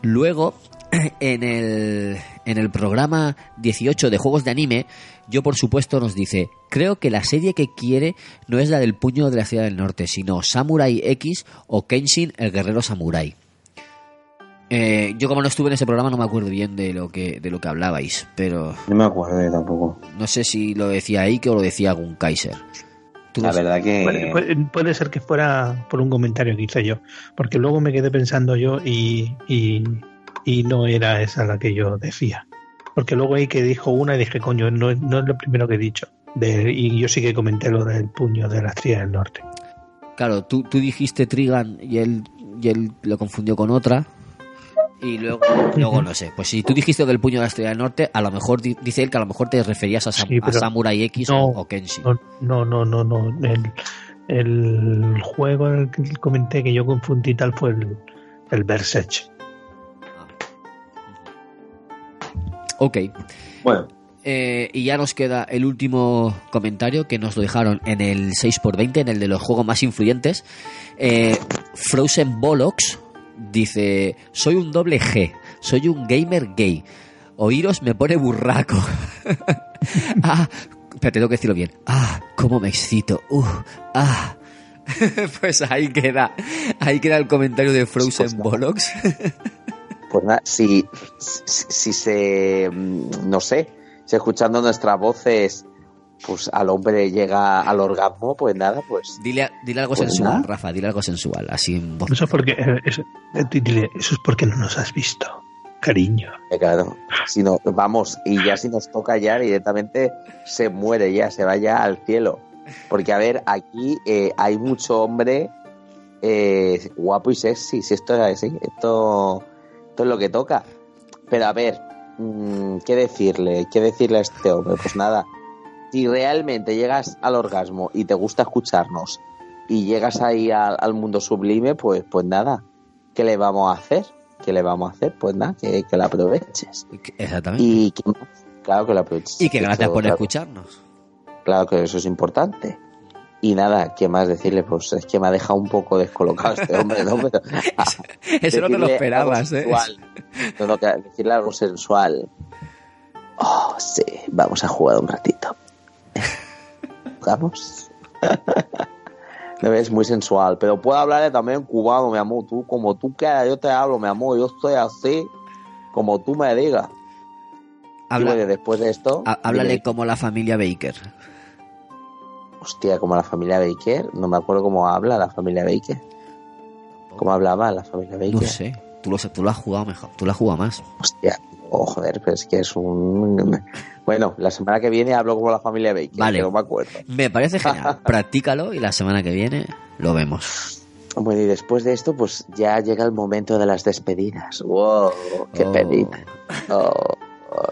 Luego, en el, en el programa 18 de juegos de anime, yo por supuesto nos dice, creo que la serie que quiere no es la del puño de la ciudad del norte, sino Samurai X o Kenshin el guerrero samurai. Eh, yo como no estuve en ese programa no me acuerdo bien de lo que de lo que hablabais, pero No me acuerdo tampoco. no sé si lo decía Ike o lo decía Gun Kaiser. La verdad que... Puede, puede- puede ser que fuera por un comentario que hice yo, porque luego me quedé pensando yo y, y, y no era esa la que yo decía. Porque luego ahí que dijo una y dije, coño, no, es- no es lo primero que he dicho. De- y yo sí que comenté lo del puño de la estrella del norte. Claro, tú, tú dijiste Trigan y él, y él lo confundió con otra. Y luego, luego no sé. Pues si tú dijiste del puño de la estrella del norte, a lo mejor di- dice él que a lo mejor te referías a, Sam- Sí, a Samurai X no, o, o Kenshi. No, no, no, no. no. El, el juego en el que comenté que yo confundí tal fue el, el Berserk. Ok. Bueno. Eh, y ya nos queda el último comentario que nos lo dejaron en el 6x20, en el de los juegos más influyentes. Eh, Frozen Bollocks dice: Soy un doble G, soy un gamer gay. Oíros me pone burraco. ah, espérate, tengo que decirlo bien. Ah, cómo me excito. Uh, ah. pues ahí queda, ahí queda el comentario de Frozen Bollocks. Pues nada, si, si, si se, mm, no sé, si escuchando nuestras voces, pues al hombre llega al orgasmo, pues nada, pues... Dile, dile algo Pues sensual, nada. Rafa, dile algo sensual, así en voz. Eso es porque, eh, eso, eh, dile, eso es porque no nos has visto, cariño. Eh, Claro, si no, vamos, y ya si nos toca ya directamente se muere ya, se va ya al cielo. Porque a ver, aquí eh, hay mucho hombre eh, guapo y sexy, si esto es así, esto, esto es lo que toca. Pero a ver, mm, ¿qué decirle? ¿Qué decirle a este hombre? Pues nada, si realmente llegas al orgasmo y te gusta escucharnos y llegas ahí al, al mundo sublime, pues, pues nada, ¿qué le vamos a hacer? ¿Qué le vamos a hacer? Pues nada, que, que la aproveches. Exactamente. Y que, claro que la aproveches. Y que gracias por claro, escucharnos. Claro que eso es importante. Y nada, ¿qué más decirle? Pues es que me ha dejado un poco descolocado este hombre, ¿no? Pero, Eso no te lo esperabas, ¿eh? No, no, decirle algo sensual. Oh, sí, vamos a jugar un ratito. ¿Jugamos? Me ves muy sensual, pero puedo hablarle también cubano, mi amor. Tú, como tú quieras, yo te hablo, mi amor. Yo estoy así, como tú me digas. Habla- bueno, después de esto. Há- Háblale como la familia Baker. Hostia, como la familia Baker. No me acuerdo cómo habla la familia Baker. ¿Cómo hablaba la familia Baker? No sé. Tú lo, tú lo has jugado mejor. Tú lo has jugado más. Hostia, oh, joder, pero es que es un. Bueno, la semana que viene hablo como la familia Baker, Vale. que no me acuerdo. Me parece genial. Practícalo y la semana que viene lo vemos. Bueno, y después de esto, pues ya llega el momento de las despedidas. ¡Wow! ¡Qué Oh. penita! Oh,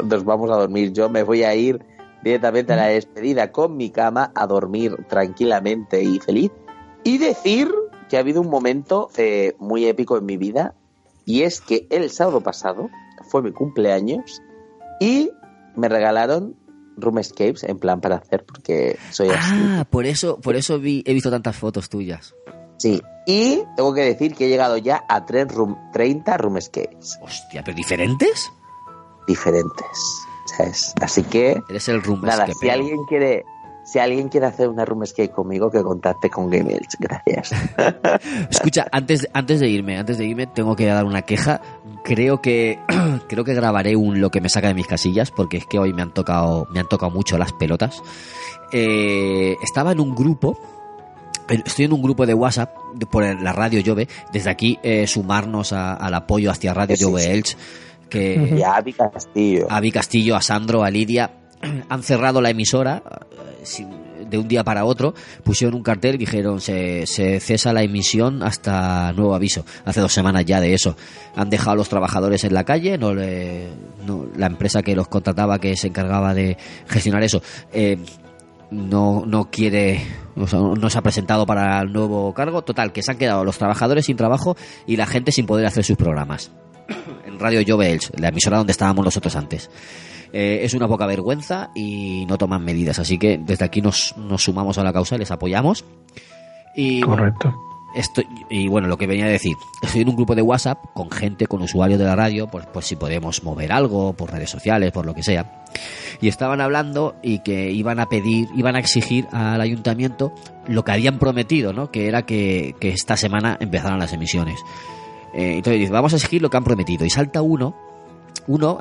nos vamos a dormir. Yo me voy a ir directamente a la despedida con mi cama a dormir tranquilamente y feliz. Y decir que ha habido un momento eh, muy épico en mi vida. Y es que el sábado pasado fue mi cumpleaños y me regalaron Room Escapes en plan para hacer porque soy así. Ah, por eso, por eso vi, he visto tantas fotos tuyas. Sí, y tengo que decir que he llegado ya a 3 room, 30 room escapes Hostia, ¿pero diferentes? diferentes. ¿sabes? Así que, Eres el room nada, escape. si alguien quiere si alguien quiere hacer una room escape conmigo, que contacte con Game Elch. Gracias. Escucha, antes, antes de irme, antes de irme, tengo que dar una queja. Creo que creo que grabaré un lo que me saca de mis casillas, porque es que hoy me han tocado, me han tocado mucho las pelotas. Eh, estaba en un grupo. Estoy en un grupo de WhatsApp por la radio Jove. Desde aquí eh, sumarnos a- al apoyo hacia Radio Sí, sí. Elche. Que Y a Avi Castillo. a Castillo, a Sandro, a Lidia, han cerrado la emisora eh, de un día para otro, pusieron un cartel y dijeron se, se cesa la emisión hasta nuevo aviso. Hace dos semanas ya de eso. Han dejado a los trabajadores en la calle, no le, la empresa que los contrataba, que se encargaba de gestionar eso, eh, no, no quiere, o sea, no se ha presentado para el nuevo cargo. Total, que se han quedado los trabajadores sin trabajo y la gente sin poder hacer sus programas en Radio Jove la emisora donde estábamos nosotros antes. Eh, es una poca vergüenza y no toman medidas, así que desde aquí nos, nos sumamos a la causa les apoyamos. Y bueno, Correcto. estoy, y bueno, lo que venía a decir, estoy en un grupo de WhatsApp con gente, con usuarios de la radio, pues, pues si podemos mover algo por redes sociales, por lo que sea. Y estaban hablando y que iban a pedir, iban a exigir al ayuntamiento lo que habían prometido, ¿no? Que era que, que esta semana empezaran las emisiones. Eh, entonces dice, vamos a exigir lo que han prometido. Y salta uno, uno,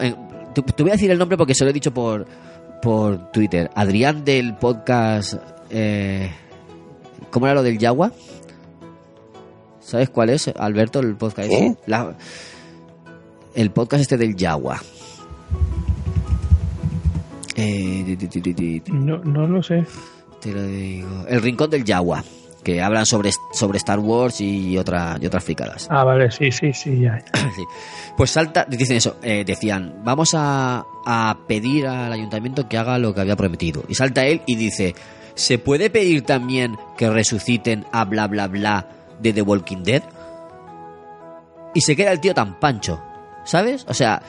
te, te voy a decir el nombre porque se lo he dicho por, por Twitter. Adrián del podcast, eh, ¿cómo era lo del Yagua? ¿Sabes cuál es, Alberto, el podcast? La- el podcast este del Yagua. Eh, No, no lo sé. te lo digo. El Rincón del Yagua, que hablan sobre, sobre Star Wars y, otra, y otras fricadas. Ah, vale, sí, sí, sí, ya. Sí. Pues salta, dicen eso, eh, decían, vamos a, a pedir al ayuntamiento que haga lo que había prometido. Y salta él y dice, ¿se puede pedir también que resuciten a bla bla bla de The Walking Dead? Y se queda el tío tan pancho, ¿sabes? O sea,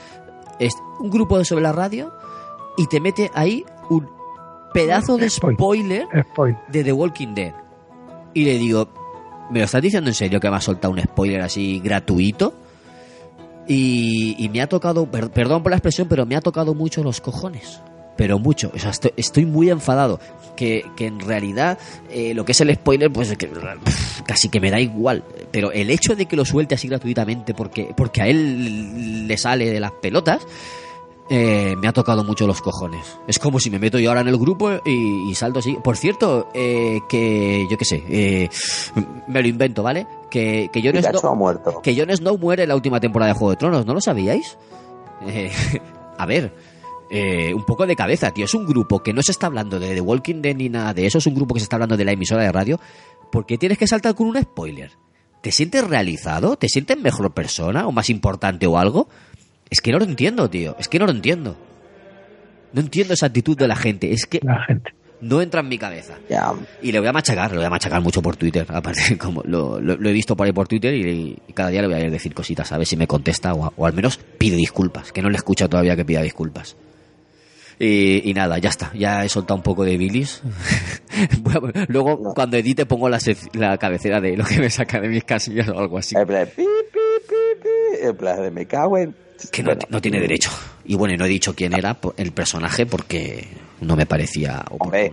es un grupo sobre la radio y te mete ahí un pedazo de spoiler Spoiler. de The Walking Dead. Y le digo, ¿me lo estás diciendo en serio que me has soltado un spoiler así gratuito? Y, y me ha tocado, per- perdón por la expresión, pero me ha tocado mucho los cojones. Pero mucho. O sea, estoy, estoy muy enfadado. Que, que en realidad eh, lo que es el spoiler, pues que, casi que me da igual. Pero el hecho de que lo suelte así gratuitamente porque, porque a él le sale de las pelotas, eh, me ha tocado mucho los cojones. Es como si me meto yo ahora en el grupo y, y salto así. Por cierto, eh, que yo qué sé, eh, me lo invento, ¿vale? Que, que Jon Pikachu Snow, ha muerto. que Jon Snow muere en la última temporada de Juego de Tronos, ¿no lo sabíais? Eh, a ver, eh, un poco de cabeza, tío. Es un grupo que no se está hablando de The Walking Dead ni nada de eso, es un grupo que se está hablando de la emisora de radio. ¿Por qué tienes que saltar con un spoiler? ¿Te sientes realizado? ¿Te sientes mejor persona o más importante o algo? Es que no lo entiendo, tío. Es que no lo entiendo. No entiendo esa actitud de la gente. Es que La gente. no entra en mi cabeza. Y le voy a machacar, le voy a machacar mucho por Twitter. Aparte, como lo, lo- lo he visto por ahí por Twitter y, y cada día le voy a ir a decir cositas, a ver si me contesta o, o al menos pide disculpas, que no le escucha todavía que pida disculpas. Y, y nada, ya está, ya he soltado un poco de bilis. Luego, cuando edite, pongo la, la cabecera de lo que me saca de mis casillas o algo así. En plan, pi, pi, pi, pi, en plan de me cago en... Que no, no tiene derecho. Y bueno, no he dicho quién era el personaje porque no me parecía Hombre,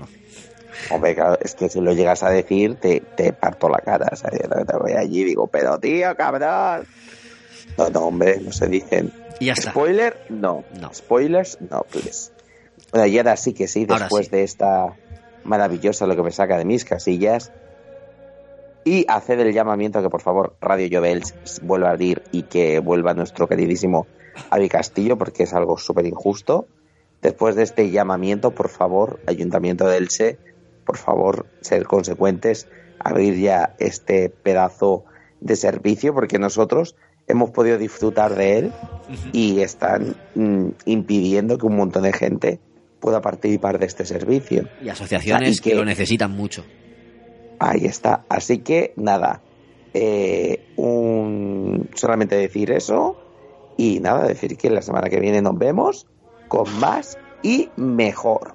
hombre, claro, es que si lo llegas a decir, te, te parto la cara, ¿sabes? Te voy allí y digo, pero tío, cabrón. No, no, hombre, no se dicen. Y ya está. Spoiler, no. Spoilers, no, please. Bueno, y ahora sí que sí, después sí. de esta maravillosa lo que me saca de mis casillas. Y hacer el llamamiento a que por favor Radio Jovels vuelva a abrir y que vuelva nuestro queridísimo Avi Castillo, porque es algo súper injusto. Después de este llamamiento, por favor, Ayuntamiento de Elche, por favor, ser consecuentes, abrir ya este pedazo de servicio, porque nosotros hemos podido disfrutar de él y están mm, impidiendo que un montón de gente pueda participar de este servicio. Y asociaciones Y que... que- lo necesitan mucho. Ahí está. Así que nada, eh, un, solamente decir eso y nada, decir que la semana que viene nos vemos con más y mejor.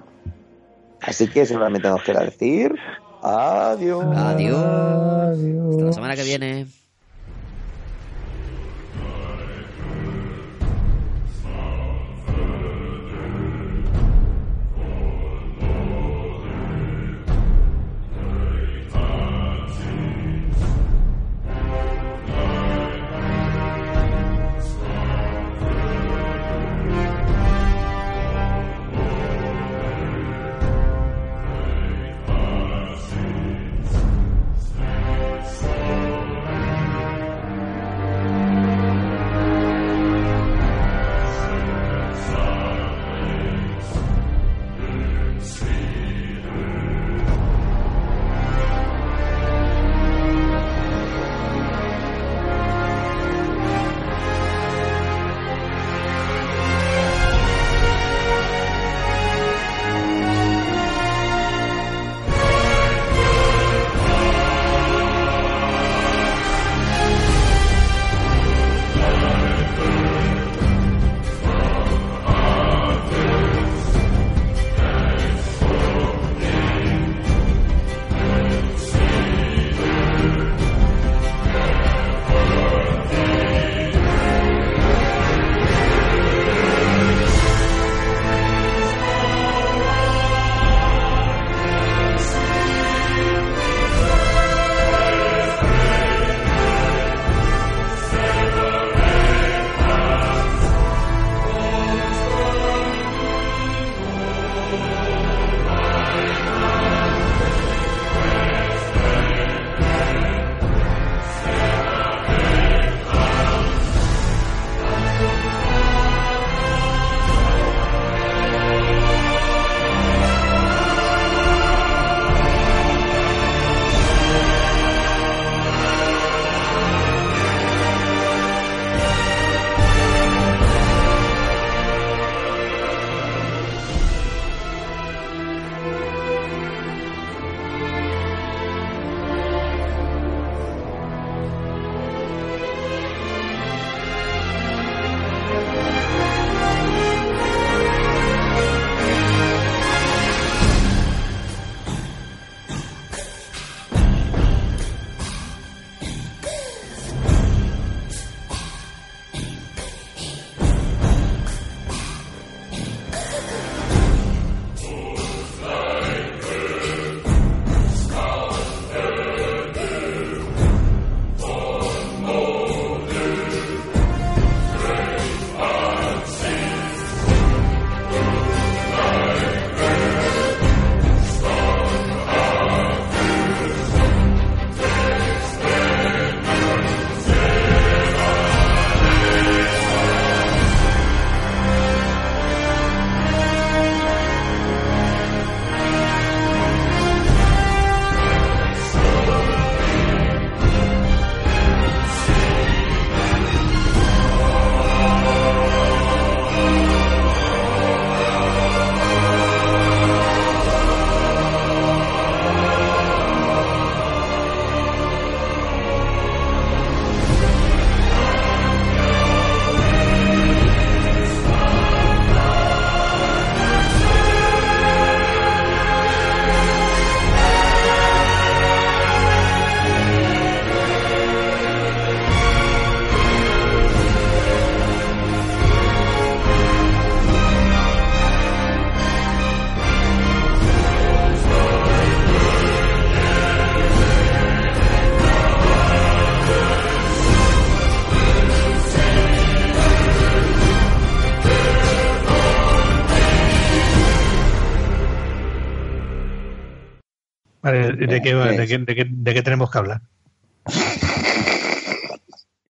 Así que solamente nos queda decir adiós. Adiós. Hasta la semana que viene. ¿De, qué, de, qué, de, qué, de qué tenemos que hablar?